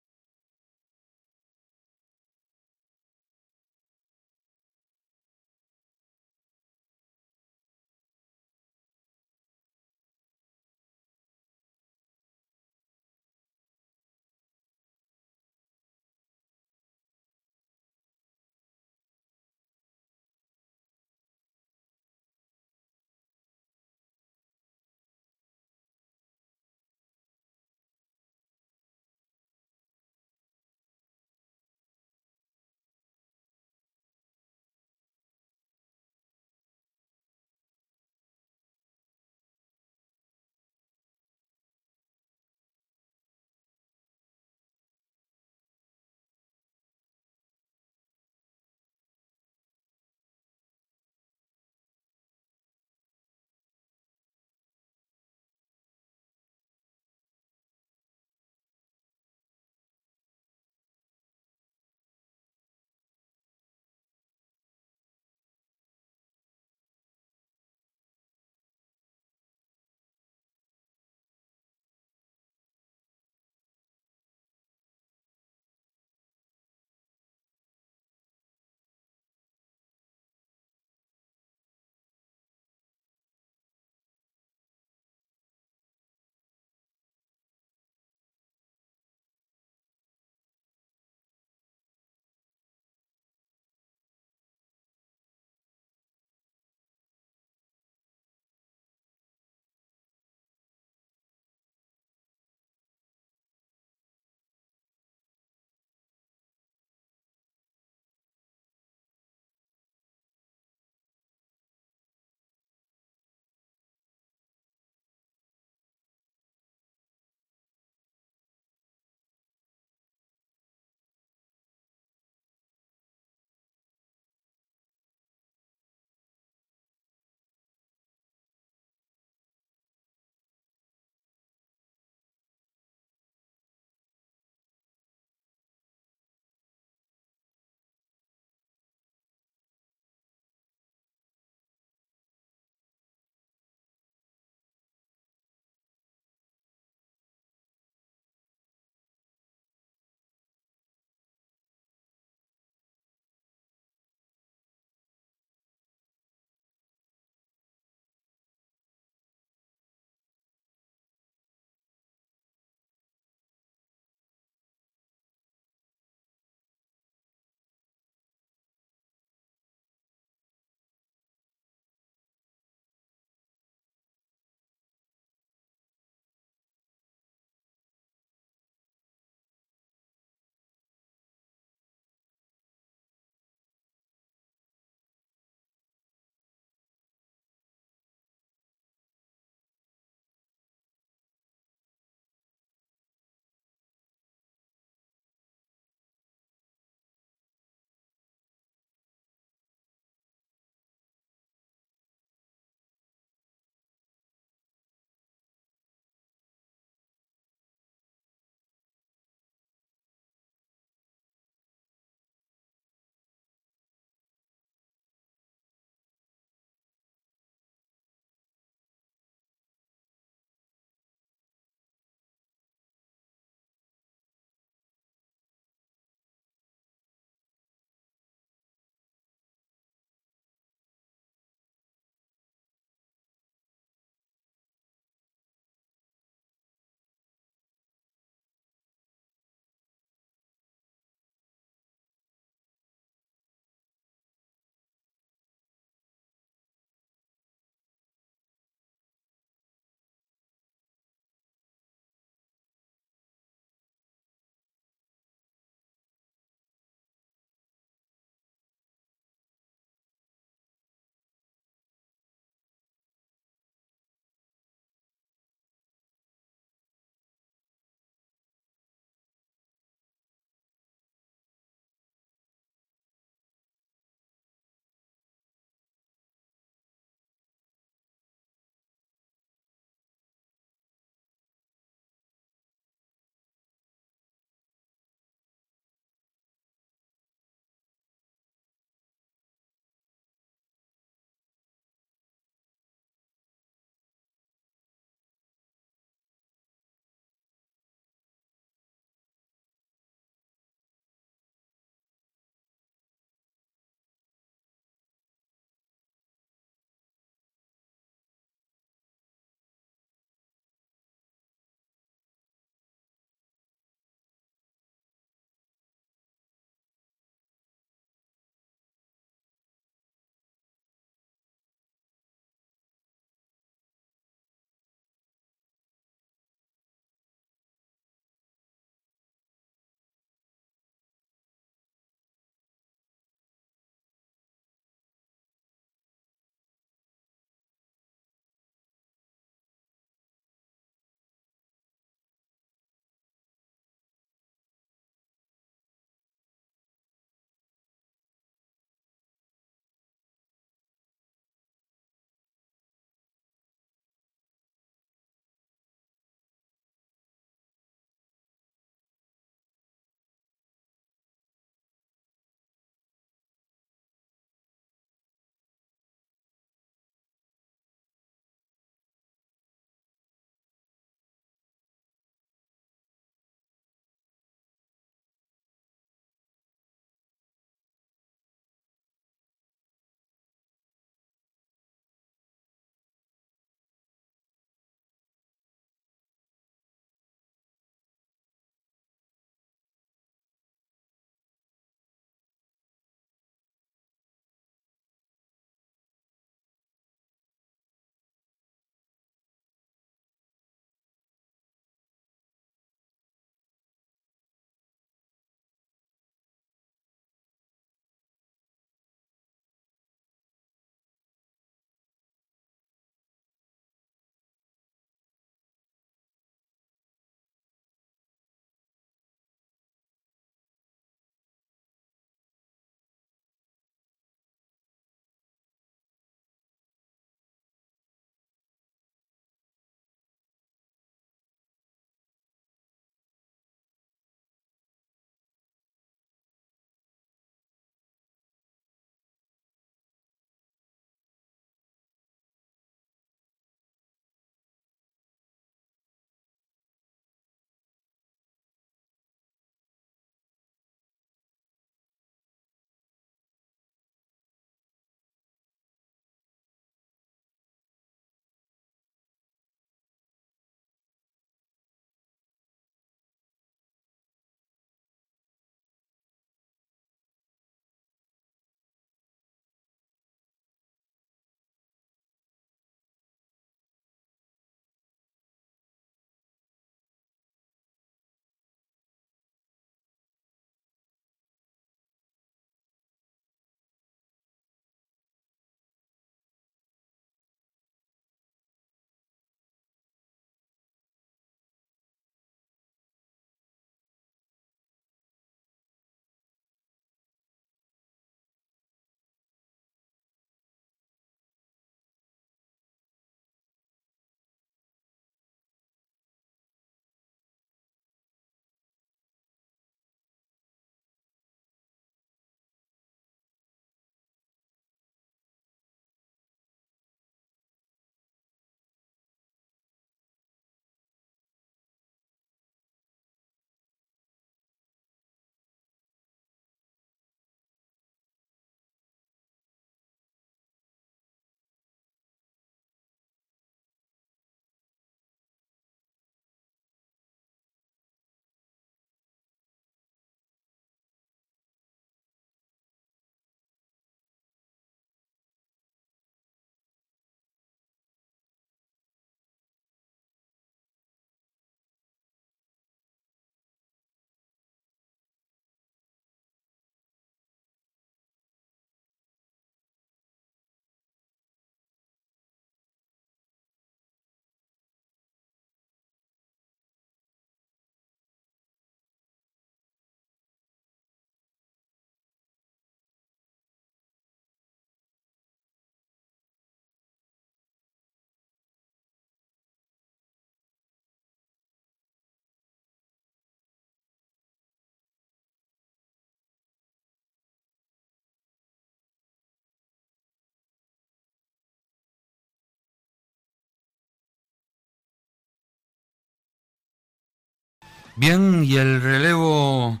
Bien, y el relevo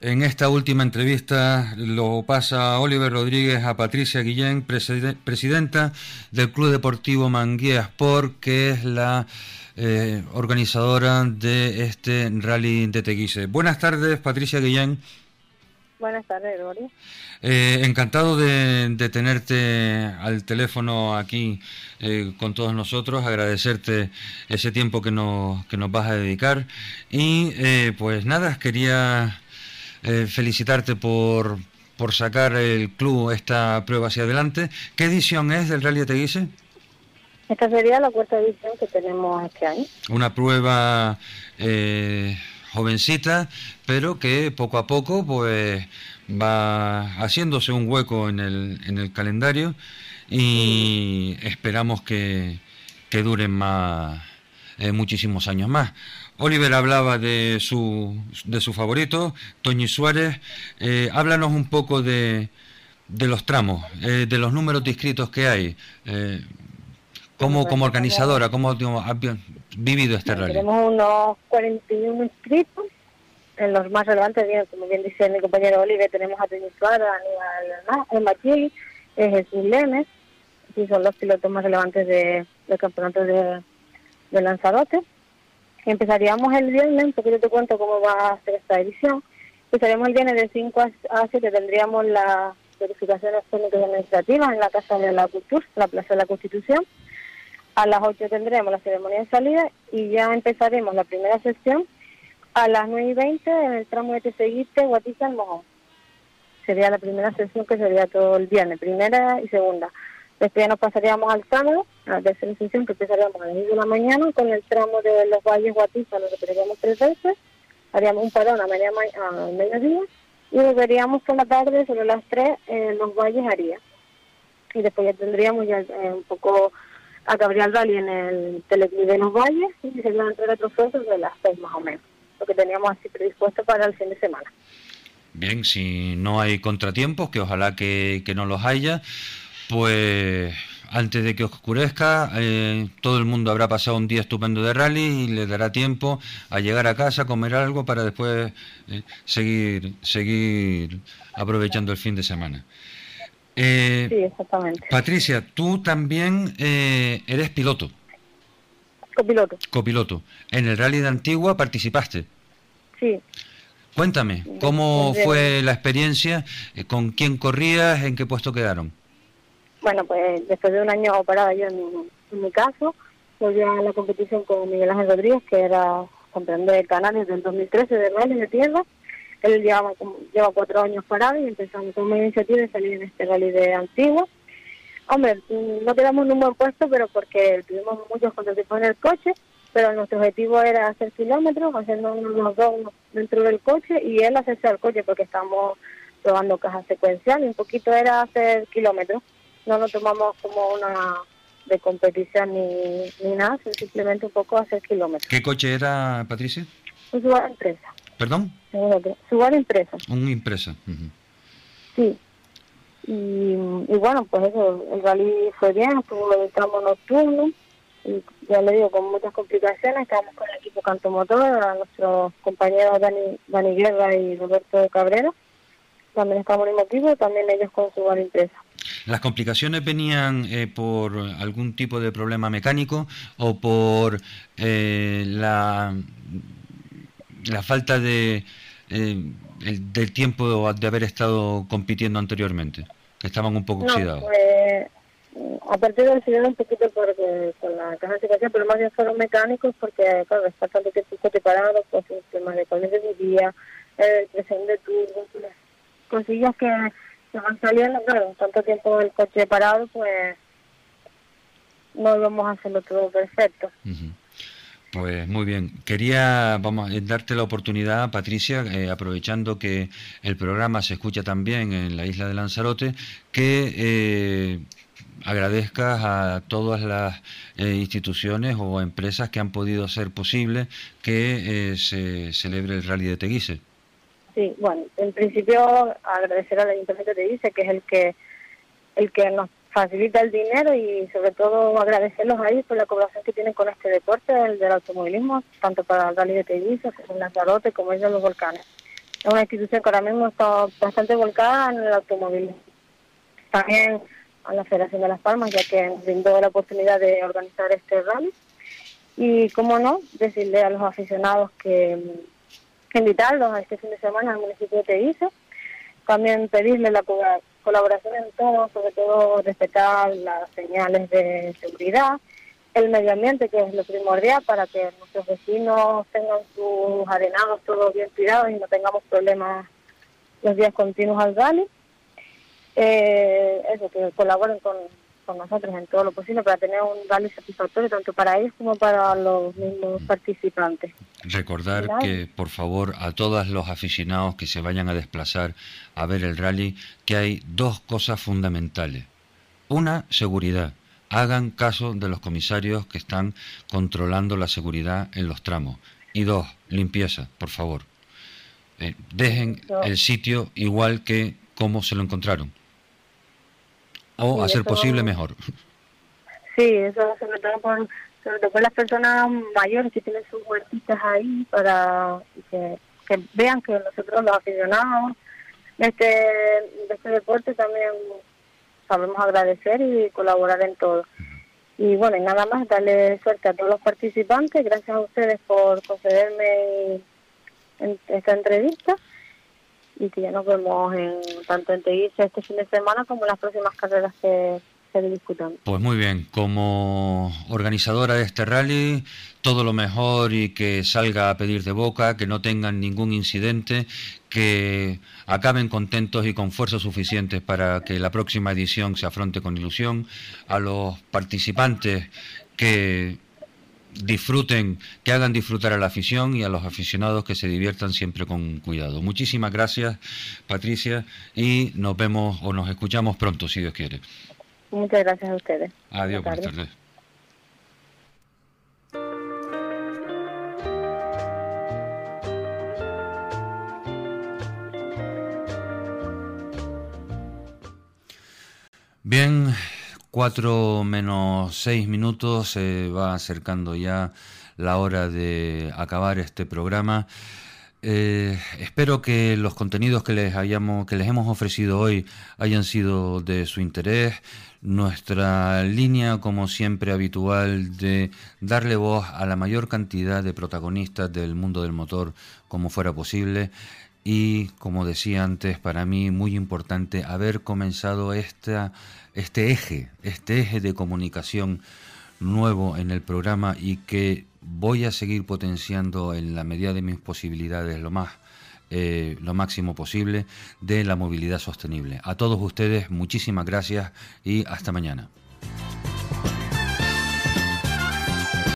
en esta última entrevista lo pasa Oliver Rodríguez a Patricia Guillén, preside- presidenta del Club Deportivo Manguía Sport, que es la eh, organizadora de este rally de Teguise. Buenas tardes, Patricia Guillén. Buenas tardes. Eh, encantado de, de tenerte al teléfono aquí eh, con todos nosotros, agradecerte ese tiempo que nos, que nos vas a dedicar y eh, pues nada, quería felicitarte por, por sacar el club esta prueba hacia adelante. ¿Qué edición es del Rally de Teguise? Esta sería la cuarta edición que tenemos este año. Una prueba jovencita, pero que poco a poco pues va haciéndose un hueco en el, en el calendario y esperamos que, que duren más, eh, muchísimos años más. Oliver hablaba de su, de su favorito, Toñi Suárez. Eh, háblanos un poco de, de los tramos, eh, de los números de inscritos que hay. Eh, como, como organizadora, ¿cómo has vi- vivido este rally? Tenemos unos 41 inscritos. En los más relevantes, bien, como bien dice mi compañero Oliver, tenemos a Toño Suárez, a Aníbal Chili, eh, Jesús Lemes, y son los pilotos más relevantes de, del campeonato de, de Lanzarote. Empezaríamos el viernes, un poquito te cuento cómo va a ser esta edición. Empezaríamos el viernes de 5 a 7, tendríamos las verificaciones técnicas y administrativas en la Casa de la Cultura, la Plaza de la Constitución. A las 8 tendremos la ceremonia de salida y ya empezaremos la primera sesión a las 9 y 20 en el tramo de Teseguite, Guatiza, El Mojón. Sería la primera sesión que sería todo el viernes, primera y segunda. Después ya nos pasaríamos al tramo, a la tercera sesión que empezaríamos a las 10 de la mañana con el tramo de los valles Guatiza, lo repetiríamos tres veces. Haríamos un parón a, media ma- a mediodía y volveríamos por la tarde sobre las 3 en los valles Aría. Y después ya tendríamos ya eh, un poco acabaría el rally en el teleclub de los valles y se van a entregar trofeos sobre las 6 más o menos, lo que teníamos así predispuesto para el fin de semana. Bien, si no hay contratiempos, que ojalá que, que no los haya, pues antes de que oscurezca, eh, todo el mundo habrá pasado un día estupendo de rally y le dará tiempo a llegar a casa, comer algo para después eh, seguir, seguir aprovechando el fin de semana. Eh, Sí, exactamente. Patricia, tú también eh, eres piloto, Copiloto, copiloto. En el rally de Antigua participaste. sí. Cuéntame, ¿cómo Desde- fue la experiencia? Eh, ¿Con quién corrías? ¿En qué puesto quedaron? Bueno, pues después de un año operada yo en mi, en mi caso, volví a la competición con Miguel Ángel Rodríguez, que era campeón de Canarias del 2013 de rally de tierra. Él lleva, como- lleva cuatro años parado y empezamos con una iniciativa de salir en este rally de Antigua. Hombre, mm, no quedamos en un buen puesto, pero porque tuvimos muchos contratiempos en el coche, pero nuestro objetivo era hacer kilómetros, hacernos unos dos dentro del coche y él hacerse al coche porque estamos probando cajas secuenciales. Un poquito era hacer kilómetros. No lo tomamos como una de competición ni, ni nada, simplemente un poco hacer kilómetros. ¿Qué coche era, Patricia? Un Subaru empresa. ¿Perdón? Subaru empresa, Un impresa. Sí. Y, bueno, pues eso, el rally fue bien, tuvo el tramo nocturno. Y ya le digo, con muchas complicaciones, estábamos con el equipo Canto Motor, a nuestros compañeros Dani, Dani Guerra y Roberto Cabrera. También estamos en el motivo, también ellos con su empresa. ¿Las complicaciones venían eh, por algún tipo de problema mecánico o por eh, la, la falta de, eh, el- del tiempo de haber estado compitiendo anteriormente? Que estaban un poco No, oxidados. pues, a partir del accidente un poquito porque con la caja de situación, pero más bien fueron mecánicos porque, claro, está tanto tiempo el coche parado, pues un tema de coles de día, eh, presión de turbo, pues, cosillas que se van saliendo, claro, tanto tiempo el coche parado, pues no íbamos a hacerlo todo perfecto. Pues muy bien. Quería vamos a darte la oportunidad, Patricia, eh, aprovechando que el programa se escucha también en la isla de Lanzarote, que eh, agradezcas a todas las eh, instituciones o empresas que han podido hacer posible que eh, se celebre el Rally de Teguise. Sí, bueno, en principio agradecer al Ayuntamiento de Dice, que es el que el que nos facilita el dinero y sobre todo agradecerlos a ellos por la colaboración que tienen con este deporte, el del automovilismo, tanto para el Rally de Telliza, como el Lanzarote, como el de los volcanes. Es una institución que ahora mismo está bastante volcada en el automovilismo. También a la Federación de Las Palmas, ya que brindó la oportunidad de organizar este rally. Y, como no, decirle a los aficionados que, que invitarlos a este fin de semana al municipio de Teguise. También pedirle la colaboración en todo, sobre todo respetar las señales de seguridad, el medio ambiente, que es lo primordial para que nuestros vecinos tengan sus arenados todos bien cuidados y no tengamos problemas los días continuos al rally. Eh, eso, que colaboren con, con nosotros en todo lo posible para tener un rally satisfactorio tanto para ellos como para los mismos participantes. Recordar que, por favor, a todos los aficionados que se vayan a desplazar a ver el rally, que hay dos cosas fundamentales. Una, seguridad. Hagan caso de los comisarios que están controlando la seguridad en los tramos. Y dos, limpieza, por favor. Eh, dejen el sitio igual que como se lo encontraron. O, eso- posible, mejor. Sí, eso sobre todo por, sobre todo por las personas mayores que tienen sus huertitas ahí para que, que vean que nosotros los aficionados de este, de este deporte también sabemos agradecer y colaborar en todo. Y bueno, y nada más, darle suerte a todos los participantes. Gracias a ustedes por concederme en- esta entrevista y que ya nos vemos en tanto en Teguise este fin de semana como en las próximas carreras que se disputan. Pues muy bien, como organizadora de este rally, todo lo mejor y que salga a pedir de boca, que no tengan ningún incidente, que acaben contentos y con fuerzas suficientes para que la próxima edición se afronte con ilusión. A los participantes que disfruten, que hagan disfrutar a la afición y a los aficionados que se diviertan siempre con cuidado. Muchísimas gracias, Patricia, y nos vemos o nos escuchamos pronto, si Dios quiere. Muchas gracias a ustedes. Adiós, Buenas buenas tardes. tardes. Bien, cuatro menos seis minutos, se va acercando ya la hora de acabar este programa. Eh, espero que los contenidos que les hayamos, que les hemos ofrecido hoy hayan sido de su interés. Nuestra línea, como siempre habitual, de darle voz a la mayor cantidad de protagonistas del mundo del motor como fuera posible. Y como decía antes, para mí muy importante haber comenzado esta, este eje, este eje de comunicación nuevo en el programa y que voy a seguir potenciando en la medida de mis posibilidades lo más eh, lo máximo posible de la movilidad sostenible. A todos ustedes muchísimas gracias y hasta mañana.